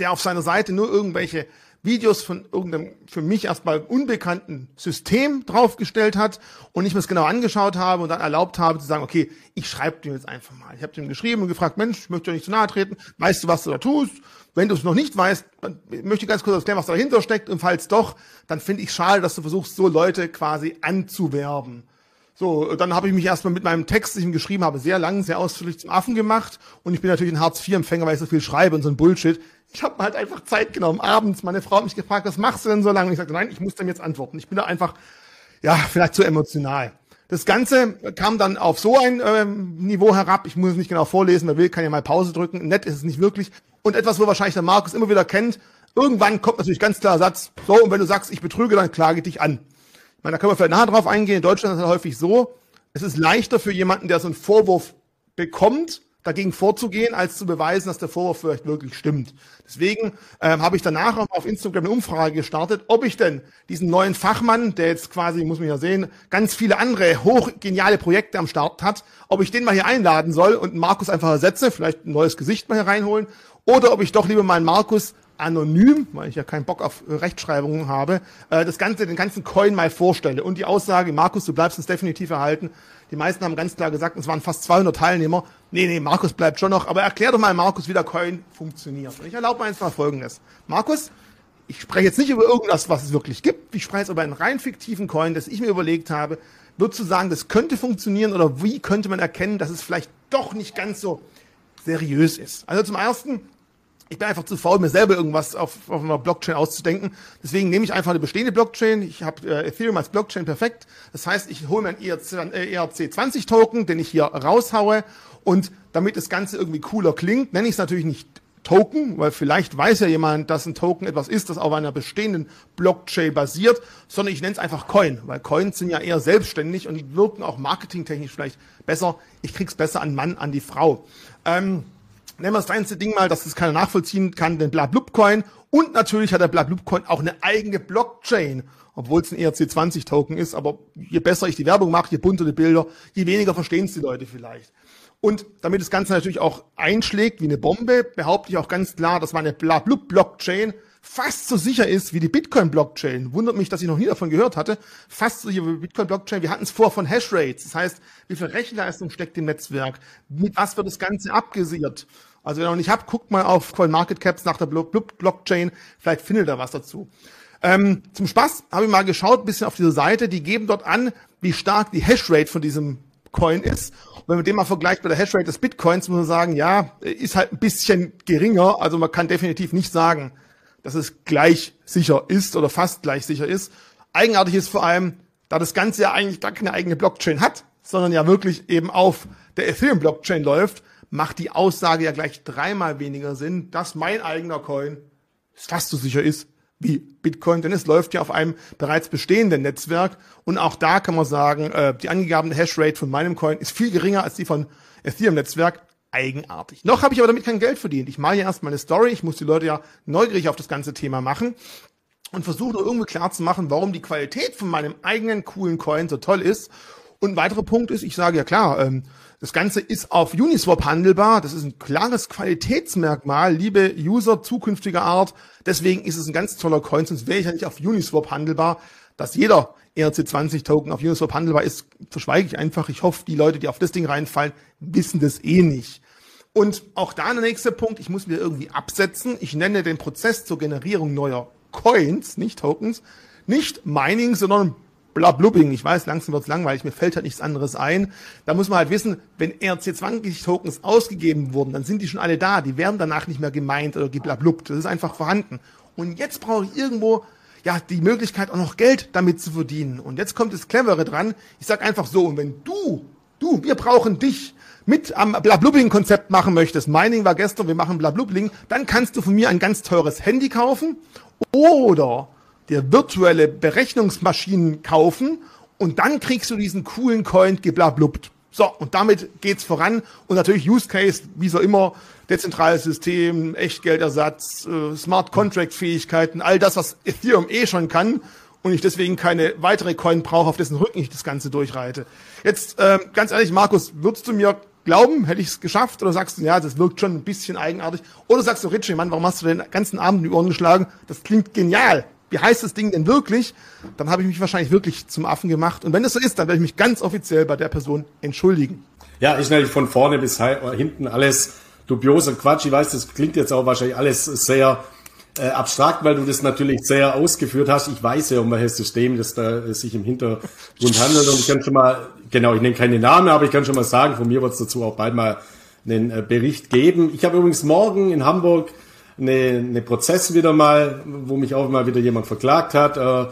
der auf seiner Seite nur irgendwelche Videos von irgendeinem für mich erstmal unbekannten System draufgestellt hat und ich mir das genau angeschaut habe und dann erlaubt habe zu sagen, okay, ich schreibe dir jetzt einfach mal. Ich habe dem geschrieben und gefragt, Mensch, ich möchte dir nicht zu nahe treten, weißt du, was du da tust? Wenn du es noch nicht weißt, möchte ich ganz kurz erklären, was dahinter steckt und falls doch, dann finde ich schade, dass du versuchst, so Leute quasi anzuwerben. So, dann habe ich mich erstmal mit meinem Text, den ich geschrieben habe, sehr lang, sehr ausführlich zum Affen gemacht. Und ich bin natürlich ein Hartz-IV-Empfänger, weil ich so viel schreibe und so ein Bullshit. Ich habe mir halt einfach Zeit genommen. Abends, meine Frau hat mich gefragt, was machst du denn so lange? Und ich sagte, nein, ich muss dem jetzt antworten. Ich bin da einfach, ja, vielleicht zu emotional. Das Ganze kam dann auf so ein ähm, Niveau herab. Ich muss es nicht genau vorlesen. Wer will, kann ja mal Pause drücken. Nett ist es nicht wirklich. Und etwas, wo wahrscheinlich der Markus immer wieder kennt. Irgendwann kommt natürlich ganz klar Satz. So, und wenn du sagst, ich betrüge, dann klage ich dich an. Ich meine, da können wir vielleicht nachher drauf eingehen. In Deutschland ist es häufig so, es ist leichter für jemanden, der so einen Vorwurf bekommt, dagegen vorzugehen, als zu beweisen, dass der Vorwurf vielleicht wirklich stimmt. Deswegen ähm, habe ich danach auch auf Instagram eine Umfrage gestartet, ob ich denn diesen neuen Fachmann, der jetzt quasi, muss man ja sehen, ganz viele andere hochgeniale Projekte am Start hat, ob ich den mal hier einladen soll und Markus einfach ersetze, vielleicht ein neues Gesicht mal hier reinholen, oder ob ich doch lieber meinen Markus anonym, weil ich ja keinen Bock auf Rechtschreibungen habe, äh, das ganze, den ganzen Coin mal vorstelle. Und die Aussage, Markus, du bleibst uns definitiv erhalten. Die meisten haben ganz klar gesagt, es waren fast 200 Teilnehmer. Nee, nee, Markus bleibt schon noch. Aber erklär doch mal, Markus, wie der Coin funktioniert. Und ich erlaube mir jetzt mal Folgendes. Markus, ich spreche jetzt nicht über irgendwas, was es wirklich gibt. Ich spreche jetzt über einen rein fiktiven Coin, das ich mir überlegt habe. Würdest du sagen, das könnte funktionieren oder wie könnte man erkennen, dass es vielleicht doch nicht ganz so seriös ist? Also zum ersten, ich bin einfach zu faul, mir selber irgendwas auf, auf einer Blockchain auszudenken. Deswegen nehme ich einfach eine bestehende Blockchain. Ich habe äh, Ethereum als Blockchain perfekt. Das heißt, ich hole mir einen ERC, äh, ERC20 Token, den ich hier raushaue. Und damit das Ganze irgendwie cooler klingt, nenne ich es natürlich nicht Token, weil vielleicht weiß ja jemand, dass ein Token etwas ist, das auf einer bestehenden Blockchain basiert, sondern ich nenne es einfach Coin, weil Coins sind ja eher selbstständig und die wirken auch marketingtechnisch vielleicht besser. Ich krieg's besser an Mann, an die Frau. Ähm, nennen wir das kleinste Ding mal, dass es keiner nachvollziehen kann, den Blablubcoin. Und natürlich hat der Blablubcoin auch eine eigene Blockchain, obwohl es ein ERC20-Token ist. Aber je besser ich die Werbung mache, je bunter die Bilder, je weniger verstehen es die Leute vielleicht. Und damit das Ganze natürlich auch einschlägt wie eine Bombe, behaupte ich auch ganz klar, dass meine Blablub-Blockchain fast so sicher ist wie die Bitcoin-Blockchain. Wundert mich, dass ich noch nie davon gehört hatte. Fast so sicher wie Bitcoin-Blockchain. Wir hatten es vor von Hashrates. Das heißt, wie viel Rechenleistung steckt im Netzwerk? Mit was wird das Ganze abgesichert? Also wenn ihr noch nicht habt, guckt mal auf CoinMarketCaps nach der Blockchain, vielleicht findet ihr was dazu. Ähm, zum Spaß habe ich mal geschaut, ein bisschen auf diese Seite, die geben dort an, wie stark die Hashrate von diesem Coin ist. Und wenn man den mal vergleicht mit der Hashrate des Bitcoins, muss man sagen, ja, ist halt ein bisschen geringer. Also man kann definitiv nicht sagen, dass es gleich sicher ist oder fast gleich sicher ist. Eigenartig ist vor allem, da das Ganze ja eigentlich gar keine eigene Blockchain hat, sondern ja wirklich eben auf der Ethereum-Blockchain läuft, macht die Aussage ja gleich dreimal weniger Sinn, dass mein eigener Coin fast so sicher ist wie Bitcoin, denn es läuft ja auf einem bereits bestehenden Netzwerk und auch da kann man sagen, äh, die angegebene Hashrate von meinem Coin ist viel geringer als die von Ethereum-Netzwerk. Eigenartig. Noch habe ich aber damit kein Geld verdient. Ich mache ja erst meine Story, ich muss die Leute ja neugierig auf das ganze Thema machen und versuche irgendwie klar zu machen, warum die Qualität von meinem eigenen coolen Coin so toll ist. Und ein weiterer Punkt ist, ich sage ja klar, ähm, das Ganze ist auf Uniswap handelbar. Das ist ein klares Qualitätsmerkmal, liebe User zukünftiger Art. Deswegen ist es ein ganz toller Coin, sonst wäre ich ja nicht auf Uniswap handelbar. Dass jeder ERC20-Token auf Uniswap handelbar ist, verschweige ich einfach. Ich hoffe, die Leute, die auf das Ding reinfallen, wissen das eh nicht. Und auch da der nächste Punkt, ich muss mir irgendwie absetzen. Ich nenne den Prozess zur Generierung neuer Coins, nicht Tokens, nicht Mining, sondern Blablubbing. Ich weiß, langsam wird's langweilig, mir fällt halt nichts anderes ein. Da muss man halt wissen, wenn RC20-Tokens ausgegeben wurden, dann sind die schon alle da. Die werden danach nicht mehr gemeint oder geblablubt. Das ist einfach vorhanden. Und jetzt brauche ich irgendwo ja die Möglichkeit auch noch Geld damit zu verdienen. Und jetzt kommt das Clevere dran. Ich sag einfach so, und wenn du, du, wir brauchen dich mit am Blablubbing-Konzept machen möchtest, Mining war gestern, wir machen Blablubbing, dann kannst du von mir ein ganz teures Handy kaufen oder dir virtuelle Berechnungsmaschinen kaufen und dann kriegst du diesen coolen Coin geblablubbt. So, und damit geht's voran. Und natürlich Use Case, wie so immer, dezentrales System, Echtgeldersatz, äh, Smart Contract Fähigkeiten, all das, was Ethereum eh schon kann und ich deswegen keine weitere Coin brauche, auf dessen Rücken ich das Ganze durchreite. Jetzt, äh, ganz ehrlich, Markus, würdest du mir glauben, hätte ich es geschafft? Oder sagst du, ja, das wirkt schon ein bisschen eigenartig? Oder sagst du, Richie, Mann, warum hast du den ganzen Abend die Ohren geschlagen? Das klingt genial wie heißt das Ding denn wirklich? Dann habe ich mich wahrscheinlich wirklich zum Affen gemacht. Und wenn das so ist, dann werde ich mich ganz offiziell bei der Person entschuldigen. Ja, ist natürlich von vorne bis hinten alles dubioser Quatsch. Ich weiß, das klingt jetzt auch wahrscheinlich alles sehr äh, abstrakt, weil du das natürlich sehr ausgeführt hast. Ich weiß ja, um welches System das da äh, sich im Hintergrund handelt. Und ich kann schon mal, genau, ich nenne keine Namen, aber ich kann schon mal sagen, von mir wird es dazu auch bald mal einen äh, Bericht geben. Ich habe übrigens morgen in Hamburg eine, eine Prozess wieder mal, wo mich auch mal wieder jemand verklagt hat. Äh,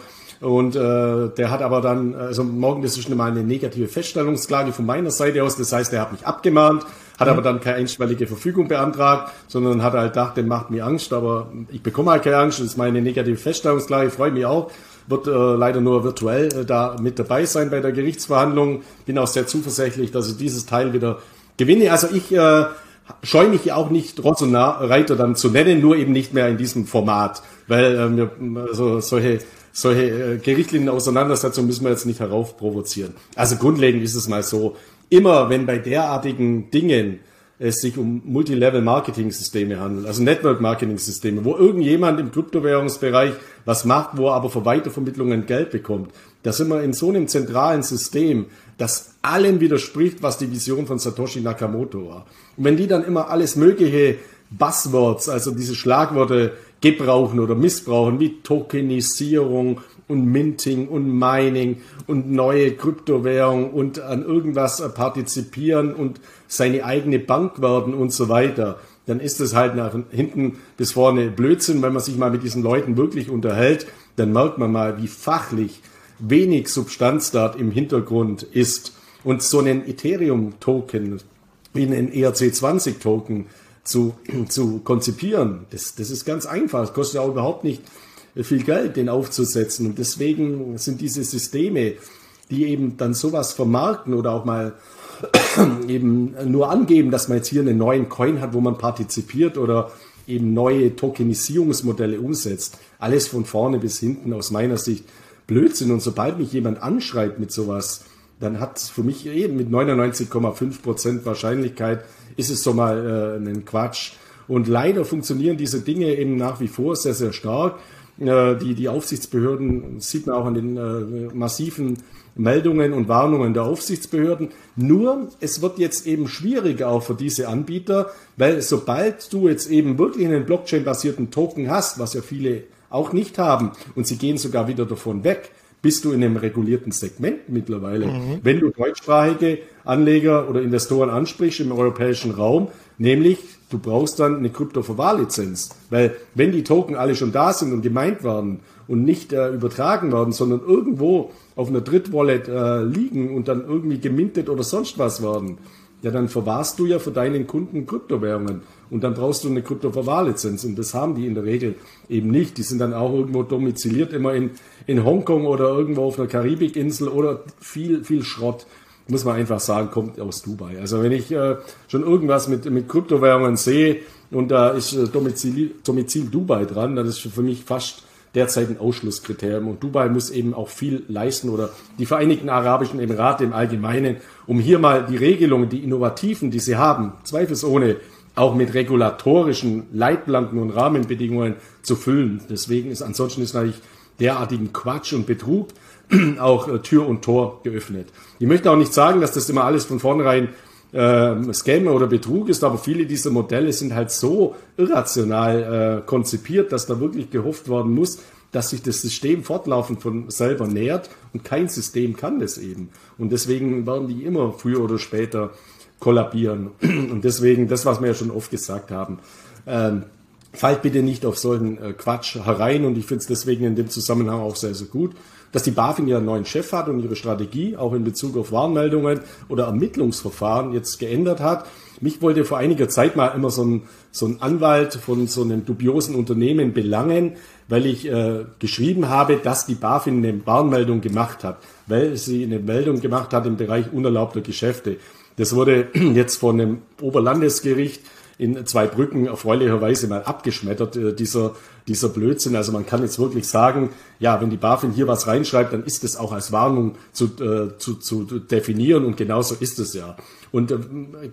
und äh, der hat aber dann, also morgen ist schon mal eine negative Feststellungsklage von meiner Seite aus. Das heißt, er hat mich abgemahnt, hat aber dann keine einstweilige Verfügung beantragt, sondern hat halt gedacht, der macht mir Angst, aber ich bekomme halt keine Angst. Das ist meine negative Feststellungsklage, freue mich auch. Wird äh, leider nur virtuell äh, da mit dabei sein bei der Gerichtsverhandlung. Bin auch sehr zuversichtlich, dass ich dieses Teil wieder gewinne. Also ich äh, scheue mich ja auch nicht Ross und Reiter dann zu nennen, nur eben nicht mehr in diesem Format, weil ähm, wir, also solche solche äh, gerichtlichen Auseinandersetzungen müssen wir jetzt nicht heraufprovozieren. Also grundlegend ist es mal so, immer wenn bei derartigen Dingen es sich um Multilevel-Marketing-Systeme handelt, also Network-Marketing-Systeme, wo irgendjemand im Kryptowährungsbereich was macht, wo er aber für Weitervermittlungen Geld bekommt. Da sind wir in so einem zentralen System, das allem widerspricht, was die Vision von Satoshi Nakamoto war. Und wenn die dann immer alles mögliche Buzzwords, also diese Schlagworte gebrauchen oder missbrauchen, wie Tokenisierung und Minting und Mining und neue Kryptowährung und an irgendwas partizipieren und seine eigene Bank werden und so weiter, dann ist es halt nach hinten bis vorne Blödsinn. Wenn man sich mal mit diesen Leuten wirklich unterhält, dann merkt man mal, wie fachlich wenig Substanz dort im Hintergrund ist. Und so einen Ethereum-Token wie einen ERC20-Token zu, zu konzipieren, das, das ist ganz einfach. Es kostet auch überhaupt nicht viel Geld, den aufzusetzen. Und deswegen sind diese Systeme, die eben dann sowas vermarkten oder auch mal eben nur angeben, dass man jetzt hier einen neuen Coin hat, wo man partizipiert oder eben neue Tokenisierungsmodelle umsetzt. Alles von vorne bis hinten aus meiner Sicht Blödsinn. Und sobald mich jemand anschreibt mit sowas, dann hat es für mich eben mit 99,5 Prozent Wahrscheinlichkeit ist es so mal äh, ein Quatsch. Und leider funktionieren diese Dinge eben nach wie vor sehr, sehr stark. Äh, die, die Aufsichtsbehörden sieht man auch an den äh, massiven Meldungen und Warnungen der Aufsichtsbehörden. Nur, es wird jetzt eben schwieriger auch für diese Anbieter, weil sobald du jetzt eben wirklich einen Blockchain-basierten Token hast, was ja viele auch nicht haben, und sie gehen sogar wieder davon weg, bist du in einem regulierten Segment mittlerweile. Mhm. Wenn du deutschsprachige Anleger oder Investoren ansprichst im europäischen Raum, nämlich du brauchst dann eine Krypto-Verwahrlizenz. Weil wenn die Token alle schon da sind und gemeint werden und nicht äh, übertragen werden, sondern irgendwo auf einer Drittwallet äh, liegen und dann irgendwie gemintet oder sonst was werden, ja, dann verwahrst du ja für deinen Kunden Kryptowährungen und dann brauchst du eine Kryptoverwahrlizenz und das haben die in der Regel eben nicht. Die sind dann auch irgendwo domiziliert, immer in, in Hongkong oder irgendwo auf einer Karibikinsel oder viel, viel Schrott, muss man einfach sagen, kommt aus Dubai. Also wenn ich äh, schon irgendwas mit, mit Kryptowährungen sehe und da ist äh, Domizil, Domizil Dubai dran, dann ist für mich fast derzeit ein Ausschlusskriterium. Und Dubai muss eben auch viel leisten oder die Vereinigten Arabischen Emirate im Allgemeinen, um hier mal die Regelungen, die innovativen, die sie haben, zweifelsohne auch mit regulatorischen Leitplanken und Rahmenbedingungen zu füllen. Deswegen ist ansonsten ist natürlich derartigen Quatsch und Betrug auch äh, Tür und Tor geöffnet. Ich möchte auch nicht sagen, dass das immer alles von vornherein äh, Scam oder Betrug ist, aber viele dieser Modelle sind halt so irrational äh, konzipiert, dass da wirklich gehofft werden muss, dass sich das System fortlaufend von selber nähert und kein System kann das eben. Und deswegen werden die immer früher oder später kollabieren. Und deswegen, das, was wir ja schon oft gesagt haben, ähm, fallt bitte nicht auf solchen äh, Quatsch herein und ich finde es deswegen in dem Zusammenhang auch sehr, sehr gut, dass die BaFin ja einen neuen Chef hat und ihre Strategie auch in Bezug auf Warnmeldungen oder Ermittlungsverfahren jetzt geändert hat. Mich wollte vor einiger Zeit mal immer so ein, so ein Anwalt von so einem dubiosen Unternehmen belangen, weil ich äh, geschrieben habe, dass die BaFin eine Warnmeldung gemacht hat, weil sie eine Meldung gemacht hat im Bereich unerlaubter Geschäfte. Das wurde jetzt von einem Oberlandesgericht in zwei Brücken erfreulicherweise mal abgeschmettert, äh, dieser, dieser Blödsinn. Also man kann jetzt wirklich sagen, ja, wenn die BaFin hier was reinschreibt, dann ist es auch als Warnung zu, äh, zu, zu definieren und genauso ist es ja. Und äh,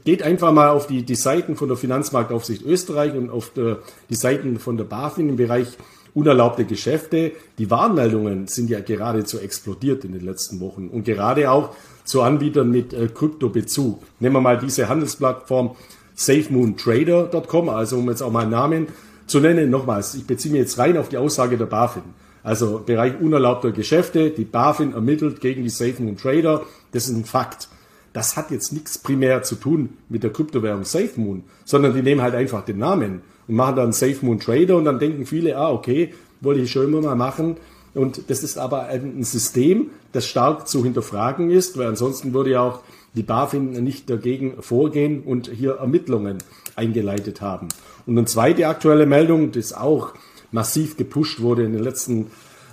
geht einfach mal auf die, die Seiten von der Finanzmarktaufsicht Österreich und auf der, die Seiten von der BaFin im Bereich unerlaubte Geschäfte. Die Warnmeldungen sind ja geradezu explodiert in den letzten Wochen und gerade auch zu Anbietern mit äh, Kryptobezug. Nehmen wir mal diese Handelsplattform safemoontrader.com, also um jetzt auch mal einen Namen zu nennen. Nochmals, ich beziehe mich jetzt rein auf die Aussage der BaFin. Also Bereich unerlaubter Geschäfte, die BaFin ermittelt gegen die SafeMoon Trader. Das ist ein Fakt. Das hat jetzt nichts primär zu tun mit der Kryptowährung SafeMoon, sondern die nehmen halt einfach den Namen und machen dann SafeMoon Trader und dann denken viele, ah, okay, wollte ich schon immer mal machen. Und das ist aber ein System, das stark zu hinterfragen ist, weil ansonsten würde ja auch die BaFin nicht dagegen vorgehen und hier Ermittlungen eingeleitet haben. Und eine zweite aktuelle Meldung, das auch massiv gepusht wurde in den letzten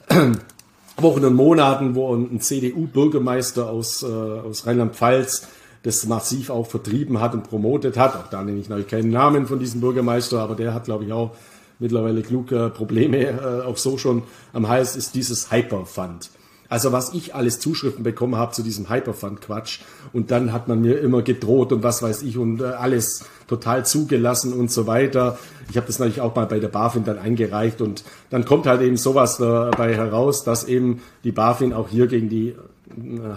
Wochen und Monaten, wo ein CDU-Bürgermeister aus, äh, aus Rheinland-Pfalz das massiv auch vertrieben hat und promotet hat. Auch da nenne ich natürlich keinen Namen von diesem Bürgermeister, aber der hat, glaube ich, auch mittlerweile kluge Probleme äh, auch so schon am Hals, ist dieses Hyperfund. Also was ich alles Zuschriften bekommen habe zu diesem Hyperfund-Quatsch und dann hat man mir immer gedroht und was weiß ich und äh, alles total zugelassen und so weiter. Ich habe das natürlich auch mal bei der BaFin dann eingereicht und dann kommt halt eben sowas dabei heraus, dass eben die BaFin auch hier gegen die äh,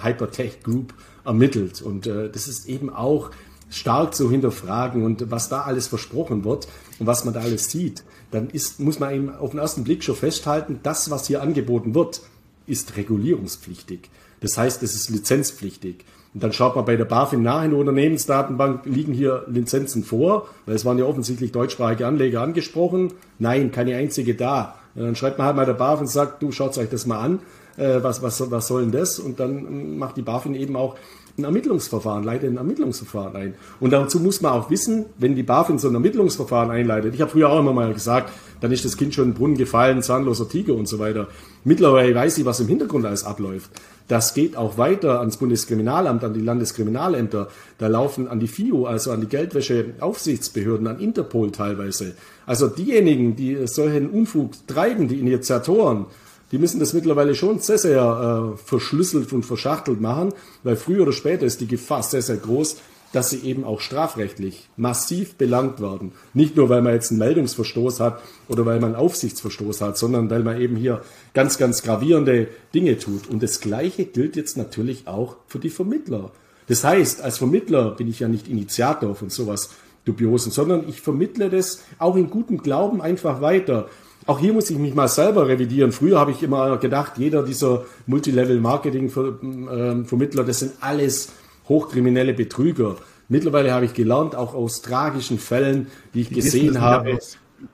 Hypertech Group ermittelt und äh, das ist eben auch stark zu hinterfragen und was da alles versprochen wird und was man da alles sieht, dann ist, muss man eben auf den ersten Blick schon festhalten, das, was hier angeboten wird, ist regulierungspflichtig. Das heißt, es ist lizenzpflichtig. Und dann schaut man bei der BaFin nach in der Unternehmensdatenbank, liegen hier Lizenzen vor, weil es waren ja offensichtlich deutschsprachige Anleger angesprochen. Nein, keine einzige da. Und dann schreibt man halt mal der BaFin und sagt, du schaut euch das mal an, äh, was, was, was soll denn das? Und dann macht die BaFin eben auch ein Ermittlungsverfahren, leitet ein Ermittlungsverfahren ein. Und dazu muss man auch wissen, wenn die BaFin so ein Ermittlungsverfahren einleitet, ich habe früher auch immer mal gesagt, dann ist das Kind schon in den Brunnen gefallen, zahnloser Tiger und so weiter. Mittlerweile weiß ich, was im Hintergrund alles abläuft. Das geht auch weiter ans Bundeskriminalamt, an die Landeskriminalämter. Da laufen an die FIU, also an die Geldwäscheaufsichtsbehörden, an Interpol teilweise. Also diejenigen, die solchen Unfug treiben, die Initiatoren, die müssen das mittlerweile schon sehr, sehr äh, verschlüsselt und verschachtelt machen, weil früher oder später ist die Gefahr sehr, sehr groß, dass sie eben auch strafrechtlich massiv belangt werden. Nicht nur, weil man jetzt einen Meldungsverstoß hat oder weil man einen Aufsichtsverstoß hat, sondern weil man eben hier ganz, ganz gravierende Dinge tut. Und das Gleiche gilt jetzt natürlich auch für die Vermittler. Das heißt, als Vermittler bin ich ja nicht Initiator von sowas Dubiosen, sondern ich vermittle das auch in gutem Glauben einfach weiter. Auch hier muss ich mich mal selber revidieren. Früher habe ich immer gedacht, jeder dieser Multilevel-Marketing-Vermittler, das sind alles hochkriminelle Betrüger. Mittlerweile habe ich gelernt, auch aus tragischen Fällen, die ich die gesehen habe,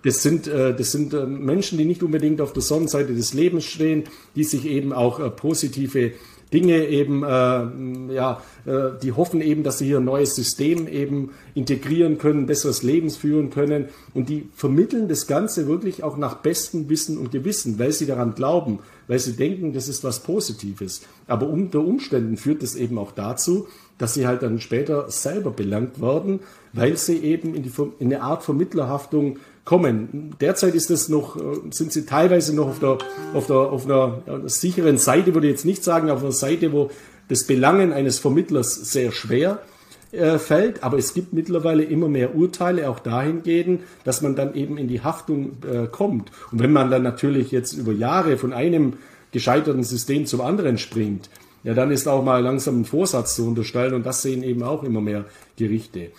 das sind, äh, das sind äh, Menschen, die nicht unbedingt auf der Sonnenseite des Lebens stehen, die sich eben auch äh, positive Dinge eben, äh, ja, äh, die hoffen eben, dass sie hier ein neues System eben integrieren können, besseres Leben führen können und die vermitteln das Ganze wirklich auch nach bestem Wissen und Gewissen, weil sie daran glauben, weil sie denken, das ist was Positives. Aber unter Umständen führt es eben auch dazu, dass sie halt dann später selber belangt werden, weil sie eben in, die, in eine Art Vermittlerhaftung kommen. Derzeit ist das noch, äh, sind sie teilweise noch auf der, auf der, auf einer sicheren Seite, würde ich jetzt nicht sagen, auf einer Seite, wo das Belangen eines Vermittlers sehr schwer äh, fällt, aber es gibt mittlerweile immer mehr Urteile auch dahingehend, dass man dann eben in die Haftung äh, kommt. Und wenn man dann natürlich jetzt über Jahre von einem gescheiterten System zum anderen springt, ja, dann ist auch mal langsam ein Vorsatz zu unterstellen und das sehen eben auch immer mehr Gerichte.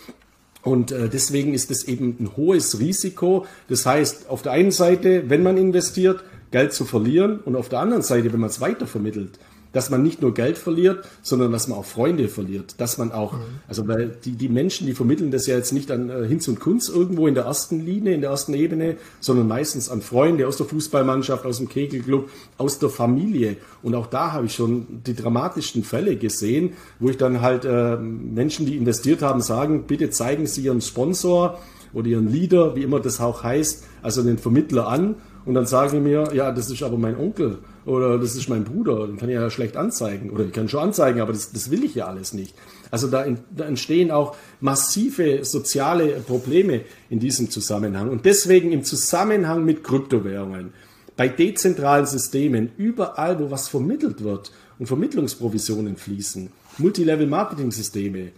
Und äh, deswegen ist es eben ein hohes Risiko. Das heißt, auf der einen Seite, wenn man investiert, Geld zu verlieren und auf der anderen Seite, wenn man es weitervermittelt, dass man nicht nur Geld verliert, sondern dass man auch Freunde verliert, dass man auch, mhm. also weil die, die Menschen, die vermitteln das ja jetzt nicht an äh, Hinz und Kunz irgendwo in der ersten Linie, in der ersten Ebene, sondern meistens an Freunde aus der Fußballmannschaft, aus dem Kegelclub, aus der Familie. Und auch da habe ich schon die dramatischsten Fälle gesehen, wo ich dann halt äh, Menschen, die investiert haben, sagen, bitte zeigen Sie Ihren Sponsor oder Ihren Leader, wie immer das auch heißt, also den Vermittler an. Und dann sagen die mir, ja, das ist aber mein Onkel oder das ist mein Bruder, den kann ich ja schlecht anzeigen. Oder ich kann schon anzeigen, aber das, das will ich ja alles nicht. Also da, in, da entstehen auch massive soziale Probleme in diesem Zusammenhang. Und deswegen im Zusammenhang mit Kryptowährungen, bei dezentralen Systemen, überall, wo was vermittelt wird und Vermittlungsprovisionen fließen, Multilevel-Marketing-Systeme,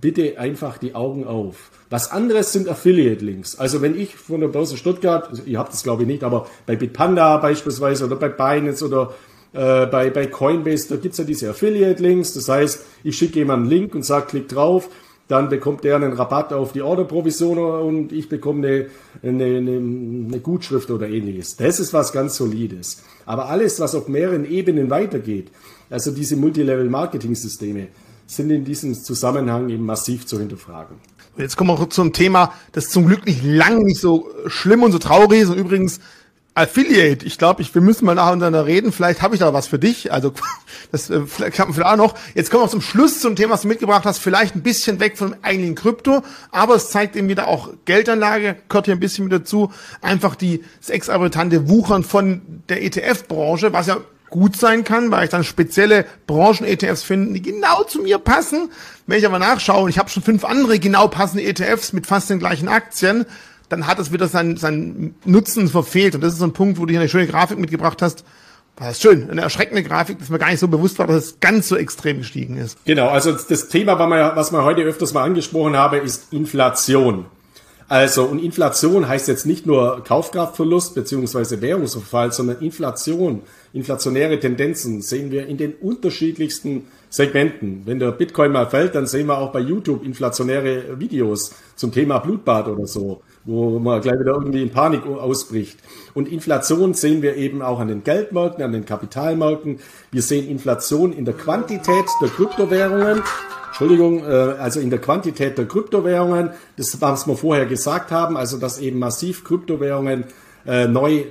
bitte einfach die Augen auf. Was anderes sind Affiliate-Links. Also wenn ich von der Börse Stuttgart, also ihr habt das glaube ich nicht, aber bei Bitpanda beispielsweise oder bei Binance oder äh, bei, bei Coinbase, da gibt's ja diese Affiliate-Links. Das heißt, ich schicke jemanden einen Link und sage, klick drauf, dann bekommt der einen Rabatt auf die Orderprovision und ich bekomme eine, eine, eine, eine Gutschrift oder ähnliches. Das ist was ganz Solides. Aber alles, was auf mehreren Ebenen weitergeht, also diese Multilevel-Marketing-Systeme, sind in diesem Zusammenhang eben massiv zu hinterfragen. Jetzt kommen wir zu einem Thema, das zum Glück nicht lang, nicht so schlimm und so traurig ist. Und übrigens, Affiliate, ich glaube, ich, wir müssen mal nacheinander reden. Vielleicht habe ich da was für dich. Also das äh, vielleicht vielleicht auch noch. Jetzt kommen wir zum Schluss zum Thema, was du mitgebracht hast. Vielleicht ein bisschen weg vom eigentlichen Krypto, aber es zeigt eben wieder auch Geldanlage, gehört hier ein bisschen mit dazu. Einfach die, das exorbitante Wuchern von der ETF-Branche, was ja gut sein kann, weil ich dann spezielle Branchen-ETFs finde, die genau zu mir passen. Wenn ich aber nachschaue, und ich habe schon fünf andere genau passende ETFs mit fast den gleichen Aktien, dann hat es wieder seinen, seinen Nutzen verfehlt. Und das ist so ein Punkt, wo du hier eine schöne Grafik mitgebracht hast. Das ist schön, eine erschreckende Grafik, dass mir gar nicht so bewusst war, dass es ganz so extrem gestiegen ist. Genau, also das Thema, was wir heute öfters mal angesprochen haben, ist Inflation. Also, und Inflation heißt jetzt nicht nur Kaufkraftverlust beziehungsweise Währungsverfall, sondern Inflation, inflationäre Tendenzen sehen wir in den unterschiedlichsten Segmenten. Wenn der Bitcoin mal fällt, dann sehen wir auch bei YouTube inflationäre Videos zum Thema Blutbad oder so, wo man gleich wieder irgendwie in Panik ausbricht. Und Inflation sehen wir eben auch an den Geldmärkten, an den Kapitalmärkten. Wir sehen Inflation in der Quantität der Kryptowährungen Entschuldigung, äh, also in der Quantität der Kryptowährungen, das was wir vorher gesagt haben, also dass eben massiv Kryptowährungen äh, neu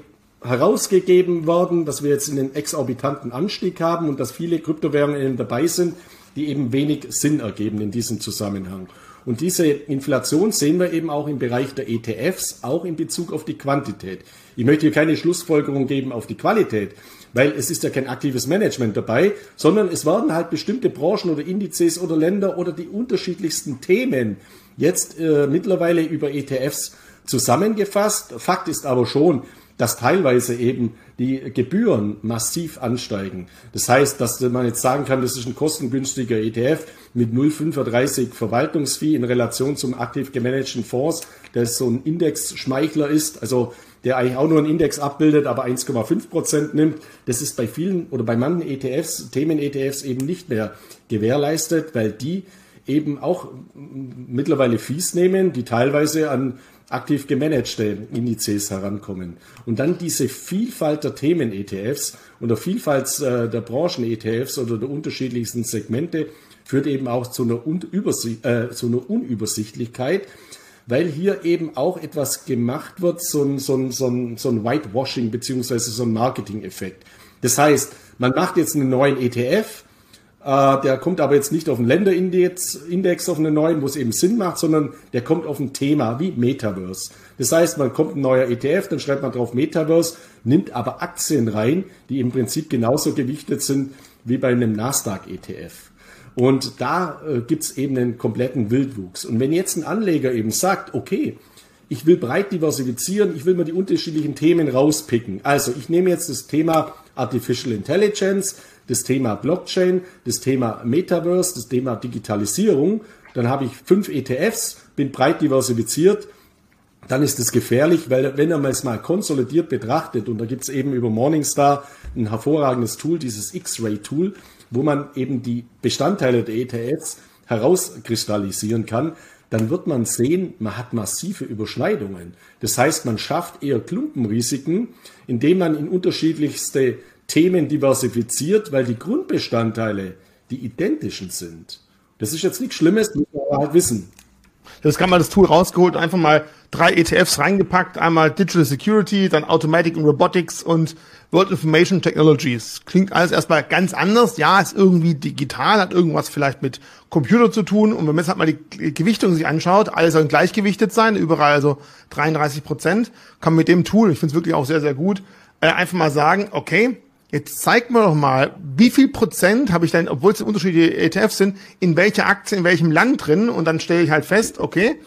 herausgegeben werden, dass wir jetzt einen exorbitanten Anstieg haben und dass viele Kryptowährungen eben dabei sind, die eben wenig Sinn ergeben in diesem Zusammenhang. Und diese Inflation sehen wir eben auch im Bereich der ETFs, auch in Bezug auf die Quantität. Ich möchte hier keine Schlussfolgerung geben auf die Qualität, weil es ist ja kein aktives Management dabei, sondern es werden halt bestimmte Branchen oder Indizes oder Länder oder die unterschiedlichsten Themen jetzt äh, mittlerweile über ETFs zusammengefasst. Fakt ist aber schon, dass teilweise eben die Gebühren massiv ansteigen. Das heißt, dass man jetzt sagen kann, das ist ein kostengünstiger ETF mit 0,35 Verwaltungsfee in Relation zum aktiv gemanagten Fonds, der so ein Indexschmeichler ist. Also der eigentlich auch nur einen Index abbildet, aber 1,5 Prozent nimmt. Das ist bei vielen oder bei manchen ETFs, Themen-ETFs eben nicht mehr gewährleistet, weil die eben auch mittlerweile Fees nehmen, die teilweise an aktiv gemanagte Indizes herankommen. Und dann diese Vielfalt der Themen-ETFs und der Vielfalt äh, der Branchen-ETFs oder der unterschiedlichsten Segmente führt eben auch zu einer, äh, zu einer Unübersichtlichkeit, weil hier eben auch etwas gemacht wird, so ein, so ein, so ein, so ein Whitewashing beziehungsweise so ein Marketing-Effekt. Das heißt, man macht jetzt einen neuen ETF, der kommt aber jetzt nicht auf einen Länderindex Index auf einen neuen, wo es eben Sinn macht, sondern der kommt auf ein Thema wie Metaverse. Das heißt, man kommt ein neuer ETF, dann schreibt man drauf Metaverse, nimmt aber Aktien rein, die im Prinzip genauso gewichtet sind wie bei einem Nasdaq-ETF. Und da äh, gibt's eben einen kompletten Wildwuchs. Und wenn jetzt ein Anleger eben sagt, okay, ich will breit diversifizieren, ich will mir die unterschiedlichen Themen rauspicken. Also ich nehme jetzt das Thema Artificial Intelligence, das Thema Blockchain, das Thema Metaverse, das Thema Digitalisierung. Dann habe ich fünf ETFs, bin breit diversifiziert. Dann ist es gefährlich, weil wenn man es mal konsolidiert betrachtet, und da gibt es eben über Morningstar ein hervorragendes Tool, dieses X-Ray-Tool, wo man eben die Bestandteile der ETFs herauskristallisieren kann, dann wird man sehen, man hat massive Überschneidungen. Das heißt, man schafft eher Klumpenrisiken, indem man in unterschiedlichste Themen diversifiziert, weil die Grundbestandteile die identischen sind. Das ist jetzt nichts Schlimmes, muss man halt wissen. Das kann man das Tool rausgeholt, einfach mal drei ETFs reingepackt, einmal Digital Security, dann Automatic and Robotics und World Information Technologies. Klingt alles erstmal ganz anders. Ja, ist irgendwie digital, hat irgendwas vielleicht mit Computer zu tun. Und wenn man jetzt halt mal die Gewichtung sich anschaut, alle sollen gleichgewichtet sein, überall also 33 Prozent, kann man mit dem Tool, ich finde es wirklich auch sehr, sehr gut, äh, einfach mal sagen, okay, Jetzt zeig mir doch mal, wie viel Prozent habe ich denn, obwohl es unterschiedliche ETFs sind, in welcher Aktie, in welchem Land drin und dann stelle ich halt fest, okay,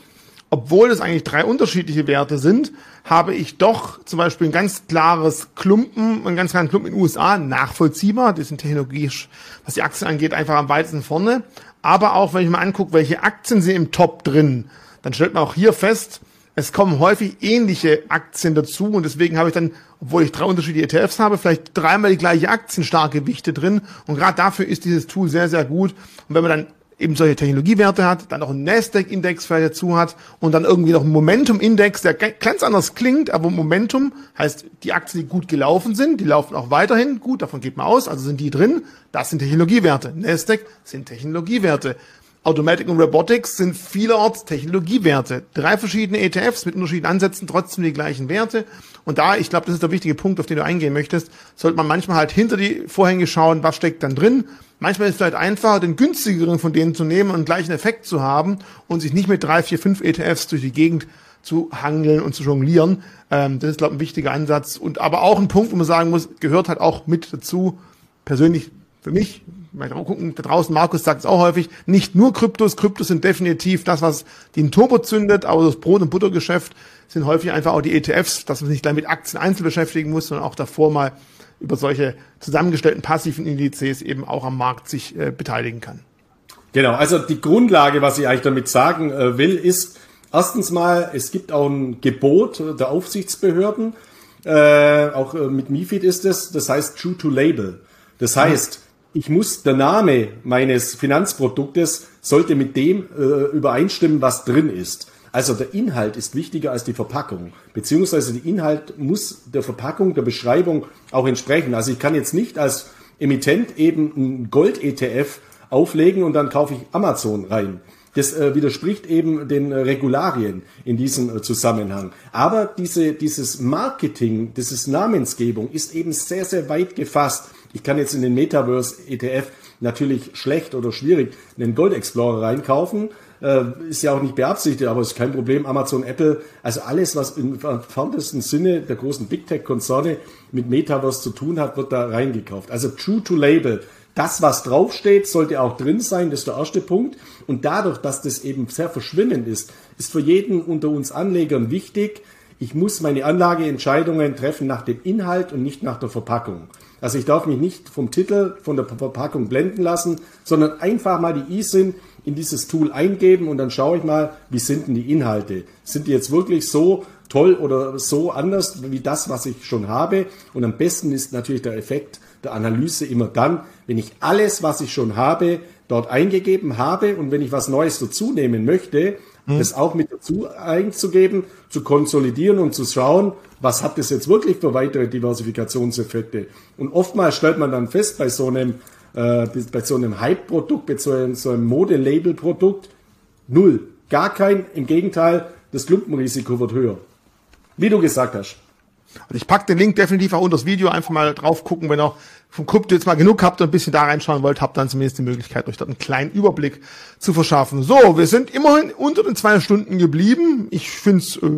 obwohl es eigentlich drei unterschiedliche Werte sind, habe ich doch zum Beispiel ein ganz klares Klumpen, ein ganz kleinen Klumpen in den USA, nachvollziehbar, die sind technologisch, was die Aktien angeht, einfach am weitesten vorne. Aber auch, wenn ich mal angucke, welche Aktien sind im Top drin, dann stellt man auch hier fest, es kommen häufig ähnliche Aktien dazu und deswegen habe ich dann, obwohl ich drei unterschiedliche ETFs habe, vielleicht dreimal die gleiche aktienstarke Gewichte drin und gerade dafür ist dieses Tool sehr, sehr gut. Und wenn man dann eben solche Technologiewerte hat, dann noch einen Nasdaq-Index vielleicht dazu hat und dann irgendwie noch einen Momentum-Index, der ganz anders klingt, aber Momentum heißt, die Aktien, die gut gelaufen sind, die laufen auch weiterhin gut, davon geht man aus, also sind die drin, das sind Technologiewerte. Nasdaq sind Technologiewerte. Automatic und Robotics sind vielerorts Technologiewerte. Drei verschiedene ETFs mit unterschiedlichen Ansätzen, trotzdem die gleichen Werte. Und da, ich glaube, das ist der wichtige Punkt, auf den du eingehen möchtest, sollte man manchmal halt hinter die Vorhänge schauen, was steckt dann drin. Manchmal ist es vielleicht einfacher, den günstigeren von denen zu nehmen und gleichen Effekt zu haben und sich nicht mit drei, vier, fünf ETFs durch die Gegend zu hangeln und zu jonglieren. Ähm, das ist, glaube ich, ein wichtiger Ansatz. Und aber auch ein Punkt, wo man sagen muss, gehört halt auch mit dazu. Persönlich für mich, mal gucken, da draußen, Markus sagt es auch häufig, nicht nur Kryptos. Kryptos sind definitiv das, was den Turbo zündet, aber das Brot- und Buttergeschäft sind häufig einfach auch die ETFs, dass man sich gleich mit Aktien einzeln beschäftigen muss, sondern auch davor mal über solche zusammengestellten passiven Indizes eben auch am Markt sich äh, beteiligen kann. Genau, also die Grundlage, was ich eigentlich damit sagen äh, will, ist erstens mal, es gibt auch ein Gebot der Aufsichtsbehörden, äh, auch äh, mit MIFID ist es, das heißt True to Label. Das heißt, ich muss, der Name meines Finanzproduktes sollte mit dem äh, übereinstimmen, was drin ist. Also der Inhalt ist wichtiger als die Verpackung, beziehungsweise der Inhalt muss der Verpackung, der Beschreibung auch entsprechen. Also ich kann jetzt nicht als Emittent eben ein Gold-ETF auflegen und dann kaufe ich Amazon rein. Das äh, widerspricht eben den äh, Regularien in diesem äh, Zusammenhang. Aber diese, dieses Marketing, dieses Namensgebung ist eben sehr, sehr weit gefasst. Ich kann jetzt in den Metaverse ETF natürlich schlecht oder schwierig einen Gold Explorer reinkaufen. Äh, ist ja auch nicht beabsichtigt, aber ist kein Problem. Amazon, Apple, also alles, was im entferntesten Sinne der großen Big Tech-Konzerne mit Metaverse zu tun hat, wird da reingekauft. Also True to Label. Das, was draufsteht, sollte auch drin sein. Das ist der erste Punkt. Und dadurch, dass das eben sehr verschwimmend ist, ist für jeden unter uns Anlegern wichtig, ich muss meine Anlageentscheidungen treffen nach dem Inhalt und nicht nach der Verpackung. Also ich darf mich nicht vom Titel, von der Verpackung blenden lassen, sondern einfach mal die ISIN in dieses Tool eingeben und dann schaue ich mal, wie sind denn die Inhalte? Sind die jetzt wirklich so toll oder so anders wie das, was ich schon habe? Und am besten ist natürlich der Effekt der Analyse immer dann, wenn ich alles, was ich schon habe, dort eingegeben habe und wenn ich was Neues dazu nehmen möchte, hm. das auch mit dazu einzugeben, zu konsolidieren und zu schauen, was hat das jetzt wirklich für weitere Diversifikationseffekte. Und oftmals stellt man dann fest bei so einem äh, bei so einem Hype-Produkt, bei so einem, so einem Modelabel-Produkt. Null. Gar kein. Im Gegenteil, das Klumpenrisiko wird höher. Wie du gesagt hast. Und ich pack den Link definitiv auch unter das Video, einfach mal drauf gucken, wenn ihr vom Krypto jetzt mal genug habt und ein bisschen da reinschauen wollt, habt dann zumindest die Möglichkeit, euch dort einen kleinen Überblick zu verschaffen. So, wir sind immerhin unter den zwei Stunden geblieben. Ich find's äh,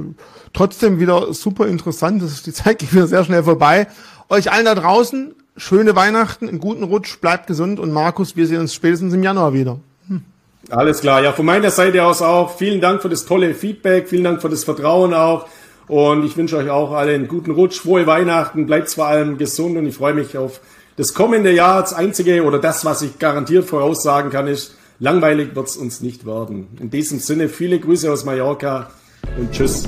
trotzdem wieder super interessant. Das ist die Zeit geht wieder sehr schnell vorbei. Euch allen da draußen, schöne Weihnachten, einen guten Rutsch, bleibt gesund und Markus, wir sehen uns spätestens im Januar wieder. Hm. Alles klar. Ja, von meiner Seite aus auch vielen Dank für das tolle Feedback, vielen Dank für das Vertrauen auch. Und ich wünsche euch auch alle einen guten Rutsch, frohe Weihnachten, bleibt vor allem gesund und ich freue mich auf das kommende Jahr. Das einzige oder das, was ich garantiert voraussagen kann, ist, langweilig wird es uns nicht werden. In diesem Sinne viele Grüße aus Mallorca und tschüss.